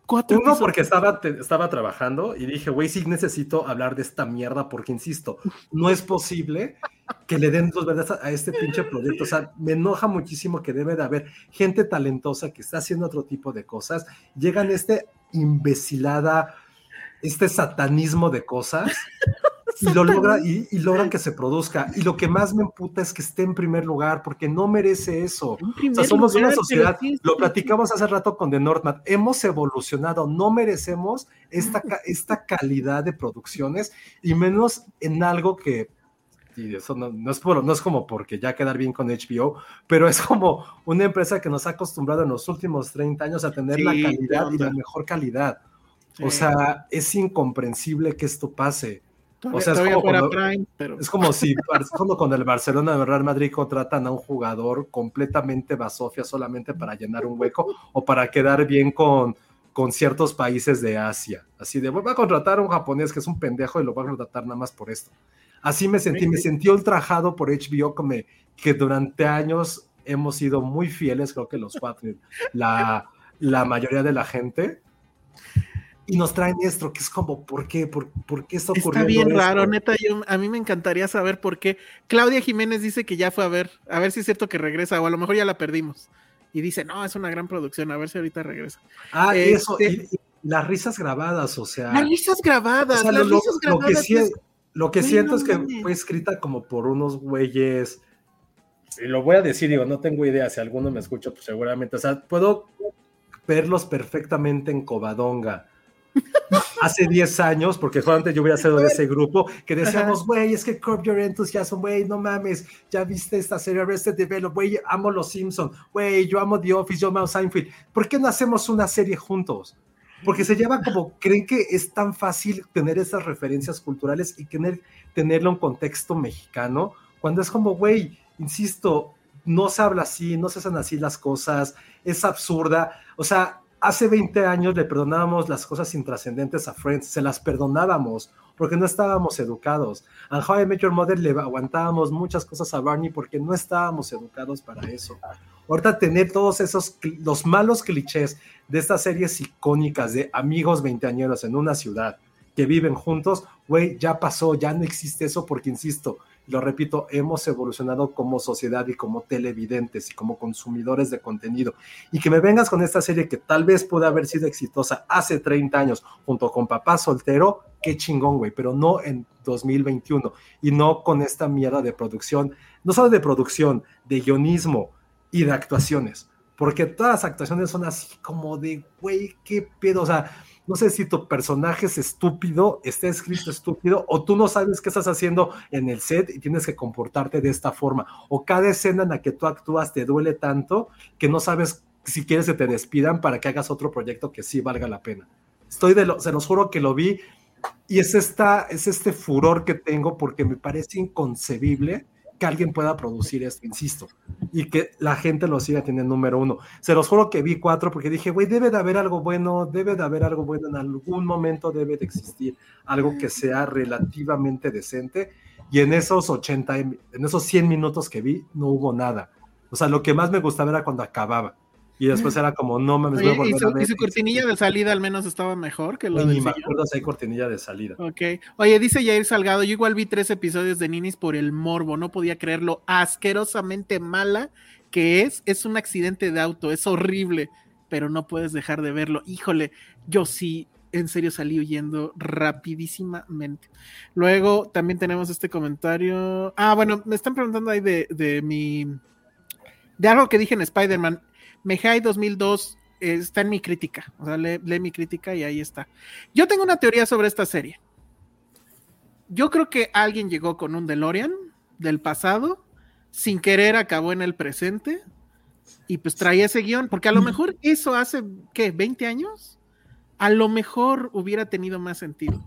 cuatro Uno, porque estaba, te- estaba trabajando y dije, güey, sí necesito hablar de esta mierda porque, insisto, no es posible que le den dos verdades a, a este pinche proyecto. O sea, me enoja muchísimo que debe de haber gente talentosa que está haciendo otro tipo de cosas. Llegan este imbecilada, este satanismo de cosas y lo logra y, y logran que se produzca. Y lo que más me emputa es que esté en primer lugar porque no merece eso. O sea, somos lugar, una sociedad, sí, lo platicamos hace rato con The Northman, hemos evolucionado, no merecemos esta, esta calidad de producciones y menos en algo que, y eso no, no es por- no es como porque ya quedar bien con HBO, pero es como una empresa que nos ha acostumbrado en los últimos 30 años a tener la Sí, calidad qué y la mejor calidad. Sí. O sea, es incomprensible que esto pase. O sea, es como cuando- Prime, pero Es como si cuando con el Barcelona el Real Madrid contratan a un jugador completamente basofia solamente para llenar un hueco o para quedar bien con, con ciertos países de Asia. Así de, voy a contratar a un japonés que es un pendejo y lo voy a contratar nada más por esto. Así me sentí, me sentí ultrajado por HBO que, me- que durante años hemos sido muy fieles, creo que los cuatro, la, la mayoría de la gente. Y nos traen esto, que es como, ¿por qué? ¿Por, por qué está está ocurriendo bien esto? raro, neta. Yo, a mí me encantaría saber por qué. Claudia Jiménez dice que ya fue a ver, a ver si es cierto que regresa, o a lo mejor ya la perdimos. Y dice, no, es una gran producción, a ver si ahorita regresa. Ah, Este- eso, y, y las risas grabadas, o sea, Las risas grabadas, o sea, las lo, risas lo que, grabadas. sí- es- lo que siento no es que fue escrita como por unos güeyes, y lo voy a decir, digo, no tengo idea, si alguno me escucha, pues seguramente, o sea, puedo verlos perfectamente en Covadonga. Hace 10 años, porque antes yo hubiera sido de ese grupo, que decíamos, güey, es que Curb Your Enthusiasm, güey, no mames, ya viste esta serie Arrested Develop, güey, amo Los Simpson, güey, yo amo The Office, yo amo Seinfeld, ¿por qué no hacemos una serie juntos? Porque se lleva como, creen que es tan fácil tener esas referencias culturales y tener, tenerlo en contexto mexicano, cuando es como, güey, insisto, no se habla así, no se hacen así las cosas, es absurda, o sea, hace 20 años le perdonábamos las cosas intrascendentes a Friends, se las perdonábamos porque no estábamos educados. A How I Met Your Mother le aguantábamos muchas cosas a Barney porque no estábamos educados para eso. Ahorita tener todos esos, los malos clichés de estas series icónicas de amigos veinteañeros en una ciudad que viven juntos, güey, ya pasó, ya no existe eso porque, insisto, lo repito, hemos evolucionado como sociedad y como televidentes y como consumidores de contenido. Y que me vengas con esta serie que tal vez puede haber sido exitosa hace 30 años junto con Papá Soltero, qué chingón, güey, pero no en 2021 y no con esta mierda de producción, no solo de producción, de guionismo y de actuaciones, porque todas las actuaciones son así como de, güey, qué pedo, o sea, no sé si tu personaje es estúpido, está escrito estúpido, o tú no sabes qué estás haciendo en el set y tienes que comportarte de esta forma, o cada escena en la que tú actúas te duele tanto que no sabes si quieres que te despidan para que hagas otro proyecto que sí valga la pena. Estoy de lo, se los juro que lo vi y es, esta, es este furor que tengo porque me parece inconcebible que alguien pueda producir esto, insisto, y que la gente lo siga teniendo número uno. Se los juro que vi cuatro porque dije, güey, debe de haber algo bueno, debe de haber algo bueno, en algún momento debe de existir algo que sea relativamente decente, y en esos 80, en esos 100 minutos que vi, no hubo nada. O sea, lo que más me gustaba era cuando acababa, y después era como, no mames, voy a Oye, y, su, a ver. y su cortinilla de salida al menos estaba mejor que lo Ni del me acuerdo si hay cortinilla de salida. Ok. Oye, dice Jair Salgado, yo igual vi tres episodios de Ninis por el morbo, no podía creer lo asquerosamente mala que es, es un accidente de auto, es horrible, pero no puedes dejar de verlo. Híjole, yo sí, en serio salí huyendo rapidísimamente. Luego también tenemos este comentario. Ah, bueno, me están preguntando ahí de, de mi. de algo que dije en Spider-Man. Mejai 2002 eh, está en mi crítica. O sea, lee, lee mi crítica y ahí está. Yo tengo una teoría sobre esta serie. Yo creo que alguien llegó con un DeLorean del pasado, sin querer acabó en el presente y pues traía ese guion, porque a lo mejor eso hace, ¿qué? ¿20 años? A lo mejor hubiera tenido más sentido.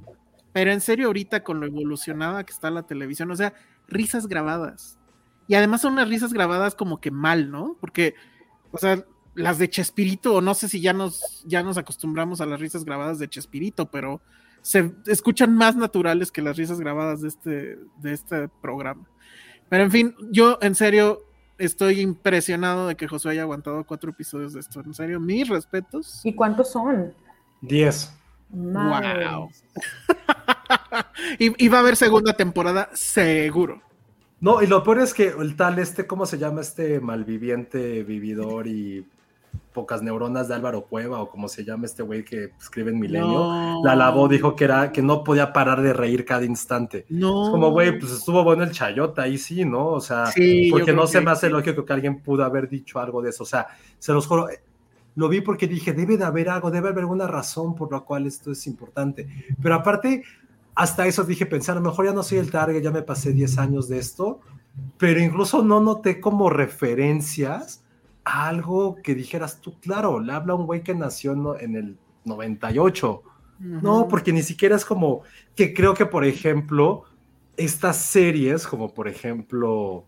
Pero en serio, ahorita con lo evolucionada que está la televisión, o sea, risas grabadas. Y además son unas risas grabadas como que mal, ¿no? Porque, o sea, las de Chespirito, o no sé si ya nos, ya nos acostumbramos a las risas grabadas de Chespirito, pero se escuchan más naturales que las risas grabadas de este, de este programa. Pero en fin, yo en serio estoy impresionado de que Josué haya aguantado cuatro episodios de esto. En serio, mis respetos. ¿Y cuántos son? Diez. Wow. y, y, va a haber segunda temporada, seguro. No, y lo peor es que el tal, este, ¿cómo se llama este malviviente, vividor y pocas neuronas de Álvaro Cueva o como se llama este güey que escribe en Milenio, no. la lavó, dijo que era que no podía parar de reír cada instante. No. Es como, güey, pues estuvo bueno el chayota ahí sí, ¿no? O sea, sí, porque no se me hace lógico que alguien pudo haber dicho algo de eso. O sea, se los juro, lo vi porque dije, debe de haber algo, debe haber alguna razón por la cual esto es importante. Pero aparte, hasta eso dije, pensar, a lo mejor ya no soy el target, ya me pasé 10 años de esto, pero incluso no noté como referencias algo que dijeras tú, claro, le habla un güey que nació en el 98. Uh -huh. No, porque ni siquiera es como que creo que, por ejemplo, estas series, como por ejemplo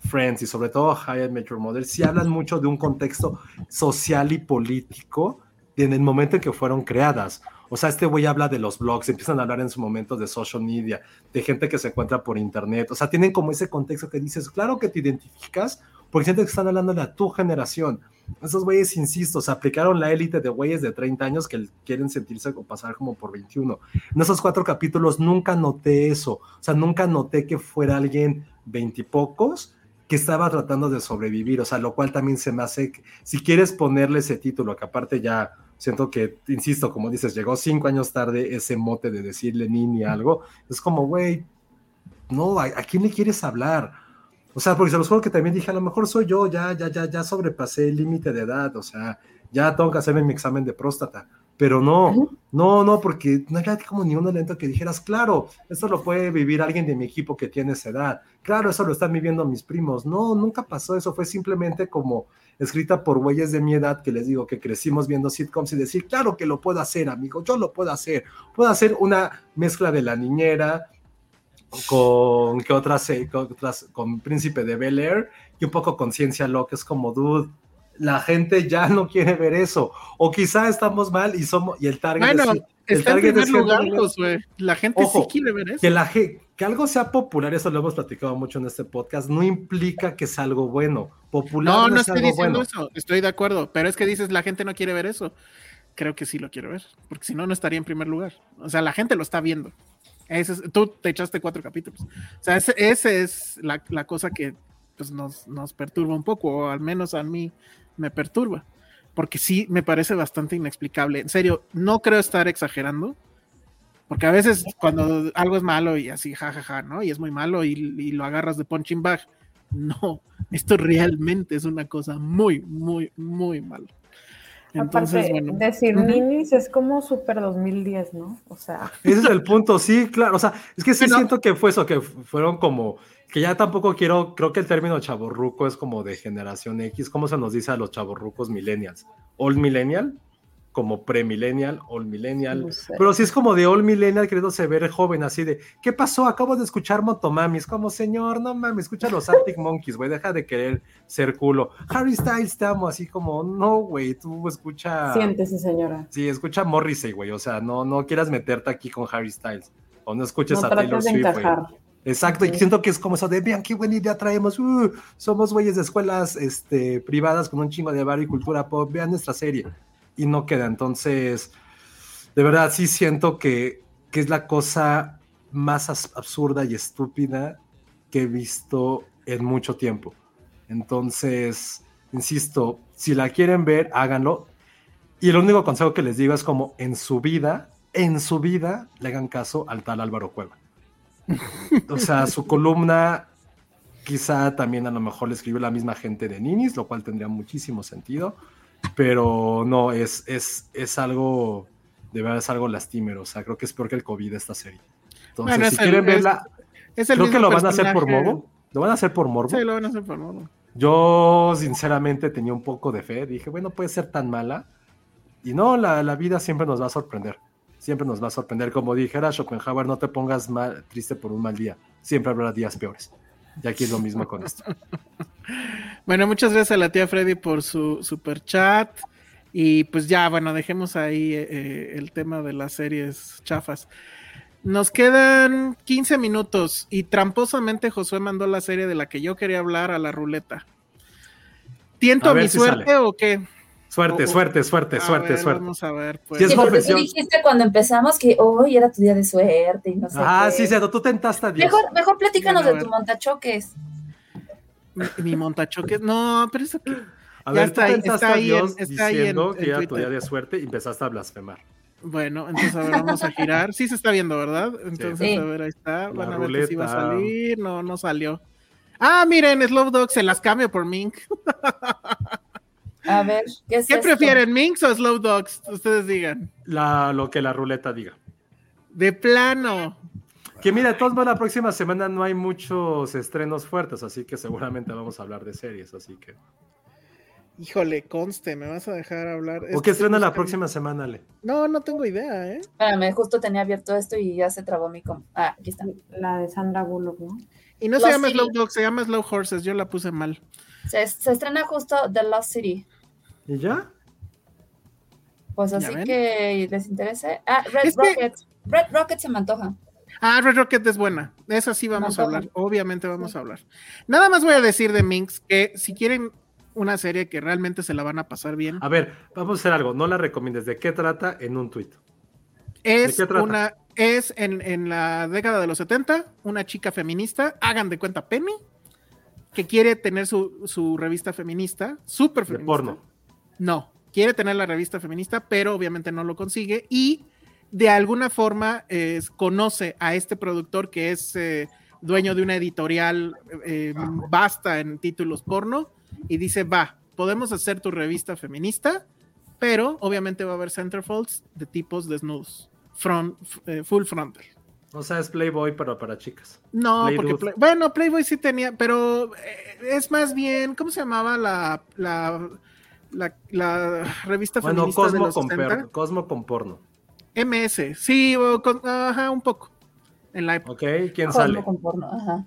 Friends y sobre todo High Metro Model, sí hablan mucho de un contexto social y político en el momento en que fueron creadas. O sea, este güey habla de los blogs, empiezan a hablar en su momento de social media, de gente que se encuentra por internet. O sea, tienen como ese contexto que dices, claro que te identificas, porque sientes que están hablando a tu generación. Esos güeyes, insisto, se aplicaron la élite de güeyes de 30 años que quieren sentirse o pasar como por 21. En esos cuatro capítulos nunca noté eso. O sea, nunca noté que fuera alguien veintipocos que estaba tratando de sobrevivir. O sea, lo cual también se me hace, si quieres ponerle ese título, que aparte ya siento que, insisto, como dices, llegó cinco años tarde ese mote de decirle Nini algo, es como, güey, no, ¿a, ¿a quién le quieres hablar? O sea, porque se los juro que también dije, a lo mejor soy yo, ya, ya, ya, ya sobrepasé el límite de edad, o sea, ya tengo que hacerme mi examen de próstata. Pero no, no, no, porque no había como ni un elemento que dijeras, claro, esto lo puede vivir alguien de mi equipo que tiene esa edad. Claro, eso lo están viviendo mis primos. No, nunca pasó eso. Fue simplemente como escrita por güeyes de mi edad que les digo que crecimos viendo sitcoms y decir, claro que lo puedo hacer, amigo, yo lo puedo hacer. Puedo hacer una mezcla de la niñera, con que otras, con, otras, con Príncipe de Bel Air y un poco Conciencia Lo, que es como, dude, la gente ya no quiere ver eso. O quizá estamos mal y somos, y el target bueno, es, el está target en primer lugar, pues, La gente Ojo, sí quiere ver eso. Que, la, que algo sea popular, eso lo hemos platicado mucho en este podcast, no implica que sea algo bueno. Popular no, no, no es estoy algo diciendo bueno. eso, estoy de acuerdo, pero es que dices la gente no quiere ver eso. Creo que sí lo quiere ver, porque si no, no estaría en primer lugar. O sea, la gente lo está viendo. Ese es, tú te echaste cuatro capítulos. O sea, esa es la, la, cosa que pues, nos, nos perturba un poco, o al menos a mí me perturba. Porque sí me parece bastante inexplicable. En serio, no creo estar exagerando. Porque a veces cuando algo es malo y así, jajaja, ja, ja, ¿no? Y es muy malo y, lo agarras de punching bag. No, esto realmente es una cosa muy, muy, muy malo. Entonces, Aparte, bueno. decir uh -huh. ninis es como super 2010, ¿no? O sea. Ese es el punto, sí, claro. O sea, es que sí siento que fue eso, que fueron como. Que ya tampoco quiero. Creo que el término chaborruco es como de generación X. ¿Cómo se nos dice a los chaborrucos millennials? ¿Old millennial? Como pre-millennial, all millennial, no sé. pero si es como de all millennial queriéndose ver joven, así de, ¿qué pasó? Acabo de escuchar Motomamis, como señor, no mames, escucha los Arctic Monkeys, güey, deja de querer ser culo. Harry Styles te amo, así como, no, güey, tú escucha. Siéntese, señora. Sí, escucha Morrissey, güey, o sea, no, no quieras meterte aquí con Harry Styles, o no escuches no a Taylor Swift, güey. Exacto, sí. y siento que es como eso de, vean qué buena idea traemos, uh, somos güeyes de escuelas este, privadas con un chingo de bar y cultura pop, vean nuestra serie y no queda. Entonces, de verdad sí siento que, que es la cosa más absurda y estúpida que he visto en mucho tiempo. Entonces, insisto, si la quieren ver, háganlo. Y el único consejo que les digo es como en su vida, en su vida, le hagan caso al tal Álvaro Cueva. O sea, su columna quizá también a lo mejor le escribió la misma gente de Ninis, lo cual tendría muchísimo sentido, pero no, es, es, es algo, de verdad es algo lastimero, o sea, creo que es peor que el COVID esta serie. Entonces, Bueno, si el- quieren verla, Es el creo que lo van a hacer por morbo, lo van a hacer por morbo. Sí, lo van a hacer por morbo. Yo sinceramente tenía un poco de fe, dije, bueno, puede ser tan mala. Y no, la, la vida siempre nos va a sorprender. Siempre nos va a sorprender. Como dijera Schopenhauer, no te pongas mal, triste por un mal día. Siempre habrá días peores. Y aquí es lo mismo con esto. Bueno, muchas gracias a la tía Freddy por su super chat. Y pues ya, bueno, dejemos ahí eh, eh, el tema de las series chafas. Nos quedan 15 minutos y tramposamente Josué mandó la serie de la que yo quería hablar a la ruleta. ¿Tiento A mi si suerte sale. o qué? Suerte, suerte, suerte, A suerte, ver, suerte. Vamos a ver, pues. Si es Sí, porque tú dijiste cuando empezamos que hoy era tu día de suerte y no sé. Ah, qué. sí, Cedo, tú tentaste a Dios. Mejor, mejor platícanos Bueno, de tu montachoques. Mi, mi montachoque. No, pero eso que. A ya ver, está tú tentaste está a ahí en- Dios está ahí en- diciendo en que era tu día de suerte y empezaste a blasfemar. Bueno, entonces a ver, vamos a girar. Sí se está viendo, ¿verdad? Entonces, Sí. a ver, ahí está. La Van a ver sí va a salir. No, no salió. Ah, miren, Slow Dog se las cambio por Mink. A ver, ¿qué es ¿Qué esto? prefieren, Minks o Slow Dogs? Ustedes digan. La, lo que la ruleta diga. De plano. Que mira, todos modos, la próxima semana no hay muchos estrenos fuertes, así que seguramente vamos a hablar de series, así que. Híjole, conste, me vas a dejar hablar. ¿O que qué estrena la próxima semana, Ale? No, no tengo idea, ¿eh? Espérame, justo tenía abierto esto y ya se trabó mi com. Ah, aquí está. La de Sandra Bullock, ¿no? Y no se llama City. Slow Dog, se llama Slow Horses. Yo la puse mal. Se, se estrena justo The Lost City. ¿Y ya? Pues ¿Ya así que les interese. Ah, Red Es que- Rocket. Red Rocket se me antoja. Ah, Red Rocket es buena. De esa sí vamos a hablar. Obviamente vamos a hablar. Nada más voy a decir de Minx que si quieren una serie que realmente se la van a pasar bien, A ver, vamos a hacer algo. No la recomiendes. ¿De qué trata? En un tuit. es qué trata? una es en, en la década de los 70 una chica feminista, hagan de cuenta Penny, que quiere tener su, su revista feminista, súper De feminista. porno. No, quiere tener la revista feminista, pero obviamente no lo consigue y de alguna forma eh, conoce a este productor que es eh, dueño de una editorial eh, basta en títulos porno y dice, va, podemos hacer tu revista feminista, pero obviamente va a haber centerfolds de tipos desnudos, front, eh, full frontal. O sea, es Playboy, pero para chicas. No, Play porque. Play- bueno, Playboy sí tenía, pero eh, es más bien, ¿cómo se llamaba la, la, la, la revista Bueno, feminista de Cosmo los con, 60? per- Cosmo con porno. MS, sí, o con- ajá, un poco. En la época. ¿Ok? ¿Quién Porno sale? con porno, ajá.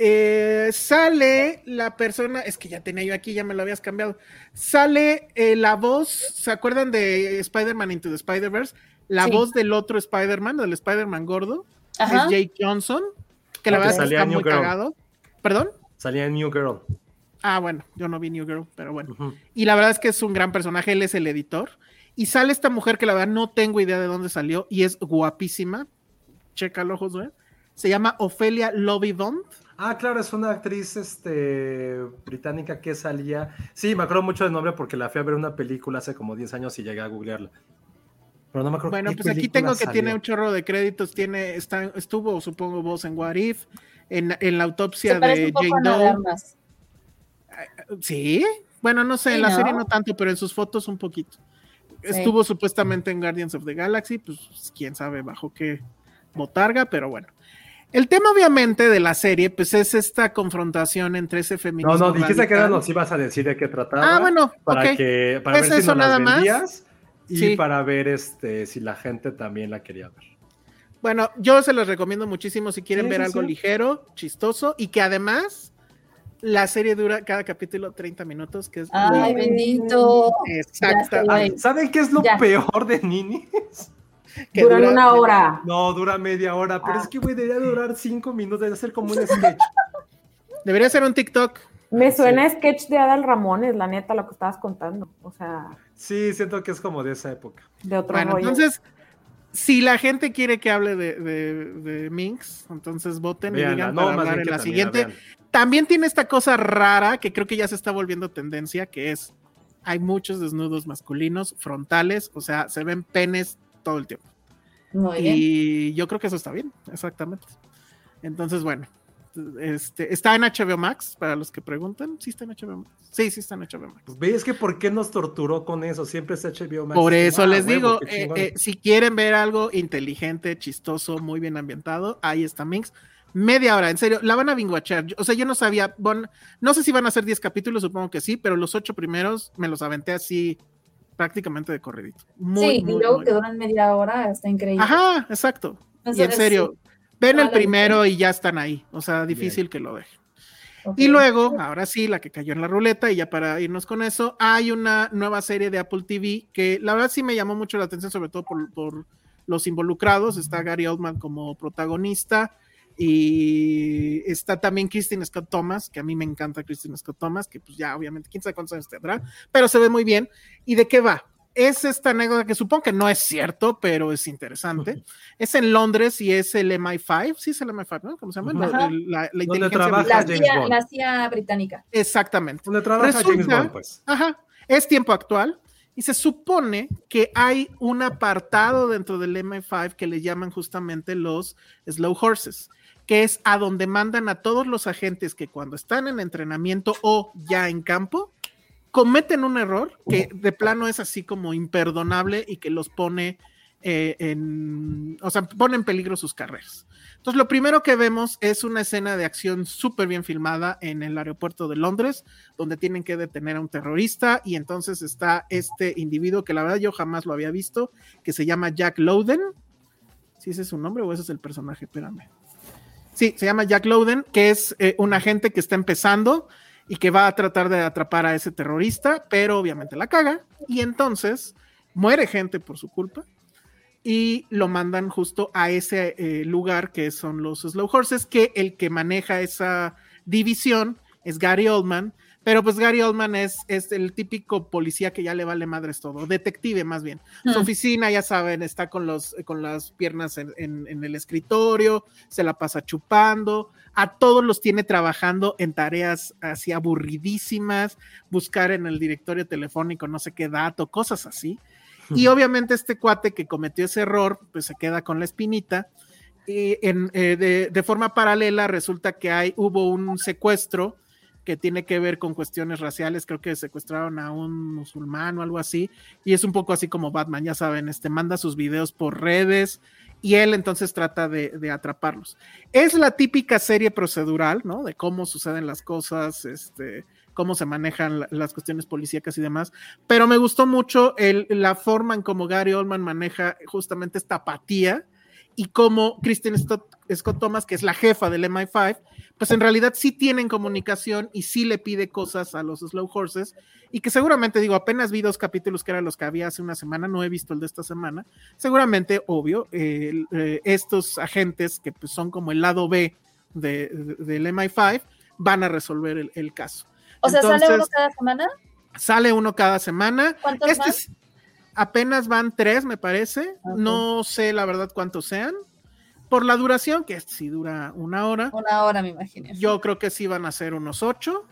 Eh, sale la persona, es que ya tenía yo aquí, ya me lo habías cambiado. Sale eh, la voz, ¿se acuerdan de Spider-Man Into the Spider-Verse? La Sí. voz del otro Spider-Man, del Spider-Man gordo, Ajá. es Jake Johnson, que la verdad es que salía está New muy Girl. cagado. ¿Perdón? Salía en New Girl. Ah, bueno, yo no vi New Girl, pero bueno. Y la verdad es que es un gran personaje, él es el editor. Y sale esta mujer que la verdad no tengo idea de dónde salió y es guapísima. Chécalo, Josué. Se llama Ofelia Lovibond. Ah, claro, es una actriz este, británica que salía. Sí, me acuerdo mucho del nombre porque la fui a ver una película hace como 10 años y llegué a googlearla. Pero no me acuerdo. Bueno, qué pues aquí tengo que salió. tiene un chorro de créditos. Tiene, está, estuvo, supongo, vos en What If, en, en la autopsia de Jane Doe. Sí, bueno, no sé, Sí, en la ¿no? serie no tanto, pero en sus fotos un poquito. Estuvo supuestamente en Guardians of the Galaxy, pues quién sabe bajo qué botarga, pero bueno. El tema, obviamente, de la serie, pues es esta confrontación entre ese No, feminismo. no, dijiste que radical. no nos ibas a decir de qué trataba. Ah, bueno, para que para ¿Es ver si las más? vendías y Sí. para ver este si la gente también la quería ver. Bueno, yo se los recomiendo muchísimo si quieren Sí, ver sí, algo sí. ligero, chistoso y que además la serie dura cada capítulo 30 minutos, que es Ay, muy- bendito. Ay. ¿Saben qué es lo Ya. peor de Nini? que Duran dura- una hora. No, dura media hora, pero Ah. es que güey debería durar cinco minutos, debería ser como un sketch. Debería ser un TikTok. Me suena a sketch de Adal Ramones, la neta, lo que estabas contando. O sea, Sí, siento que es como de esa época. de otro Bueno, rollo. entonces, si la gente quiere que hable de, de, Minx, entonces voten y digan para hablar en la siguiente. También tiene esta cosa rara que creo que ya se está volviendo tendencia, que es hay muchos desnudos masculinos frontales, o sea, se ven penes todo el tiempo. y yo creo que eso está bien, exactamente. Entonces, bueno, este, está en HBO Max, para los que preguntan. Sí está en HBO Max. Sí, sí está en HBO Max. Pues ves que por qué nos torturó con eso, siempre es HBO Max. Por eso les digo, eh, eh, si quieren ver algo inteligente, chistoso, muy bien ambientado, ahí está Minx. Media hora, en serio, la van a binguachar. O sea, yo no sabía, no sé si van a ser 10 capítulos, supongo que sí, pero los ocho primeros me los aventé así prácticamente de corridito. sí, y luego que duran media hora, está increíble. Ajá, exacto. y en serio, ven el primero y ya están ahí. O sea, difícil que lo dejen. Y luego, ahora sí, la que cayó en la ruleta, y ya para irnos con eso, hay una nueva serie de Apple TV que la verdad sí me llamó mucho la atención, sobre todo por, por los involucrados. Está Gary Oldman como protagonista. Y está también Christine Scott Thomas, que a mí me encanta Christine Scott Thomas, que pues ya obviamente quién sabe cuántos años tendrá, pero se ve muy bien. ¿Y de qué va? Es esta anécdota que supongo que no es cierto, pero es interesante. Es en Londres y es el MI5, sí es el MI5, ¿no? ¿Cómo se llama? La, inteligencia la, CIA, británica. Exactamente. Donde trabaja James Bond, pues. Ajá, es tiempo actual. Y se supone que hay un apartado dentro del MI5 que le llaman justamente los slow horses que es a donde mandan a todos los agentes que cuando están en entrenamiento o ya en campo, cometen un error que de plano es así como imperdonable y que los pone eh, en, o sea, pone en peligro sus carreras. Entonces, lo primero que vemos es una escena de acción súper bien filmada en el aeropuerto de Londres, donde tienen que detener a un terrorista y entonces está este individuo que la verdad yo jamás lo había visto, que se llama Jack Lowden. ¿Sí ese es su nombre o ese es el personaje? Espérame. Sí, se llama Jack Lowden, que es eh, un agente que está empezando y que va a tratar de atrapar a ese terrorista, pero obviamente la caga. Y entonces muere gente por su culpa y lo mandan justo a ese eh, lugar que son los Slow Horses, que el que maneja esa división es Gary Oldman, pero pues Gary Oldman es, es el típico policía que ya le vale madres todo, detective más bien. Su oficina, ya saben, está con, los, con las piernas en, en, el escritorio, se la pasa chupando, a todos los tiene trabajando en tareas así aburridísimas, buscar en el directorio telefónico no sé qué dato, cosas así. Y obviamente este cuate que cometió ese error, pues se queda con la espinita. Y en, eh, de, de, forma paralela resulta que hay, hubo un secuestro que tiene que ver con cuestiones raciales, creo que secuestraron a un musulmán o algo así, y es un poco así como Batman, ya saben, este manda sus videos por redes y él entonces trata de, atraparlos. Es la típica serie procedural, ¿no? De cómo suceden las cosas, este, cómo se manejan las cuestiones policíacas y demás, pero me gustó mucho el, la forma en cómo Gary Oldman maneja justamente esta apatía y cómo Kristen Scott, Scott Thomas, que es la jefa del MI5, pues en realidad sí tienen comunicación y sí le pide cosas a los Slow Horses y que seguramente digo, apenas vi dos capítulos que eran los que había hace una semana, no he visto el de esta semana, seguramente, obvio, eh, estos agentes que pues, son como el lado B de, del MI5 van a resolver el, caso. O sea, ¿sale uno cada semana? Sale uno cada semana. ¿Cuántos este apenas van tres, me parece. No sé la verdad cuántos sean por la duración, que si dura una hora. Una hora, me imagino. Yo creo que sí van a ser unos ocho,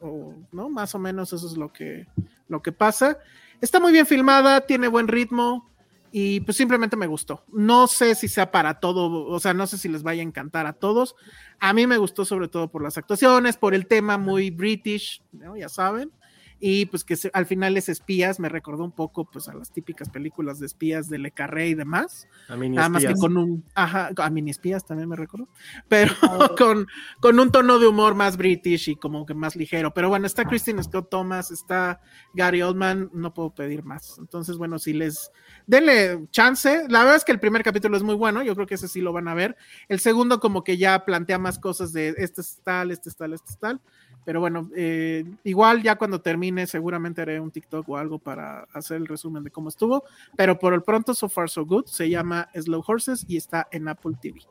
o, ¿no? Más o menos eso es lo que, lo que pasa. Está muy bien filmada, tiene buen ritmo y pues simplemente me gustó. No sé si sea para todo, o sea, no sé si les vaya a encantar a todos. A mí me gustó sobre todo por las actuaciones, por el tema muy british, ¿no? Ya saben y pues que al final es espías, me recordó un poco pues a las típicas películas de espías de Le Carré y demás. A Nada más que con un, ajá, a mini espías también me recordó, pero con, con un tono de humor más british y como que más ligero. Pero bueno, está Christine Scott Thomas, está Gary Oldman, no puedo pedir más. Entonces, bueno, si les denle chance, la verdad es que el primer capítulo es muy bueno, yo creo que ese sí lo van a ver. El segundo como que ya plantea más cosas de este es tal, este es tal, este es tal pero bueno, eh, igual ya cuando termine seguramente haré un TikTok o algo para hacer el resumen de cómo estuvo. Pero por el pronto, So Far So Good, se llama Slow Horses y está en Apple TV.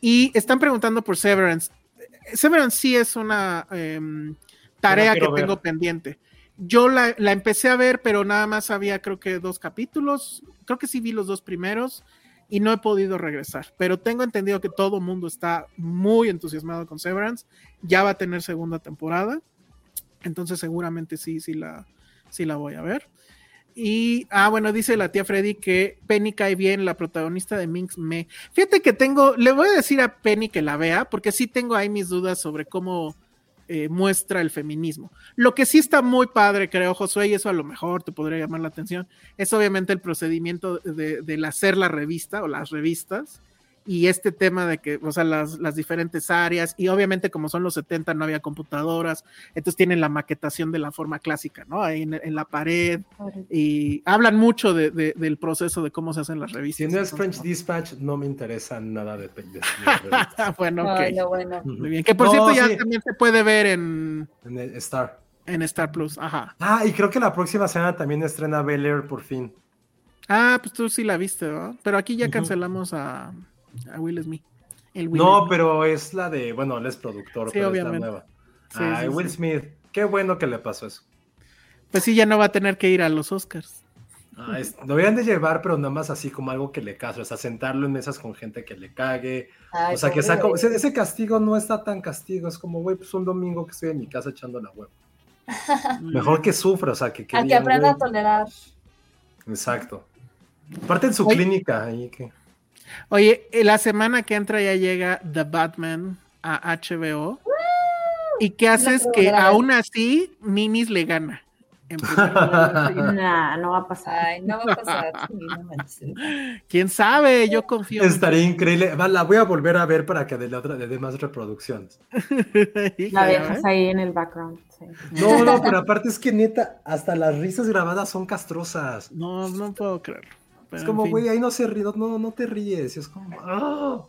Y están preguntando por Severance. Severance sí es una em, tarea que tengo pendiente. yo la, la, empecé a ver, pero nada más había creo que dos capítulos. Creo que sí vi los dos primeros y no he podido regresar. Pero tengo entendido que todo el mundo está muy entusiasmado con Severance. Ya va a tener segunda temporada. Entonces seguramente sí, sí la, sí la voy a ver. Y, ah, bueno, dice la tía Freddy que Penny cae bien, la protagonista de Minx Me. Fíjate que tengo, le voy a decir a Penny que la vea, porque sí tengo ahí mis dudas sobre cómo eh, muestra el feminismo. Lo que sí está muy padre, creo, Josué, y eso a lo mejor te podría llamar la atención, es obviamente el procedimiento de, de hacer la revista o las revistas y este tema de que, o sea, las, las, diferentes áreas, y obviamente como son los 70 no había computadoras, entonces tienen la maquetación de la forma clásica, ¿no? Ahí en, en la pared, y hablan mucho de, de, del proceso de cómo se hacen las revistas. Si no es French Dispatch, no me interesa nada de, de Bueno, ok. Bueno. Muy bien, que por no, cierto ya sí. también se puede ver en... En Star. En Star Plus, ajá. Ah, y creo que la próxima semana también estrena Bel Air por fin. Ah, pues tú sí la viste, ¿no? Pero aquí ya cancelamos uh -huh. a a Will Smith. El Will no, Smith. pero es la de, bueno, él es productor, sí, pero obviamente. es la nueva. Sí, Ay, sí, Will sí. Smith, qué bueno que le pasó eso. Pues sí, ya no va a tener que ir a los Oscars. Ah, es, lo deberían de llevar, pero nada más así como algo que le case, o sea, sentarlo en mesas con gente que le cague. Ay, o sea, que saco, ese, ese, castigo no está tan castigo, es como, güey, pues un domingo que estoy en mi casa echando la huevo. Mejor que sufra, o sea, que... que, a que aprenda a tolerar. Exacto. Aparte en su Oye. clínica, ahí que... Oye, la semana que entra ya llega The Batman a HBO. ¿Y qué haces? Que aún así Minis le gana. nah, no va a pasar. Ay, no va a pasar. ¿Quién sabe? Yo confío. Estaría increíble. La voy a volver a ver para que de la otra le dé más reproducciones. la dejas ahí en el background. Sí. No, no, pero aparte es que neta, hasta las risas grabadas son castrosas. No, no puedo creerlo. Pero es como, güey, ahí no se ríe, no, no te ríes. Es como, ¡oh!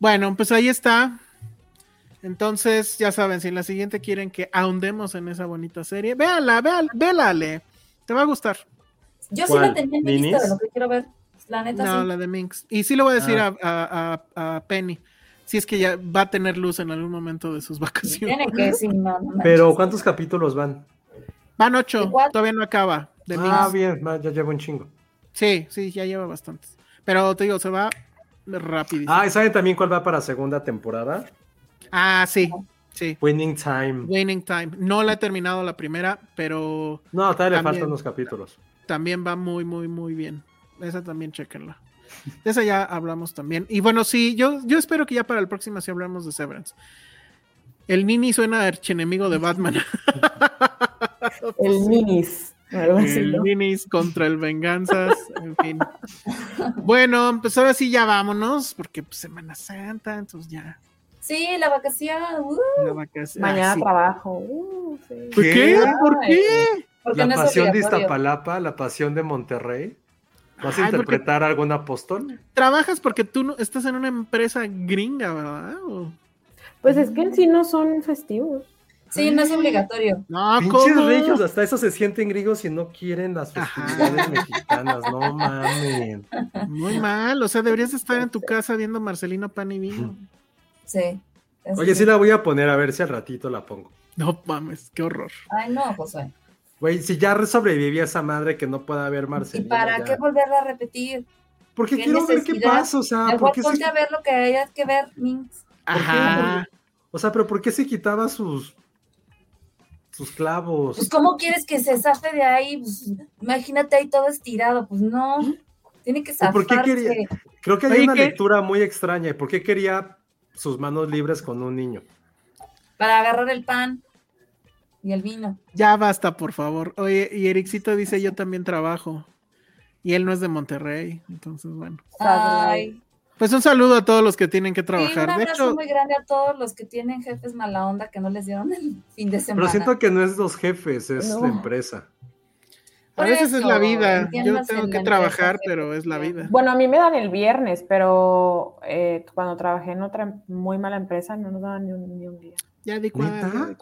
Bueno, pues ahí está. Entonces, ya saben, si en la siguiente quieren que ahondemos en esa bonita serie, véala, véala, véala, Ale. Te va a gustar. Yo sí la tenía en mi lista de lo que quiero ver. La neta no, sí. la de Minx. Y sí le voy a decir ah. a, a, a, Penny. Si es que ya va a tener luz en algún momento de sus vacaciones. Tiene que, sí, no, no Pero, ¿cuántos capítulos van? Van ocho. Todavía no acaba. De ah, Minx. bien, ya llevo un chingo. Sí, sí, ya lleva bastantes. Pero te digo, se va rápido. Ah, ¿y saben también cuál va para segunda temporada? Ah, sí. Sí. Winning Time. Winning Time. No la he terminado la primera, pero. No, todavía le faltan unos capítulos. También va muy, muy, muy bien. Esa también, chequenla. De esa ya hablamos también. Y bueno, sí, yo, yo espero que ya para el próximo sí hablamos de Severance. El Nini suena a archienemigo de Batman. el Ninis. El Minis contra el Venganzas, en fin. Bueno, pues ahora sí ya vámonos, porque pues, Semana Santa, entonces ya. Sí, la vacación. Uh. La vacación. Mañana ah, sí. trabajo. Uh, sí. ¿Por qué? ¿Por qué? la no pasión de Iztapalapa, la pasión de Monterrey. ¿Vas a Ay, interpretar algún apóstol? Trabajas porque tú no, estás en una empresa gringa, ¿verdad? ¿O? Pues es que en sí no son festivos. Sí, no es obligatorio. No, Pinches reyes, hasta eso se sienten griegos y no quieren las festividades Ajá. mexicanas, no mames. Muy mal, o sea, deberías estar en tu casa viendo Marcelino Pan y Vino. Sí. Oye, sí la voy a poner, a ver si al ratito la pongo. No mames, qué horror. Ay, no, José. Güey, si ya sobrevivía esa madre que no pueda ver Marcelino. ¿Y para ya. qué volverla a repetir? Porque quiero ver qué pasa, o sea. Mejor ¿por ponte se... a ver lo que hayas que ver, Minx. Ajá. O sea, pero ¿por qué se quitaba sus sus clavos. Pues, ¿cómo quieres que se zafe de ahí? Pues, imagínate ahí todo estirado. Pues no, tiene que zafarse. ¿Por qué quería? Creo que hay Oye, una ¿qué? lectura muy extraña. ¿Por qué quería sus manos libres con un niño? Para agarrar el pan y el vino. Ya basta, por favor. Oye, y Ericito dice: Yo también trabajo. Y él no es de Monterrey. Entonces, bueno. Ay. Pues un saludo a todos los que tienen que trabajar. Sí, un abrazo de hecho, muy grande a todos los que tienen jefes mala onda que no les dieron el fin de semana. Pero siento que no es los jefes, es no. la empresa. A veces es la vida. Yo tengo que trabajar, empresa, pero es la vida. Bueno, a mí me dan el viernes, pero eh, cuando trabajé en otra muy mala empresa no nos daban ni un, ni un día. Ya di cuenta.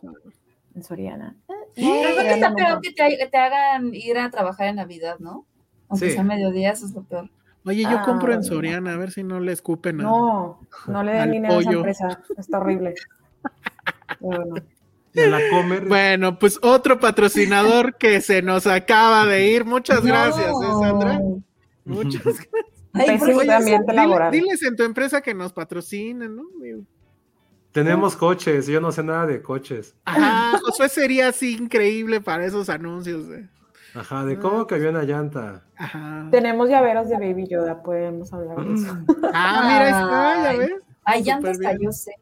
En Soriana. ¿Eh? Creo que está peor que te, hagan ir a trabajar en Navidad, ¿no? Aunque sí. sea mediodía, eso es lo peor. Oye, yo ah, compro en Soriana, a ver si no le escupen. No, no le den dinero pollo. a esa empresa, está horrible. Bueno. En la comer. Bueno, pues otro patrocinador que se nos acaba de ir. Muchas No. gracias, ¿eh, Sandra. Muchas gracias. Ay, Pésimo ¿por qué ambiente Dile- laboral. diles en tu empresa que nos patrocinen, ¿no? Tenemos coches, yo no sé nada de coches. Ajá, Josué sería así increíble para esos anuncios. ¿eh? Ajá, de cómo cambió una llanta. Ajá. Tenemos llaveros de Baby Yoda, podemos hablar de eso. Ah, mira, ahí está, ya ves. Ay, ya Súper hasta bien. yo sé.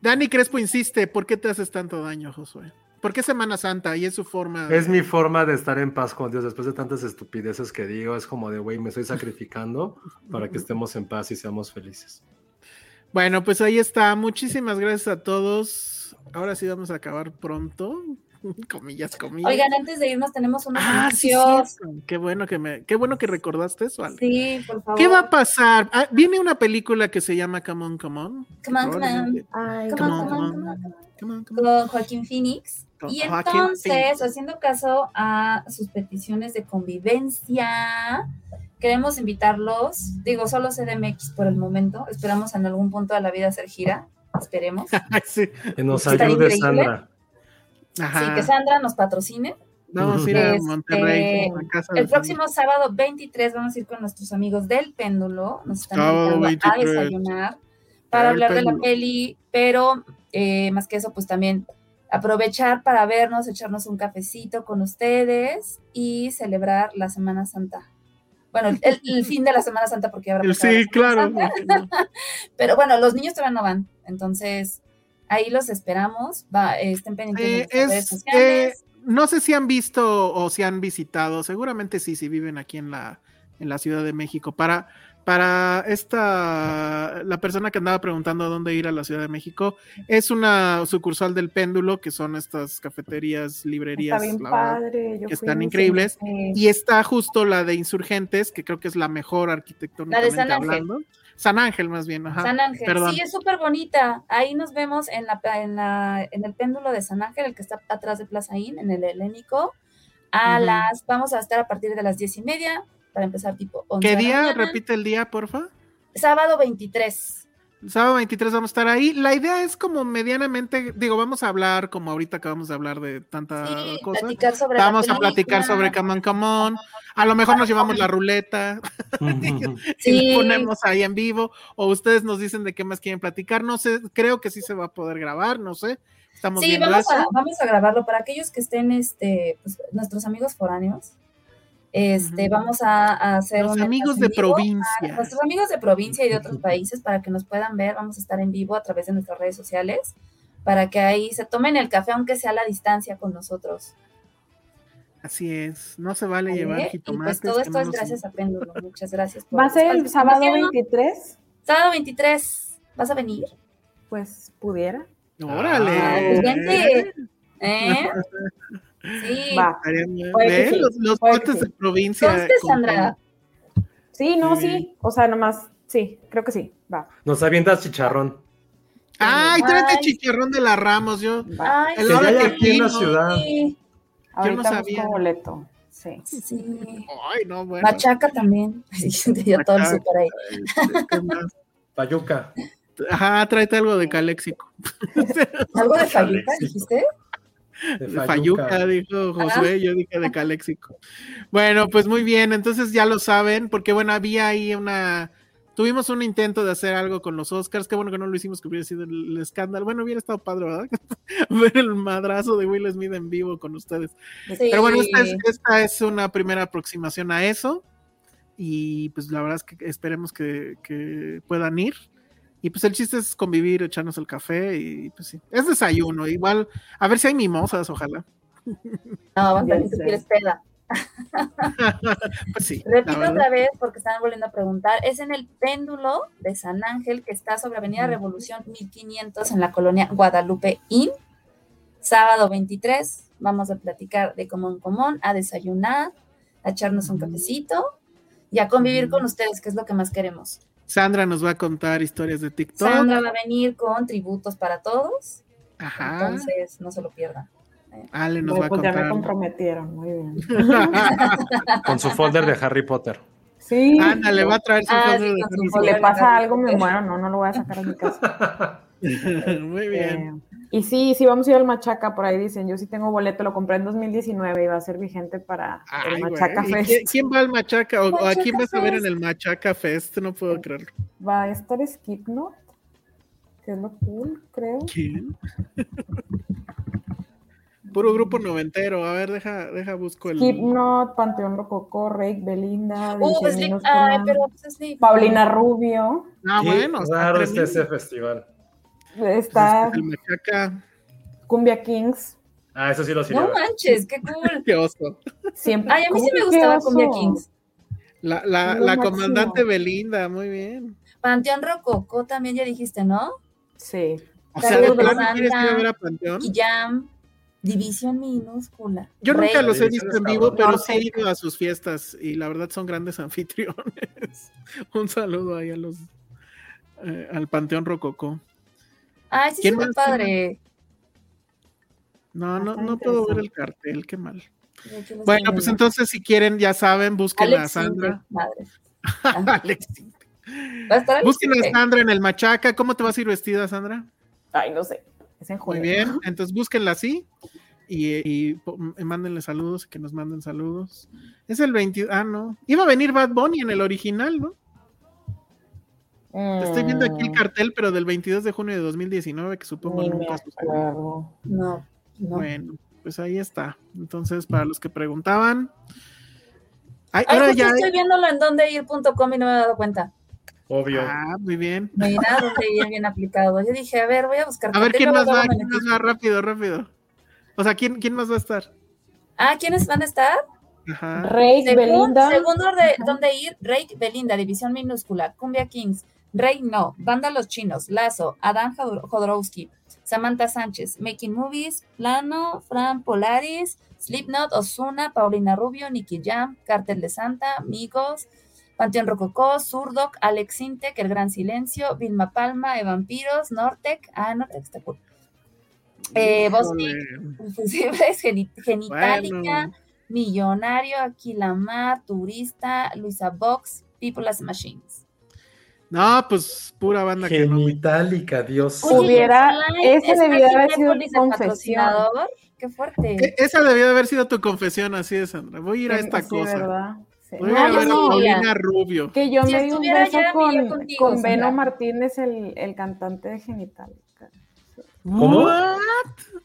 Dani Crespo insiste, ¿por qué te haces tanto daño, Josué? ¿Por qué Semana Santa? Y es su forma. Es mi forma de estar en paz con Dios después de tantas estupideces que digo. Es como de, güey, me estoy sacrificando para que estemos en paz y seamos felices. Bueno, pues ahí está. Muchísimas gracias a todos. Ahora sí vamos a acabar pronto. comillas, comillas. Oigan, antes de irnos tenemos unos ah, sí, anuncios. cierto. Qué bueno que me, qué bueno que recordaste eso, Ale. Sí, por favor. ¿Qué va a pasar? Ah, viene una película que se llama Come On, Come On. Come on, come on. Ay, Come on, come on, come on. on. Come on, come on. Con Joaquín Phoenix. Con Y Joaquín entonces, Phoenix. haciendo caso a sus peticiones de convivencia, queremos invitarlos. Digo, solo CDMX por el momento. Esperamos en algún punto de la vida hacer gira. Esperemos. Sí. Que nos Está ayude increíble. Sandra. Ajá. Sí, que Sandra nos patrocine. Vamos a ir a Este, Monterrey. casa El próximo sábado 23 vamos a ir con nuestros amigos del péndulo. Nos están Sábado invitando a 23. desayunar para El hablar de la peli, pero eh, más que eso, pues también aprovechar para vernos, echarnos un cafecito con ustedes y celebrar la Semana Santa. Bueno, el, el fin de la Semana Santa, porque habrá Sí, claro. Pero bueno, los niños todavía no van, entonces ahí los esperamos. Va, eh, estén pendientes de Eh, redes es, sociales. eh, no sé si han visto o si han visitado, seguramente sí, si viven aquí en la, en la Ciudad de México. Para, para esta, la persona que andaba preguntando a dónde ir a la Ciudad de México, es una sucursal del péndulo, que son estas cafeterías, librerías, Está bien la verdad, padre. yo que están y increíbles. Y está justo la de Insurgentes, que creo que es la mejor arquitectónicamente San Ángel. hablando. San Ángel, más bien, ajá. San Ángel, perdón. sí, es súper bonita. Ahí nos vemos en, la, en, la, en el péndulo de San Ángel, el que está atrás de Plaza Inn, en el Helénico. A las, vamos a estar a partir de las diez y media para empezar tipo 11 ¿Qué día? mañana. Repite el día, porfa. Sábado 23. El sábado 23 vamos a estar ahí. La idea es como medianamente, digo, vamos a hablar, como ahorita acabamos de hablar de tanta Sí, cosa. platicar sobre la Vamos a platicar sobre Come On, Come On. A lo mejor nos llevamos la ruleta y Sí. la ponemos ahí en vivo. O ustedes nos dicen de qué más quieren platicar. No sé, creo que sí se va a poder grabar, no sé. Estamos Sí, viendo vamos eso. a, vamos a grabarlo para aquellos que estén, este, pues, nuestros amigos foráneos. Este, vamos a, a hacer Los un amigos de provincia. Nuestros amigos de provincia y de otros países para que nos puedan ver, vamos a estar en vivo a través de nuestras redes sociales para que ahí se tomen el café aunque sea a la distancia con nosotros. Así es. No se vale ¿vale? llevar Y jitomates. pues todo esto no es gracias a Péndulo. Muchas gracias. por ¿Va a ser el sábado Información. 23? Sábado 23. ¿Vas a venir? Pues pudiera. Órale. Ah, pues vente. ¿Eh? Sí. Va. ¿Ven? sí, Los, los sí. de provincia. Entonces, con- Sandra, Sí, no, Sí. sí. O sea, nomás, sí, creo que sí. Va. Nos avientas chicharrón. Ay, tráete Ay. chicharrón de la Ramos, yo. Ay, El sí. hora que ya aquí en la ciudad. Ahorita no sabía. boleto. Sí. Sí. Ay, no, bueno. Machaca también. Sí, te dio todo el súper ahí. Este, ¿qué más? Payuca. Ajá, tráete algo de Caléxico. ¿Algo de Fayuca, dijiste? De Fayuca, dijo Josué, yo dije de Caléxico. Bueno, pues muy bien, entonces ya lo saben, porque bueno, había ahí una. Tuvimos un intento de hacer algo con los Oscars, qué bueno que no lo hicimos, que hubiera sido el, el escándalo. Bueno, hubiera estado padre, ¿verdad? Ver el madrazo de Will Smith en vivo con ustedes. Sí. Pero bueno, esta es, esta es una primera aproximación a eso. Y pues la verdad es que esperemos que, que puedan ir. Y pues el chiste es convivir, echarnos el café y pues sí. Es desayuno, igual. A ver si hay mimosas, ojalá. No, vamos a ver si tú quieres peda. Pues sí. Repito otra vez porque están volviendo a preguntar. Es en el péndulo de San Ángel que está sobre Avenida Revolución 1500 en la colonia Guadalupe Inn. Sábado 23. Vamos a platicar de común común, a desayunar, a echarnos un cafecito y a convivir con ustedes, que es lo que más queremos. Sandra nos va a contar historias de TikTok. Sandra va a venir con tributos para todos. Ajá. Entonces, no se lo pierdan. Ale nos Bueno, va a pues ya me contar. comprometieron, muy bien. Con su folder de Harry Potter. Sí. Ándale, va a traer su Ah, sí, de Harry Si folder. le pasa algo, me muero. No, no lo voy a sacar a mi casa. Muy bien. Eh, y sí, sí, vamos a ir al Machaca, por ahí dicen. Yo sí tengo boleto, lo compré en 2019 y va a ser vigente para Ay, el Machaca ¿y Fest. ¿Quién, va al Machaca? ¿O, o a quién vas a ver en el Machaca Fest? No puedo creerlo. Va a estar Skipnot, que es lo cool, creo. ¿Quién? Puro grupo noventero. A ver, deja, deja busco el. Skipnot, Panteón Rococó, Rake, Belinda, Uh. Minúscula, Ay, pero pues. Paulina Rubio, Ah, Qué bueno. está raro tremendo. ese festival. Está El Machaca. Cumbia Kings, Ah, eso sí lo No sirve. manches, qué cool. Qué oso. siempre. Ay, a mí sí ¿Cómo me gustaba? Cumbia Kings. La, la, la comandante Belinda, muy bien. Panteón Rococó también ya dijiste, ¿no? Sí. O sea, Saludos, de plano quieres ir a Santa. ver a Panteón. Y Jam. División minúscula. Yo nunca los he visto en vivo, pero sí he ido a sus fiestas y la verdad son grandes anfitriones. Un saludo ahí a los eh, al Panteón Rococó. Ay, sí, ¿Quién súper más? padre. No, no, Está no puedo ver el cartel, qué mal. Bueno, pues entonces si quieren, ya saben, busquen a Sandra. Alex. Va a estar Alex Busquen a. Sandra en el Machaca. ¿Cómo te vas a ir vestida, Sandra? Ay, no sé. Es en Muy junio. bien, entonces búsquenla así y, y mándenle saludos, que nos manden saludos. Es el 20, ah, no. Iba a venir Bad Bunny en el original, ¿no? Estoy viendo aquí el Mm, cartel, pero del 22 de junio de 2019, que supongo ni nunca sucedió. No, no. Bueno, pues ahí está. Entonces, para los que preguntaban. Ay, Ay, ahora ya. estoy viéndolo en dondeir.com y no me he dado cuenta. Obvio. Ah, muy bien. Mira, donde ir bien aplicado. Yo dije, a ver, voy a buscar. A ver quién más va, quién más va, rápido, rápido. O sea, ¿quién, quién más va a estar? Ah, ¿quiénes van a estar? Ajá. Rey, Según, Belinda. según de, dónde ir, Rey Belinda, división minúscula, Cumbia Kings, Rey No, Banda Los Chinos, Lazo, Adán Jodor- Jodorowsky, Samantha Sánchez, Making Movies, Plano, Fran Polaris, Slipknot, Osuna, Paulina Rubio, Nicky Jam, Cártel de Santa, Amigos, Panteón Rococó, Surdoc, Alex Intec, El Gran Silencio, Vilma Palma, Evampiros, Nortec, ah, Nortec está cool. Eh, Bosnic. Fusibles, Genitalica, Bueno. Millonario, Aquilamar, Turista, Luisa Box, People as Machines. No, pues pura banda que no. Genitálica, Dios. Hubiera- ese ¿está debió haber sido de confesión. Qué fuerte. E- Esa debió de haber sido tu confesión, así es, Sandra. Voy a ir a esta Sí, cosa. ¿verdad? Sí. Voy a ir a yo ver a. Paulina Rubio. Que yo Si me di un beso con, contigo, con Beno. Martínez, el, el cantante de Genitalica. ¿Cómo? What?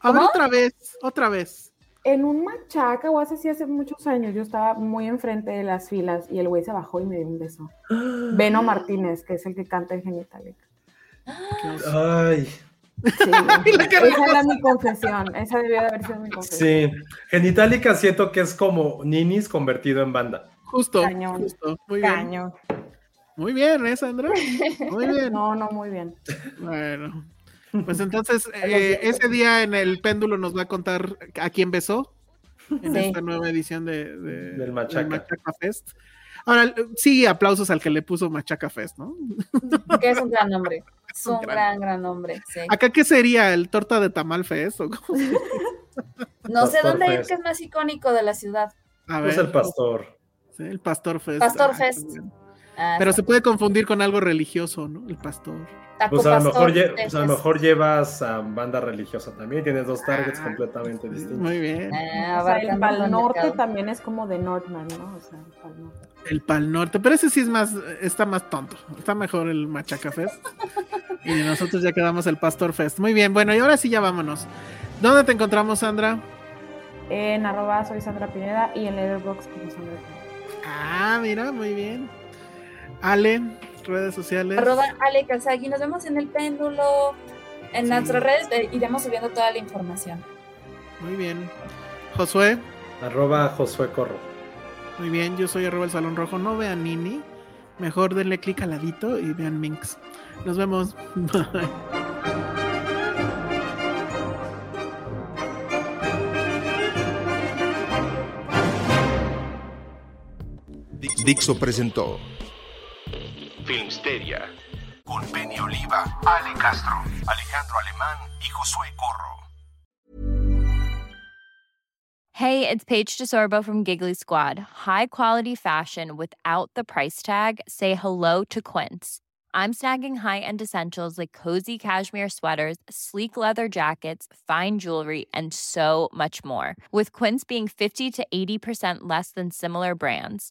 A ver ¿Cómo? otra vez, otra vez. En un machaca, o hace sí, hace muchos años, yo estaba muy enfrente de las filas y el güey se bajó y me dio un beso. Beno Martínez, que es el que canta en Genitalica. Ay, Sí, esa era mi confesión, esa debió de haber sido mi confesión. sí. Genitálica siento que es como Ninis convertido en banda. Justo, Cañón. justo. Muy bien. Muy bien, ¿eh, Sandra? Muy bien. No, no, muy bien. Bueno. Pues entonces, eh, ese día en el péndulo nos va a contar a quién besó en Sí. esta nueva edición de, de- Del Machaca. Fest. Ahora, sí, aplausos al que le puso Machaca Fest, ¿no? Que es un gran nombre. Es un Un gran- gran, gran nombre. Sí. ¿Acá qué sería? ¿El torta de tamal fest? ¿O cómo? No sé Pastor dónde ir, Fest. que es más icónico de la ciudad. A Es el pastor. Sí, el Pastor Fest. Pastor Ah, Fest. Ah, Pero se puede confundir con algo religioso, ¿no? El pastor. Taco Pues a lo, mejor, pues a lo llevas a banda religiosa también. Tienes dos targets Ah, completamente distintos. Muy bien. Ah, O sea, el Pal Norte mercado. también es como de Northman, ¿no? O sea, el Pal Norte. El Pal Norte, pero ese sí es más, está más tonto. Está mejor el Machaca Fest. y nosotros ya quedamos el Pastor Fest. Muy bien, bueno, y ahora sí ya vámonos. ¿Dónde te encontramos, Sandra? En arroba soy Sandra Pineda y en Letterboxd como Sandra Pineda. Ah, mira, muy bien. Ale, redes sociales. Arroba Ale Kazagi. Nos vemos en el péndulo. En Sí. nuestras redes eh, iremos subiendo toda la información. Muy bien. Josué, Arroba Josué Corro. muy bien. Yo soy arroba el Salón Rojo. No vean Nini. Mejor denle clic al ladito y vean Minx. Nos vemos. Bye. Dixo presentó Filmsteria con Penny Oliva, Ale Castro, Alejandro Alemán y Josué Corro. Hey, it's Paige DeSorbo from Giggly Squad. High quality fashion without the price tag. Say hello to Quince. I'm snagging high-end essentials like cozy cashmere sweaters, sleek leather jackets, fine jewelry, and so much more. With Quince being 50 to 80% less than similar brands.